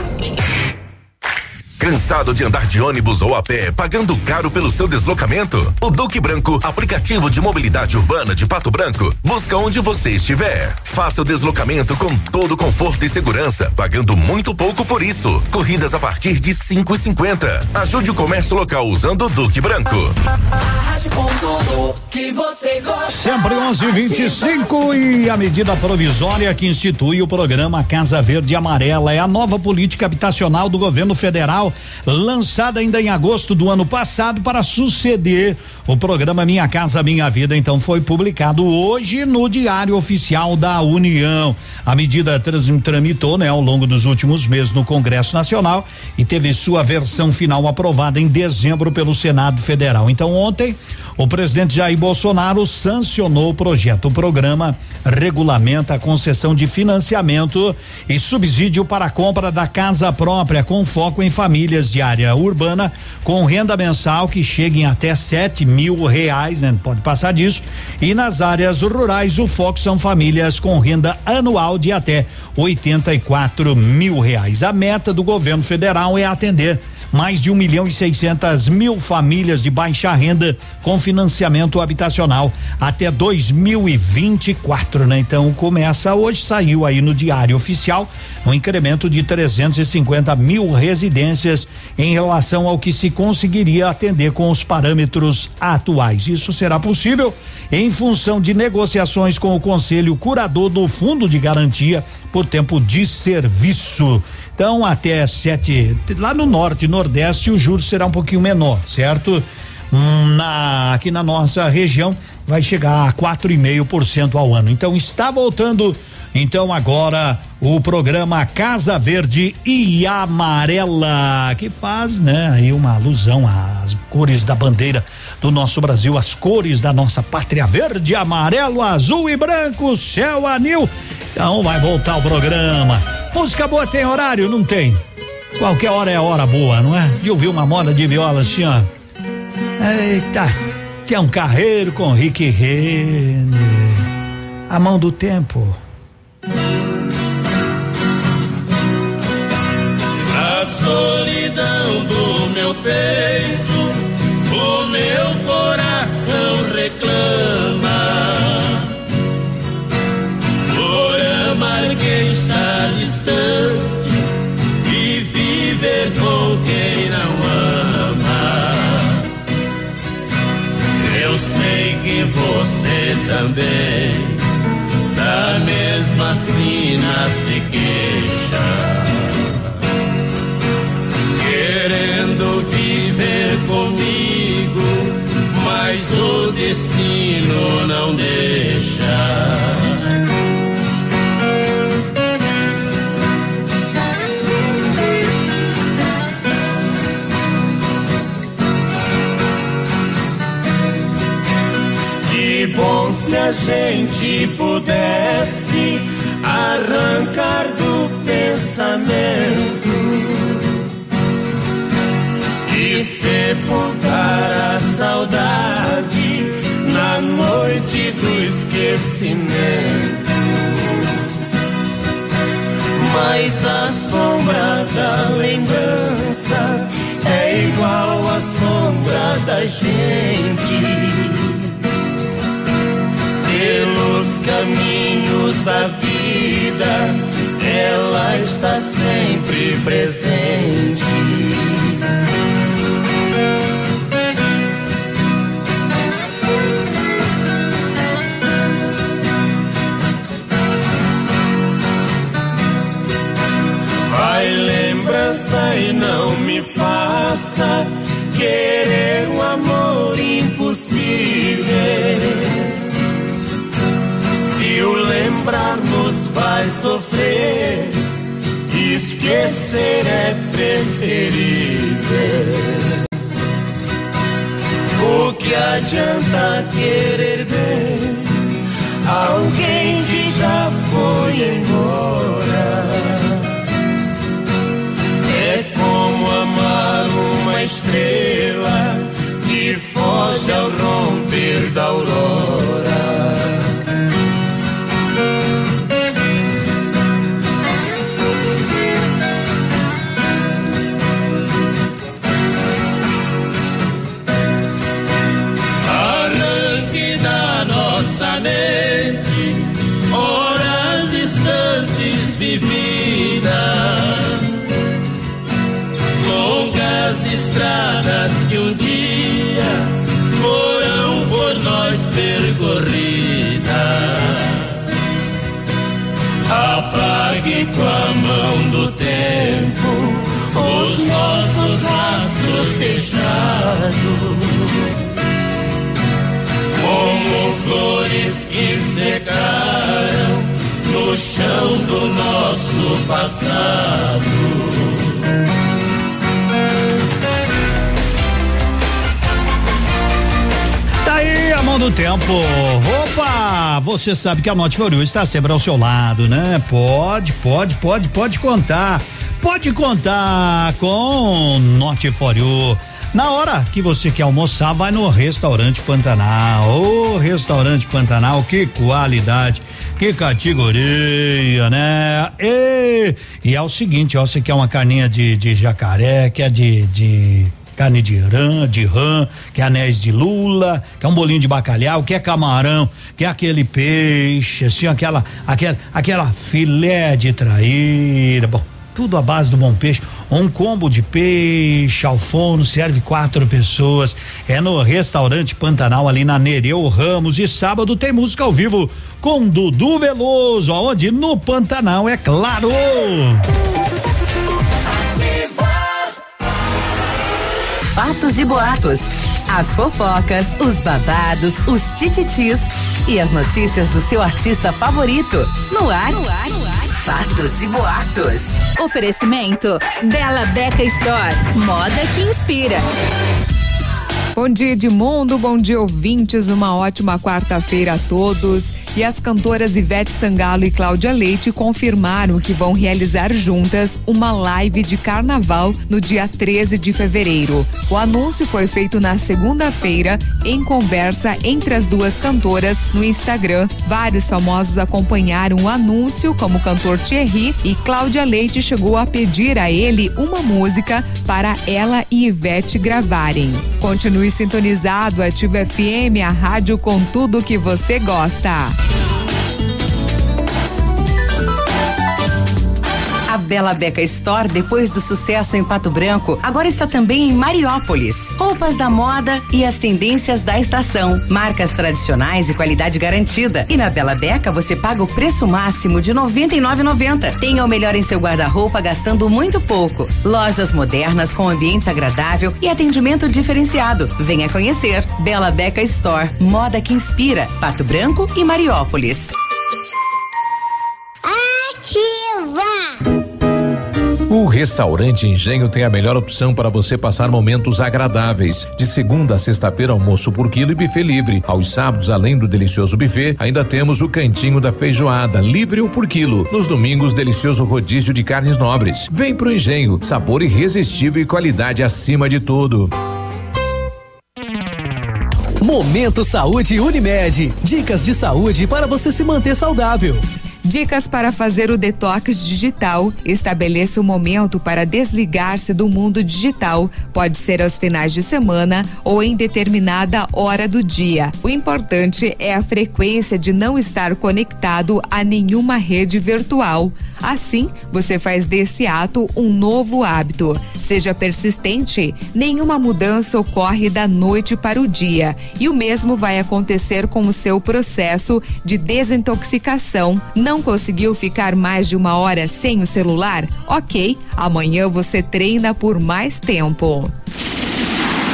Cansado de andar de ônibus ou a pé, pagando caro pelo seu deslocamento? O Duque Branco, aplicativo de mobilidade urbana de Pato Branco, busca onde você estiver. Faça o deslocamento com todo conforto e segurança, pagando muito pouco por isso. Corridas a partir de cinco e cinquenta. Ajude o comércio local usando o Duque Branco. que você gosta. Sempre 11:25 e a medida provisória que institui o programa Casa Verde e Amarela é a nova política habitacional do governo federal, lançada ainda em agosto do ano passado para suceder o programa Minha Casa Minha Vida. Então foi publicado hoje no Diário Oficial da União. A medida trans, tramitou, né, ao longo dos últimos meses no Congresso Nacional e teve sua versão final aprovada em dezembro pelo Senado Federal. Então ontem o presidente Jair Bolsonaro sancionou o projeto. O programa regulamenta a concessão de financiamento e subsídio para a compra da casa própria, com foco em famílias de área urbana, com renda mensal que cheguem até sete mil reais, né? Não pode passar disso. E nas áreas rurais, o foco são famílias com renda anual de até 84 mil reais. A meta do governo federal é atender mais de um milhão e seiscentas mil famílias de baixa renda com financiamento habitacional até 2024, né? Então começa hoje, saiu aí no Diário Oficial um incremento de 350 mil residências em relação ao que se conseguiria atender com os parâmetros atuais. Isso será possível em função de negociações com o Conselho Curador do Fundo de Garantia por tempo de serviço. Então, até sete, lá no norte e nordeste, o juro será um pouquinho menor, certo? Hum, na, aqui na nossa região vai chegar a quatro e meio por cento ao ano. Então, está voltando, então agora o programa Casa Verde e Amarela, que faz, né, aí uma alusão às cores da bandeira do nosso Brasil, as cores da nossa pátria verde, amarelo, azul e branco, céu anil. Então vai voltar o programa. Música boa tem horário? Não tem. Qualquer hora é hora boa, não é? De ouvir uma moda de viola assim, ó. Eita, que é um carreiro com Rick Renner. A mão do tempo. A solidão do meu peito, o meu coração distante e viver com quem não ama. Eu sei que você também, da mesma sina se queixa querendo viver comigo, mas o destino não deixa. Se a gente pudesse arrancar do pensamento e sepultar a saudade na noite do esquecimento. Mas a sombra da lembrança é igual à sombra da gente. caminhos da vida, ela está sempre presente. Vai lembrança e não me faça querer um amor impossível. Se o lembrar nos faz sofrer, esquecer é preferível. O que adianta querer bem alguém que já foi embora? É como amar uma estrela que foge ao romper da aurora. A mão do tempo os nossos rastros deixados como flores que secaram no chão do nosso passado. Do tempo. Opa! Você sabe que a Norte Foriu está sempre ao seu lado, né? Pode, pode, pode, pode contar. Pode contar com Norte Foriu. Na hora que você quer almoçar, vai no restaurante Pantanal. Ô, restaurante Pantanal, que qualidade, que categoria, né? E, e é o seguinte, ó, você quer uma carninha de, de jacaré, quer de, de carne de rã, de rã, quer anéis de lula, quer um bolinho de bacalhau, quer camarão, quer aquele peixe, assim, aquela, aquela, aquela filé de traíra, bom, tudo à base do bom peixe. Um combo de peixe ao forno serve quatro pessoas. É no restaurante Pantanal ali na Nereu Ramos e sábado tem música ao vivo com Dudu Veloso, aonde no Pantanal é claro. Fatos e boatos. As fofocas, os babados, os tititis e as notícias do seu artista favorito. No ar, no ar, no ar. Fatos e boatos. Oferecimento Bela Beca Store. Moda que inspira. Bom dia, Edmundo. Bom dia, ouvintes. Uma ótima quarta-feira a todos. E as cantoras Ivete Sangalo e Cláudia Leite confirmaram que vão realizar juntas uma live de carnaval no dia 13 de fevereiro. O anúncio foi feito na segunda-feira em conversa entre as duas cantoras no Instagram. Vários famosos acompanharam o anúncio, como o cantor Thierry, e Cláudia Leite chegou a pedir a ele uma música para ela e Ivete gravarem. Continue sintonizado, Ativa FM, a rádio com tudo que você gosta. Show. A Bela Beca Store, depois do sucesso em Pato Branco, agora está também em Mariópolis. Roupas da moda e as tendências da estação. Marcas tradicionais e qualidade garantida. E na Bela Beca você paga o preço máximo de R$ 99,90. Tenha o melhor em seu guarda-roupa gastando muito pouco. Lojas modernas com ambiente agradável e atendimento diferenciado. Venha conhecer. Bela Beca Store, moda que inspira. Pato Branco e Mariópolis. Restaurante Engenho tem a melhor opção para você passar momentos agradáveis. De segunda a sexta-feira, almoço por quilo e buffet livre. Aos sábados, além do delicioso buffet, ainda temos o cantinho da feijoada, livre ou por quilo. Nos domingos, delicioso rodízio de carnes nobres. Vem pro Engenho, sabor irresistível e qualidade acima de tudo. Momento Saúde Unimed. Dicas de saúde para você se manter saudável. Dicas para fazer o detox digital. Estabeleça o momento para desligar-se do mundo digital. Pode ser aos finais de semana ou em determinada hora do dia. O importante é a frequência de não estar conectado a nenhuma rede virtual. Assim, você faz desse ato um novo hábito. Seja persistente, nenhuma mudança ocorre da noite para o dia. E o mesmo vai acontecer com o seu processo de desintoxicação. Não Conseguiu ficar mais de uma hora sem o celular? Ok, amanhã você treina por mais tempo.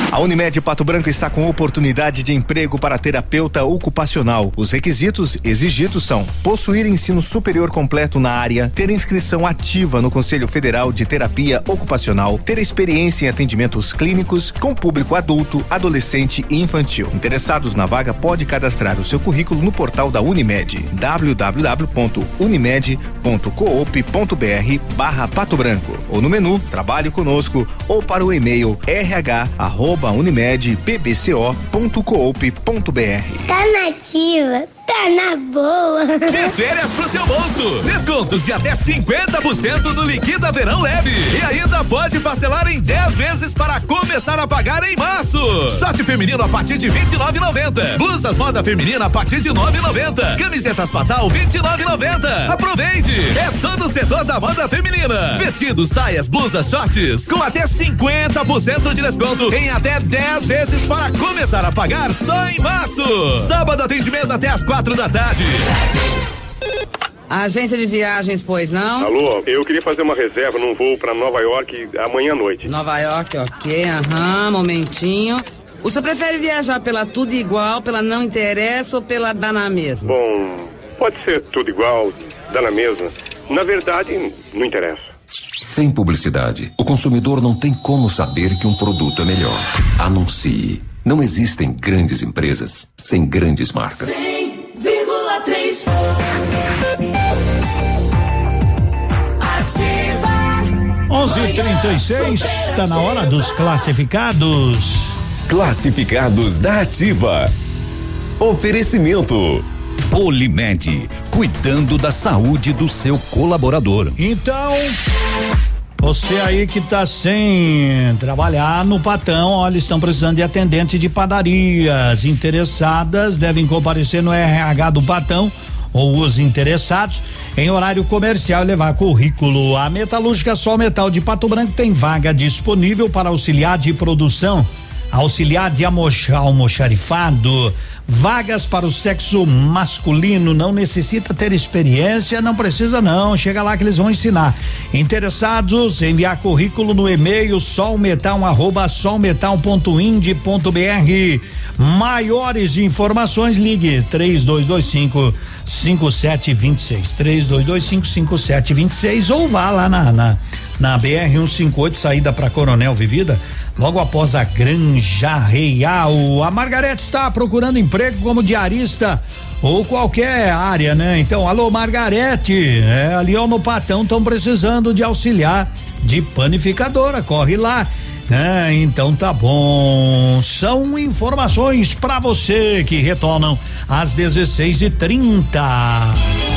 A Unimed Pato Branco está com oportunidade de emprego para terapeuta ocupacional. Os requisitos exigidos são possuir ensino superior completo na área, ter inscrição ativa no Conselho Federal de Terapia Ocupacional, ter experiência em atendimentos clínicos com público adulto, adolescente e infantil. Interessados na vaga pode cadastrar o seu currículo no portal da Unimed www.unimed.coop.br barra Pato Branco ou no menu Trabalhe Conosco ou para o e-mail rh arroba unimedpbco.coop.br. Tá nativa, tá na boa. De férias pro seu bolso. Descontos de até 50% do Liquida Verão Leve. E ainda pode parcelar em 10 vezes para começar a pagar em março. Short feminino a partir de 29,90. Blusas moda feminina a partir de 9,90. Camisetas Fatal 29,90. Aproveite! É todo o setor da moda feminina. Vestidos, saias, blusas, shorts com até 50% de desconto em até 10 vezes para começar a pagar só em março. Sábado atendimento até as quatro da tarde. Agência de viagens, pois não? Alô, eu queria fazer uma reserva num voo para Nova York amanhã à noite. Nova York, ok, aham, momentinho. O senhor prefere viajar pela tudo igual, pela não interessa ou pela dá na mesma? Bom, pode ser tudo igual, dá na mesma. Na verdade, não interessa. Sem publicidade, o consumidor não tem como saber que um produto é melhor. Anuncie. Não existem grandes empresas sem grandes marcas. 100,3 11:36 está na hora dos classificados. Classificados da Ativa. Oferecimento. Polimed, cuidando da saúde do seu colaborador. Então, você aí que tá sem trabalhar no Patão, olha, estão precisando de atendente de padarias. Interessadas devem comparecer no RH do Patão ou os interessados em horário comercial levar currículo. A Metalúrgica Sol Metal de Pato Branco tem vaga disponível para auxiliar de produção, auxiliar de almoxa- almoxarifado. Vagas para o sexo masculino não necessita ter experiência, não precisa não. Chega lá que eles vão ensinar. Interessados, enviar currículo no e-mail solmetal arroba solmetal.ind.br. Maiores informações, ligue 3225 5726 3225 5726 ou vá lá na, na, na BR 158, saída para Coronel Vivida, logo após a Granja Real. A Margarete está procurando emprego como diarista ou qualquer área, né? Então, alô Margarete, é, ali ó, no Patão estão precisando de auxiliar de panificadora, corre lá. né? então tá bom. São informações para você que retornam às 16 e 30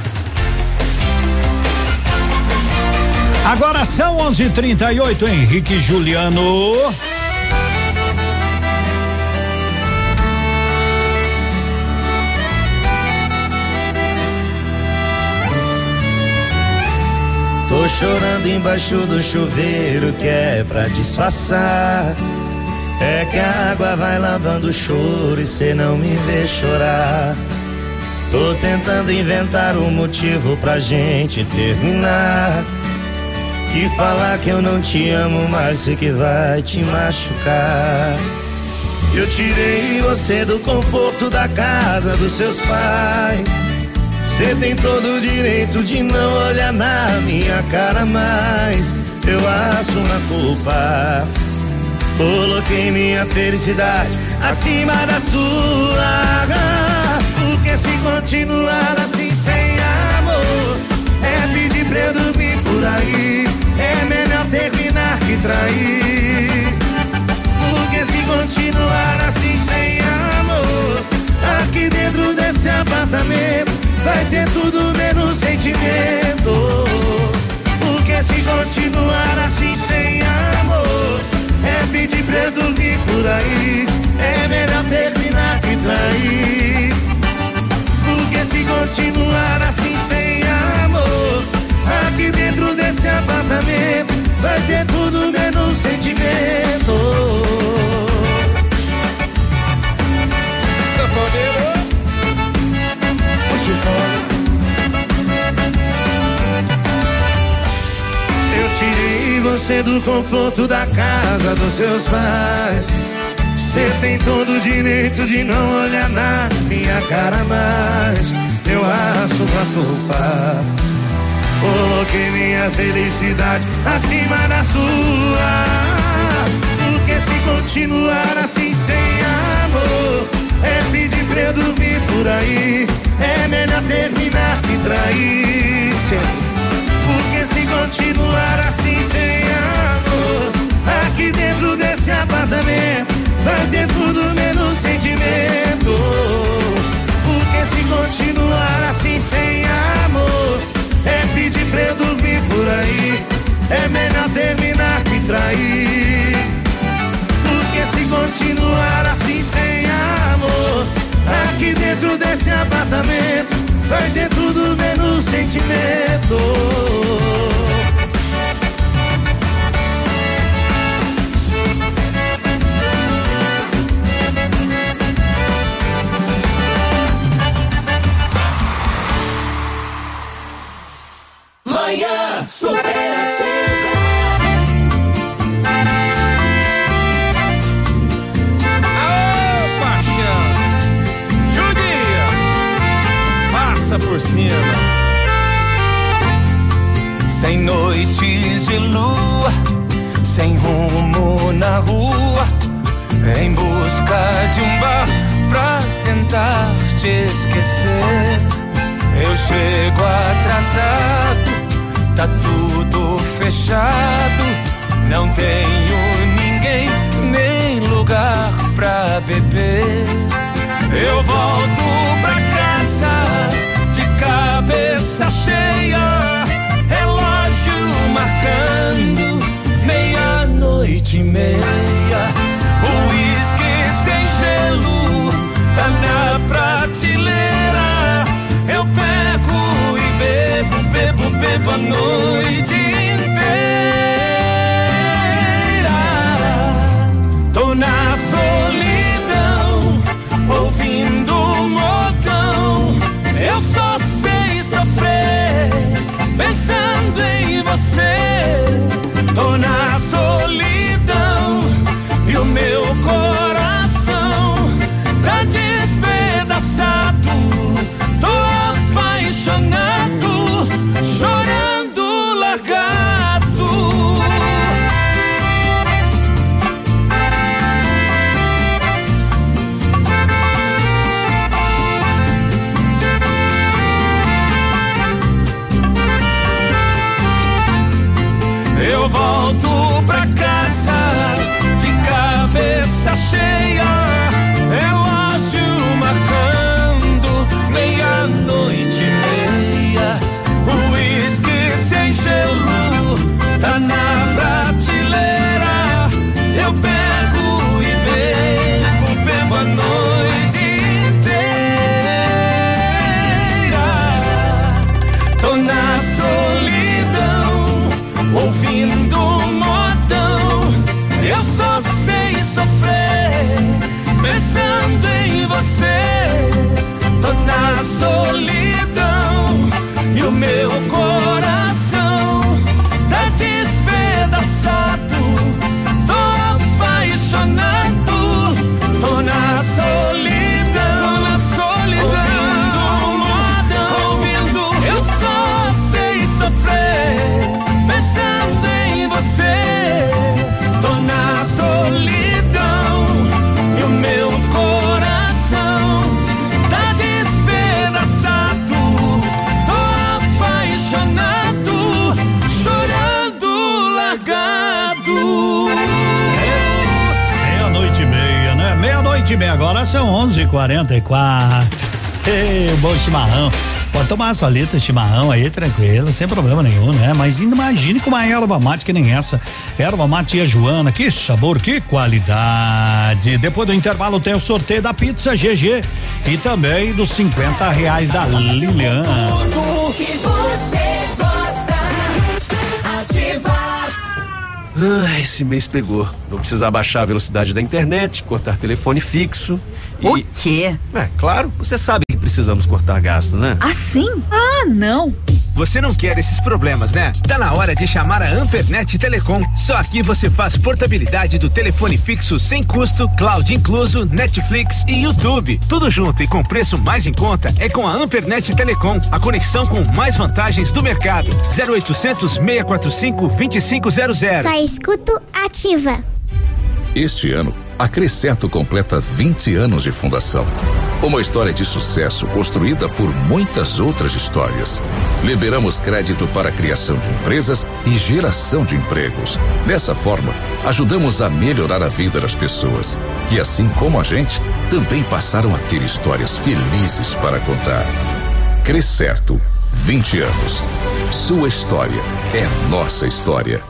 Agora são 11:38 Henrique Juliano. Tô chorando embaixo do chuveiro que é pra disfarçar. É que a água vai lavando o choro e cê não me vê chorar. Tô tentando inventar um motivo pra gente terminar. Que falar que eu não te amo mais sei que vai te machucar. Eu tirei você do conforto da casa dos seus pais. Você tem todo o direito de não olhar na minha cara mais. Eu assumo a culpa. Coloquei minha felicidade acima da sua. Porque se continuar assim sem amor, é pedir pra eu dormir por aí terminar que trair. Porque se continuar assim sem amor, aqui dentro desse apartamento vai ter tudo menos sentimento. Porque se continuar assim sem amor, é pedir pra eu dormir por aí. É melhor terminar que trair. Porque se continuar assim sem amor, aqui dentro desse apartamento vai ter tudo menos sentimento. Safadeiro, puxa fora. Eu tirei você do conforto da casa dos seus pais. Você tem todo o direito de não olhar na minha cara mais. Eu aço pra culpar. Coloquei minha felicidade acima da sua. Porque se continuar assim sem amor, é pedir pra eu dormir por aí. É melhor terminar que trair. Porque se continuar assim sem amor, aqui dentro desse apartamento vai ter tudo menos sentimento. Porque se continuar assim sem amor, é pedir pra eu dormir por aí. É melhor terminar que trair. Porque se continuar assim sem amor, aqui dentro desse apartamento, vai ter tudo menos sentimento. Sem noites de lua, sem rumo na rua, em busca de um bar pra tentar te esquecer. Eu chego atrasado, tá tudo fechado, não tenho ninguém nem lugar pra beber. Eu volto pra casa de cabeça cheia, meia-noite e meia. O uísque sem gelo tá na prateleira. Eu pego e bebo, bebo, bebo a noite inteira. Tô na solidão, ouvindo um modão. Eu só sei sofrer, pensando em você. Tô na solidão meu agora são onze e quarenta e quatro. Ei, bom chimarrão. Pode tomar litra de chimarrão aí, tranquilo, sem problema nenhum, né? Mas imagine com uma erva mate que nem essa. Erva mate e a Joana, que sabor, que qualidade. Depois do intervalo tem o sorteio da pizza GG e também dos 50 reais da Lilian. Ah, esse mês pegou. Vou precisar baixar a velocidade da internet, cortar telefone fixo. O e... quê? É, claro, você sabe que precisamos cortar gasto, né? Assim? Ah, não. Você não quer esses problemas, né? Tá na hora de chamar a Ampernet Telecom. Só aqui você faz portabilidade do telefone fixo sem custo, cloud incluso, Netflix e YouTube. Tudo junto e com preço mais em conta é com a Ampernet Telecom, a conexão com mais vantagens do mercado. 0800 645 2500. Só escuto ativa. Este ano, a Crescerto completa 20 anos de fundação. Uma história de sucesso construída por muitas outras histórias. Liberamos crédito para a criação de empresas e geração de empregos. Dessa forma, ajudamos a melhorar a vida das pessoas, que assim como a gente, também passaram a ter histórias felizes para contar. Crescerto, 20 anos. Sua história é nossa história.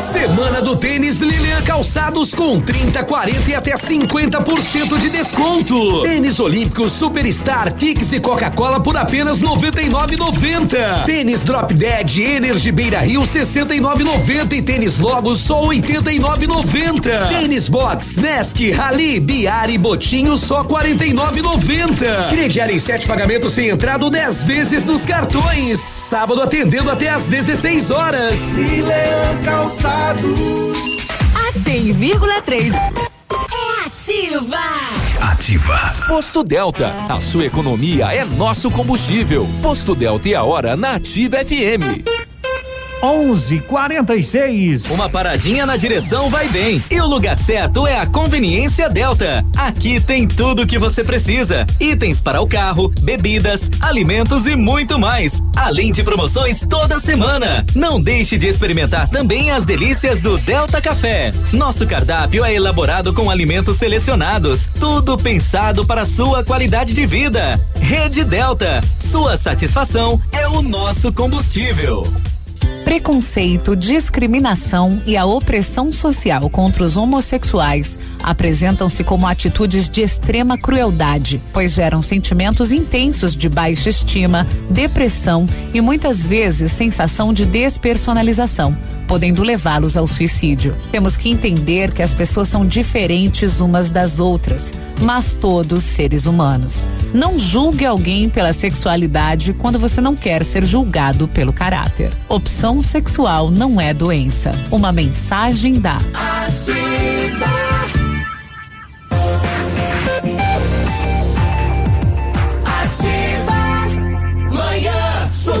Semana do tênis Lilian Calçados com 30, 40 e até 50% de desconto. Tênis Olímpicos Superstar, Kicks e Coca-Cola por apenas 99,90. Tênis Drop Dead Energy Beira Rio 69,90 e tênis Logos só 89,90. Tênis Box Nesk Rally Biari Botinho só 49,90. Crediário em sete pagamentos sem entrada 10 vezes nos cartões. Sábado atendendo até às 16 horas. Silean Calçados. A 100,3 é ativa. Ativa. Posto Delta. A sua economia é nosso combustível. Posto Delta e a hora na Ativa FM. 11:46. Uma paradinha na direção vai bem. E o lugar certo é a Conveniência Delta. Aqui tem tudo o que você precisa: itens para o carro, bebidas, alimentos e muito mais. Além de promoções toda semana. Não deixe de experimentar também as delícias do Delta Café. Nosso cardápio é elaborado com alimentos selecionados, tudo pensado para sua qualidade de vida. Rede Delta. Sua satisfação é o nosso combustível. Preconceito, discriminação e a opressão social contra os homossexuais apresentam-se como atitudes de extrema crueldade, pois geram sentimentos intensos de baixa estima, depressão e muitas vezes sensação de despersonalização, podendo levá-los ao suicídio. Temos que entender que as pessoas são diferentes umas das outras, mas todos seres humanos. Não julgue alguém pela sexualidade quando você não quer ser julgado pelo caráter. Opção sexual não é doença. Uma mensagem da Ativa.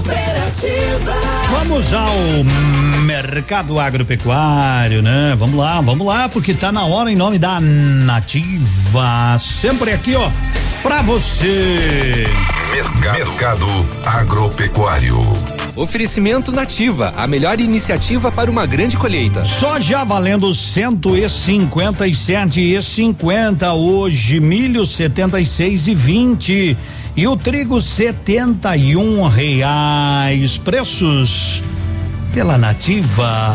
Manhã superativa. Vamos ao mercado agropecuário, né? Vamos lá, vamos lá, porque tá na hora em nome da Nativa. Sempre aqui, ó, pra você. Mercado, Mercado Agropecuário. Oferecimento Nativa, a melhor iniciativa para uma grande colheita. Soja valendo 157 e 50 hoje, milho 76 e 20 e o trigo 71 reais. Preços pela Nativa.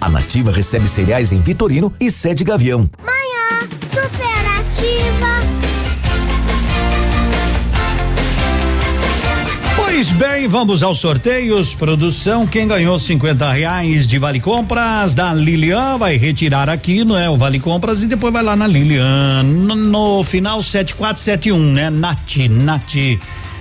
A Nativa recebe cereais em Vitorino e sede Gavião. Manhã superativa. Pois bem, vamos aos sorteios. Produção, quem ganhou 50 reais de Vale Compras da Lilian vai retirar aqui, não é? O Vale Compras e depois vai lá na Lilian. No, no final 7471, né? Nath, Nath.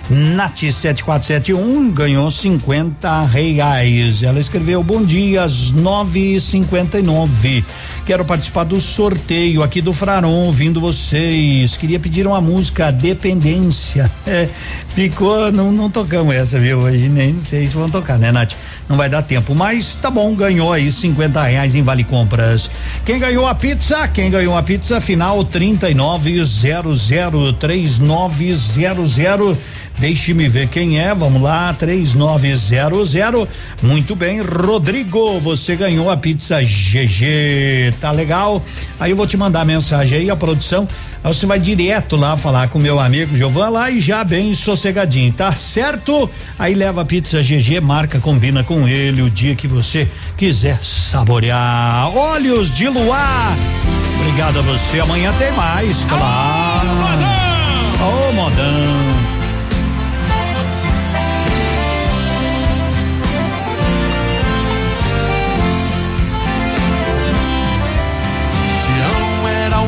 Nath 7471 ganhou 50 reais. Ela escreveu bom dia às 9:59. Quero participar do sorteio aqui do Fraron, ouvindo vocês. Queria pedir uma música Dependência. É, ficou, não, não tocamos essa, viu? Hoje nem não sei se vão tocar, né, Nath? Não vai dar tempo, mas tá bom, ganhou aí 50 reais em Vale Compras. Quem ganhou a pizza? Quem ganhou a pizza? Final 39003900 Deixe-me ver quem é. Vamos lá, 3900. Muito bem, Rodrigo, você ganhou a pizza GG. Tá legal? Aí eu vou te mandar a mensagem aí, a produção. Aí você vai direto lá falar com meu amigo Giovan lá e já bem sossegadinho, tá certo? Aí leva a pizza GG, marca, combina com ele o dia que você quiser saborear. Olhos de luar. Obrigado a você. Amanhã tem mais, claro. Ô, modão. Tião era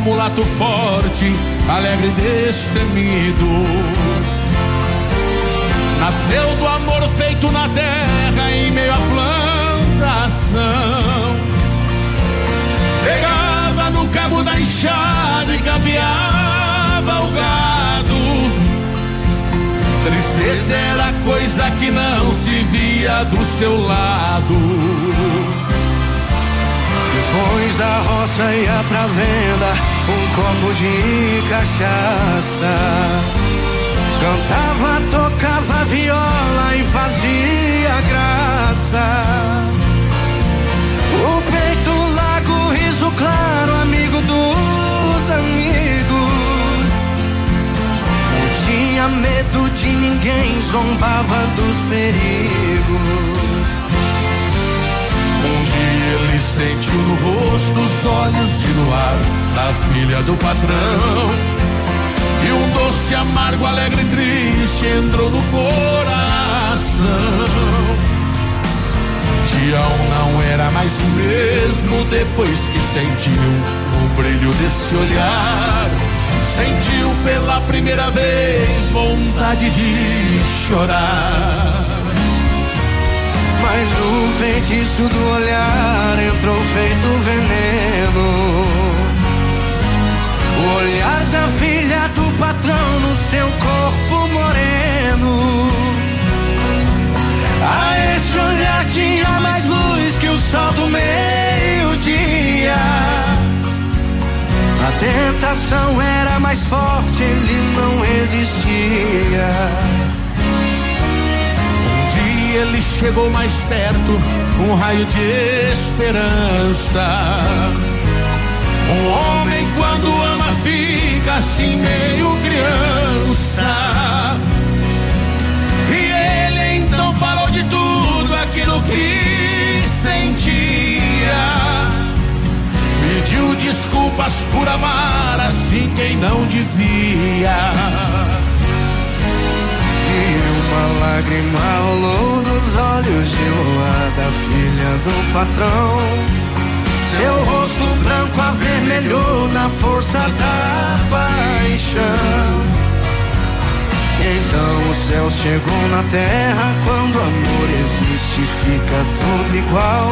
mulato forte, alegre e destemido. Nasceu do amor feito na terra em meio à plantação. Pegava no cabo da enxada e campeava o gado. Tristeza era coisa que não se via do seu lado. Depois da roça ia pra venda um copo de cachaça. Cantava, tocava viola e fazia graça. O peito largo, riso claro, amigo dos amigos. Não tinha medo de ninguém, zombava dos perigos. Ele sentiu no rosto os olhos de luar da filha do patrão. E um doce amargo, alegre e triste entrou no coração. Tião não era mais o mesmo depois que sentiu o brilho desse olhar. Sentiu pela primeira vez vontade de chorar. Mas o feitiço do olhar entrou feito veneno. O olhar da filha do patrão no seu corpo moreno. A esse olhar tinha mais luz que o sol do meio-dia. A tentação era mais forte, ele não resistia. Ele chegou mais perto, um raio de esperança. Um homem quando ama fica assim meio criança. E ele então falou de tudo aquilo que sentia. Pediu desculpas por amar assim quem não devia. Uma lágrima rolou dos olhos de da filha do patrão. Seu rosto branco avermelhou na força da paixão. Então o céu chegou na terra. Quando o amor existe, fica tudo igual.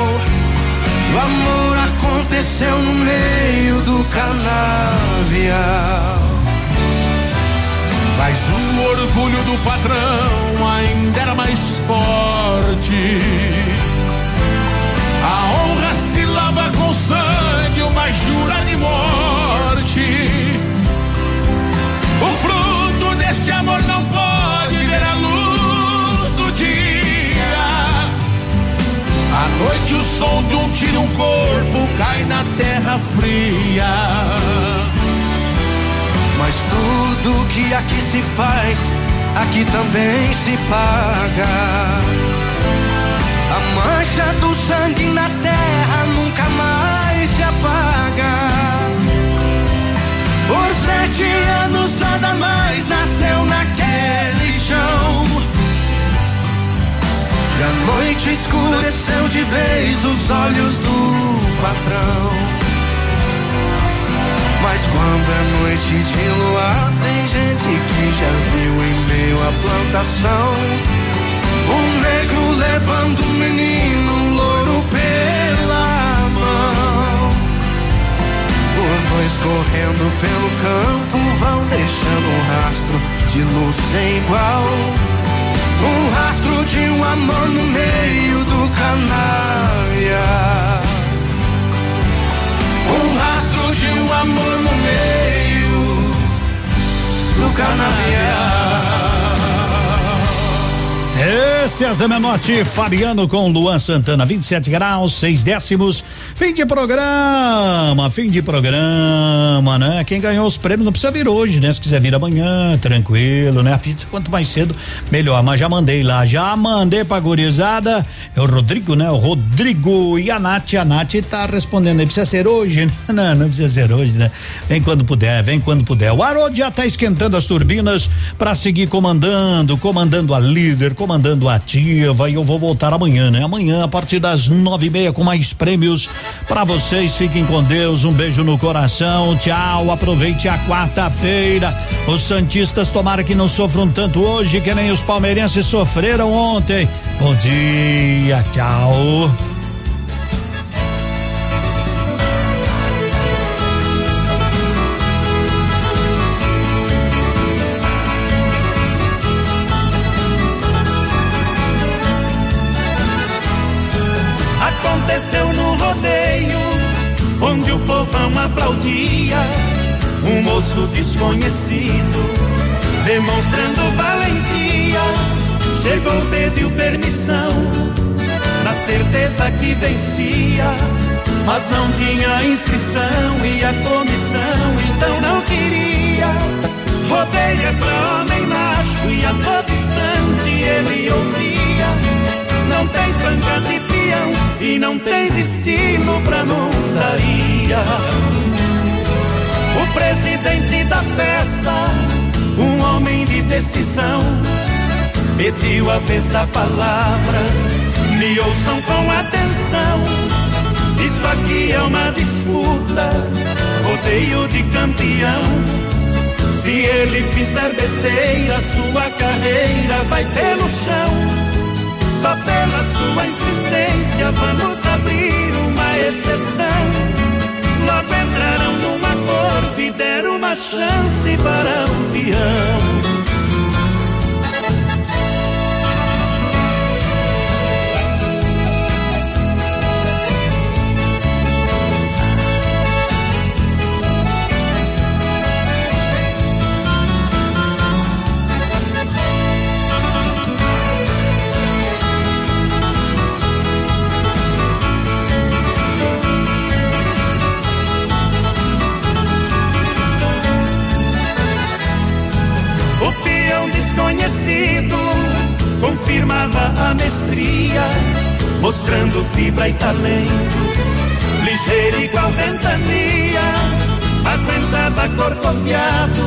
O amor aconteceu no meio do canavial. Mas o orgulho do patrão ainda era mais forte. A honra se lava com sangue, uma jura de morte. O fruto desse amor não pode ver a luz do dia. À noite o som de um tiro, um corpo cai na terra fria. Mas tudo que aqui se faz, aqui também se paga. A mancha do sangue na terra nunca mais se apaga. Por sete anos nada mais nasceu naquele chão. E a noite escureceu de vez os olhos do patrão. Mas quando é noite de luar, tem gente que já viu em meio à plantação. Um negro levando um menino louro pela mão. Os dois correndo pelo campo vão deixando um rastro de luz sem igual. Um rastro de um amor no meio do canavial. Um rastro de um amor no meio do canavial. César Menotti, Fabiano com Luan Santana, 27 graus, 6 décimos. Fim de programa, fim de programa, né? Quem ganhou os prêmios não precisa vir hoje, né? Se quiser vir amanhã, tranquilo, né? A pizza quanto mais cedo, melhor. Mas já mandei lá, já mandei pra gurizada. É o Rodrigo, né? O Rodrigo e a Nath. A Nath tá respondendo aí, precisa ser hoje? Não, não precisa ser hoje, né? Vem quando puder, vem quando puder. O Haroldo já tá esquentando as turbinas para seguir comandando, comandando a líder, comandando a ativa e eu vou voltar amanhã, né? Amanhã a partir das nove e meia com mais prêmios para vocês. Fiquem com Deus, um beijo no coração, tchau. Aproveite a quarta-feira. Os santistas tomara que não sofram tanto hoje que nem os palmeirenses sofreram ontem. Bom dia, tchau. Onde o povão aplaudia um moço desconhecido, demonstrando valentia. Chegou, pediu permissão, na certeza que vencia, mas não tinha inscrição e a comissão então não queria. Rodeia pra homem macho e a todo instante ele ouvia. Não tens banca de e não tens estilo pra montaria. O presidente da festa, um homem de decisão, pediu a vez da palavra. Me ouçam com atenção. Isso aqui é uma disputa, rodeio de campeão. Se ele fizer besteira, sua carreira vai pelo chão. Só pela sua insistência vamos abrir uma exceção. Logo entraram num acordo e deram uma chance para o peão. Confirmava a mestria, mostrando fibra e talento, ligeiro igual ventania, aguentava corcoviado,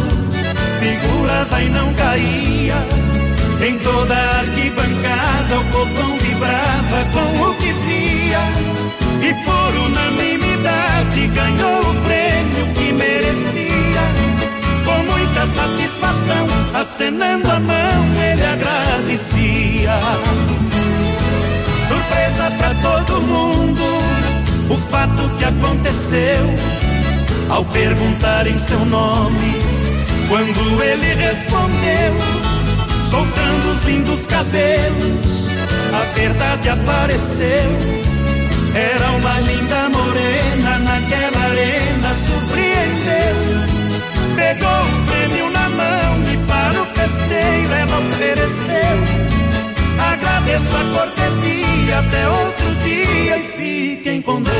segurava e não caía. Em toda a arquibancada o povão vibrava com o que via. E por unanimidade ganhou o prêmio que merecia muita satisfação, acenando a mão, ele agradecia. Surpresa para todo mundo, o fato que aconteceu. Ao perguntarem seu nome, quando ele respondeu, soltando os lindos cabelos, a verdade apareceu. Era uma linda morena naquela arena, surpreendeu Pegou festeiro ela ofereceu. Agradeço a cortesia, até outro dia e fiquem com Deus.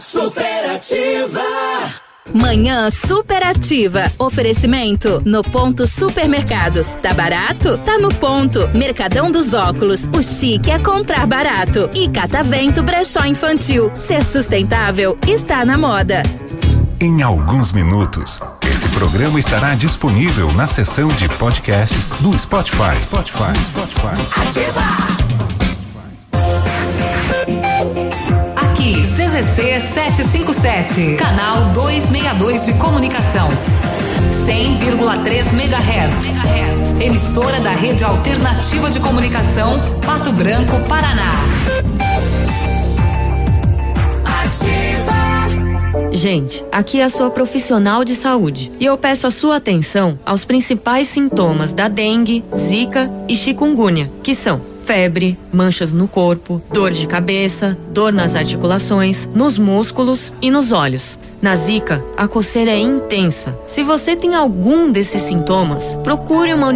Superativa. Manhã superativa. Oferecimento no ponto supermercados. Tá barato? Tá no ponto. Mercadão dos óculos. O chique é comprar barato. E Catavento Brechó Infantil. Ser sustentável está na moda. Em alguns minutos, esse programa estará disponível na seção de podcasts do Spotify. Spotify, Spotify. Ativa. CZC 757, canal 262 de comunicação. 100,3 MHz. Emissora da Rede Alternativa de Comunicação, Pato Branco, Paraná. Gente, aqui é a sua profissional de saúde e eu peço a sua atenção aos principais sintomas da dengue, zika e chikungunya, que são febre, manchas no corpo, dor de cabeça, dor nas articulações, nos músculos e nos olhos. Na zika, a coceira é intensa. Se você tem algum desses sintomas, procure uma unidade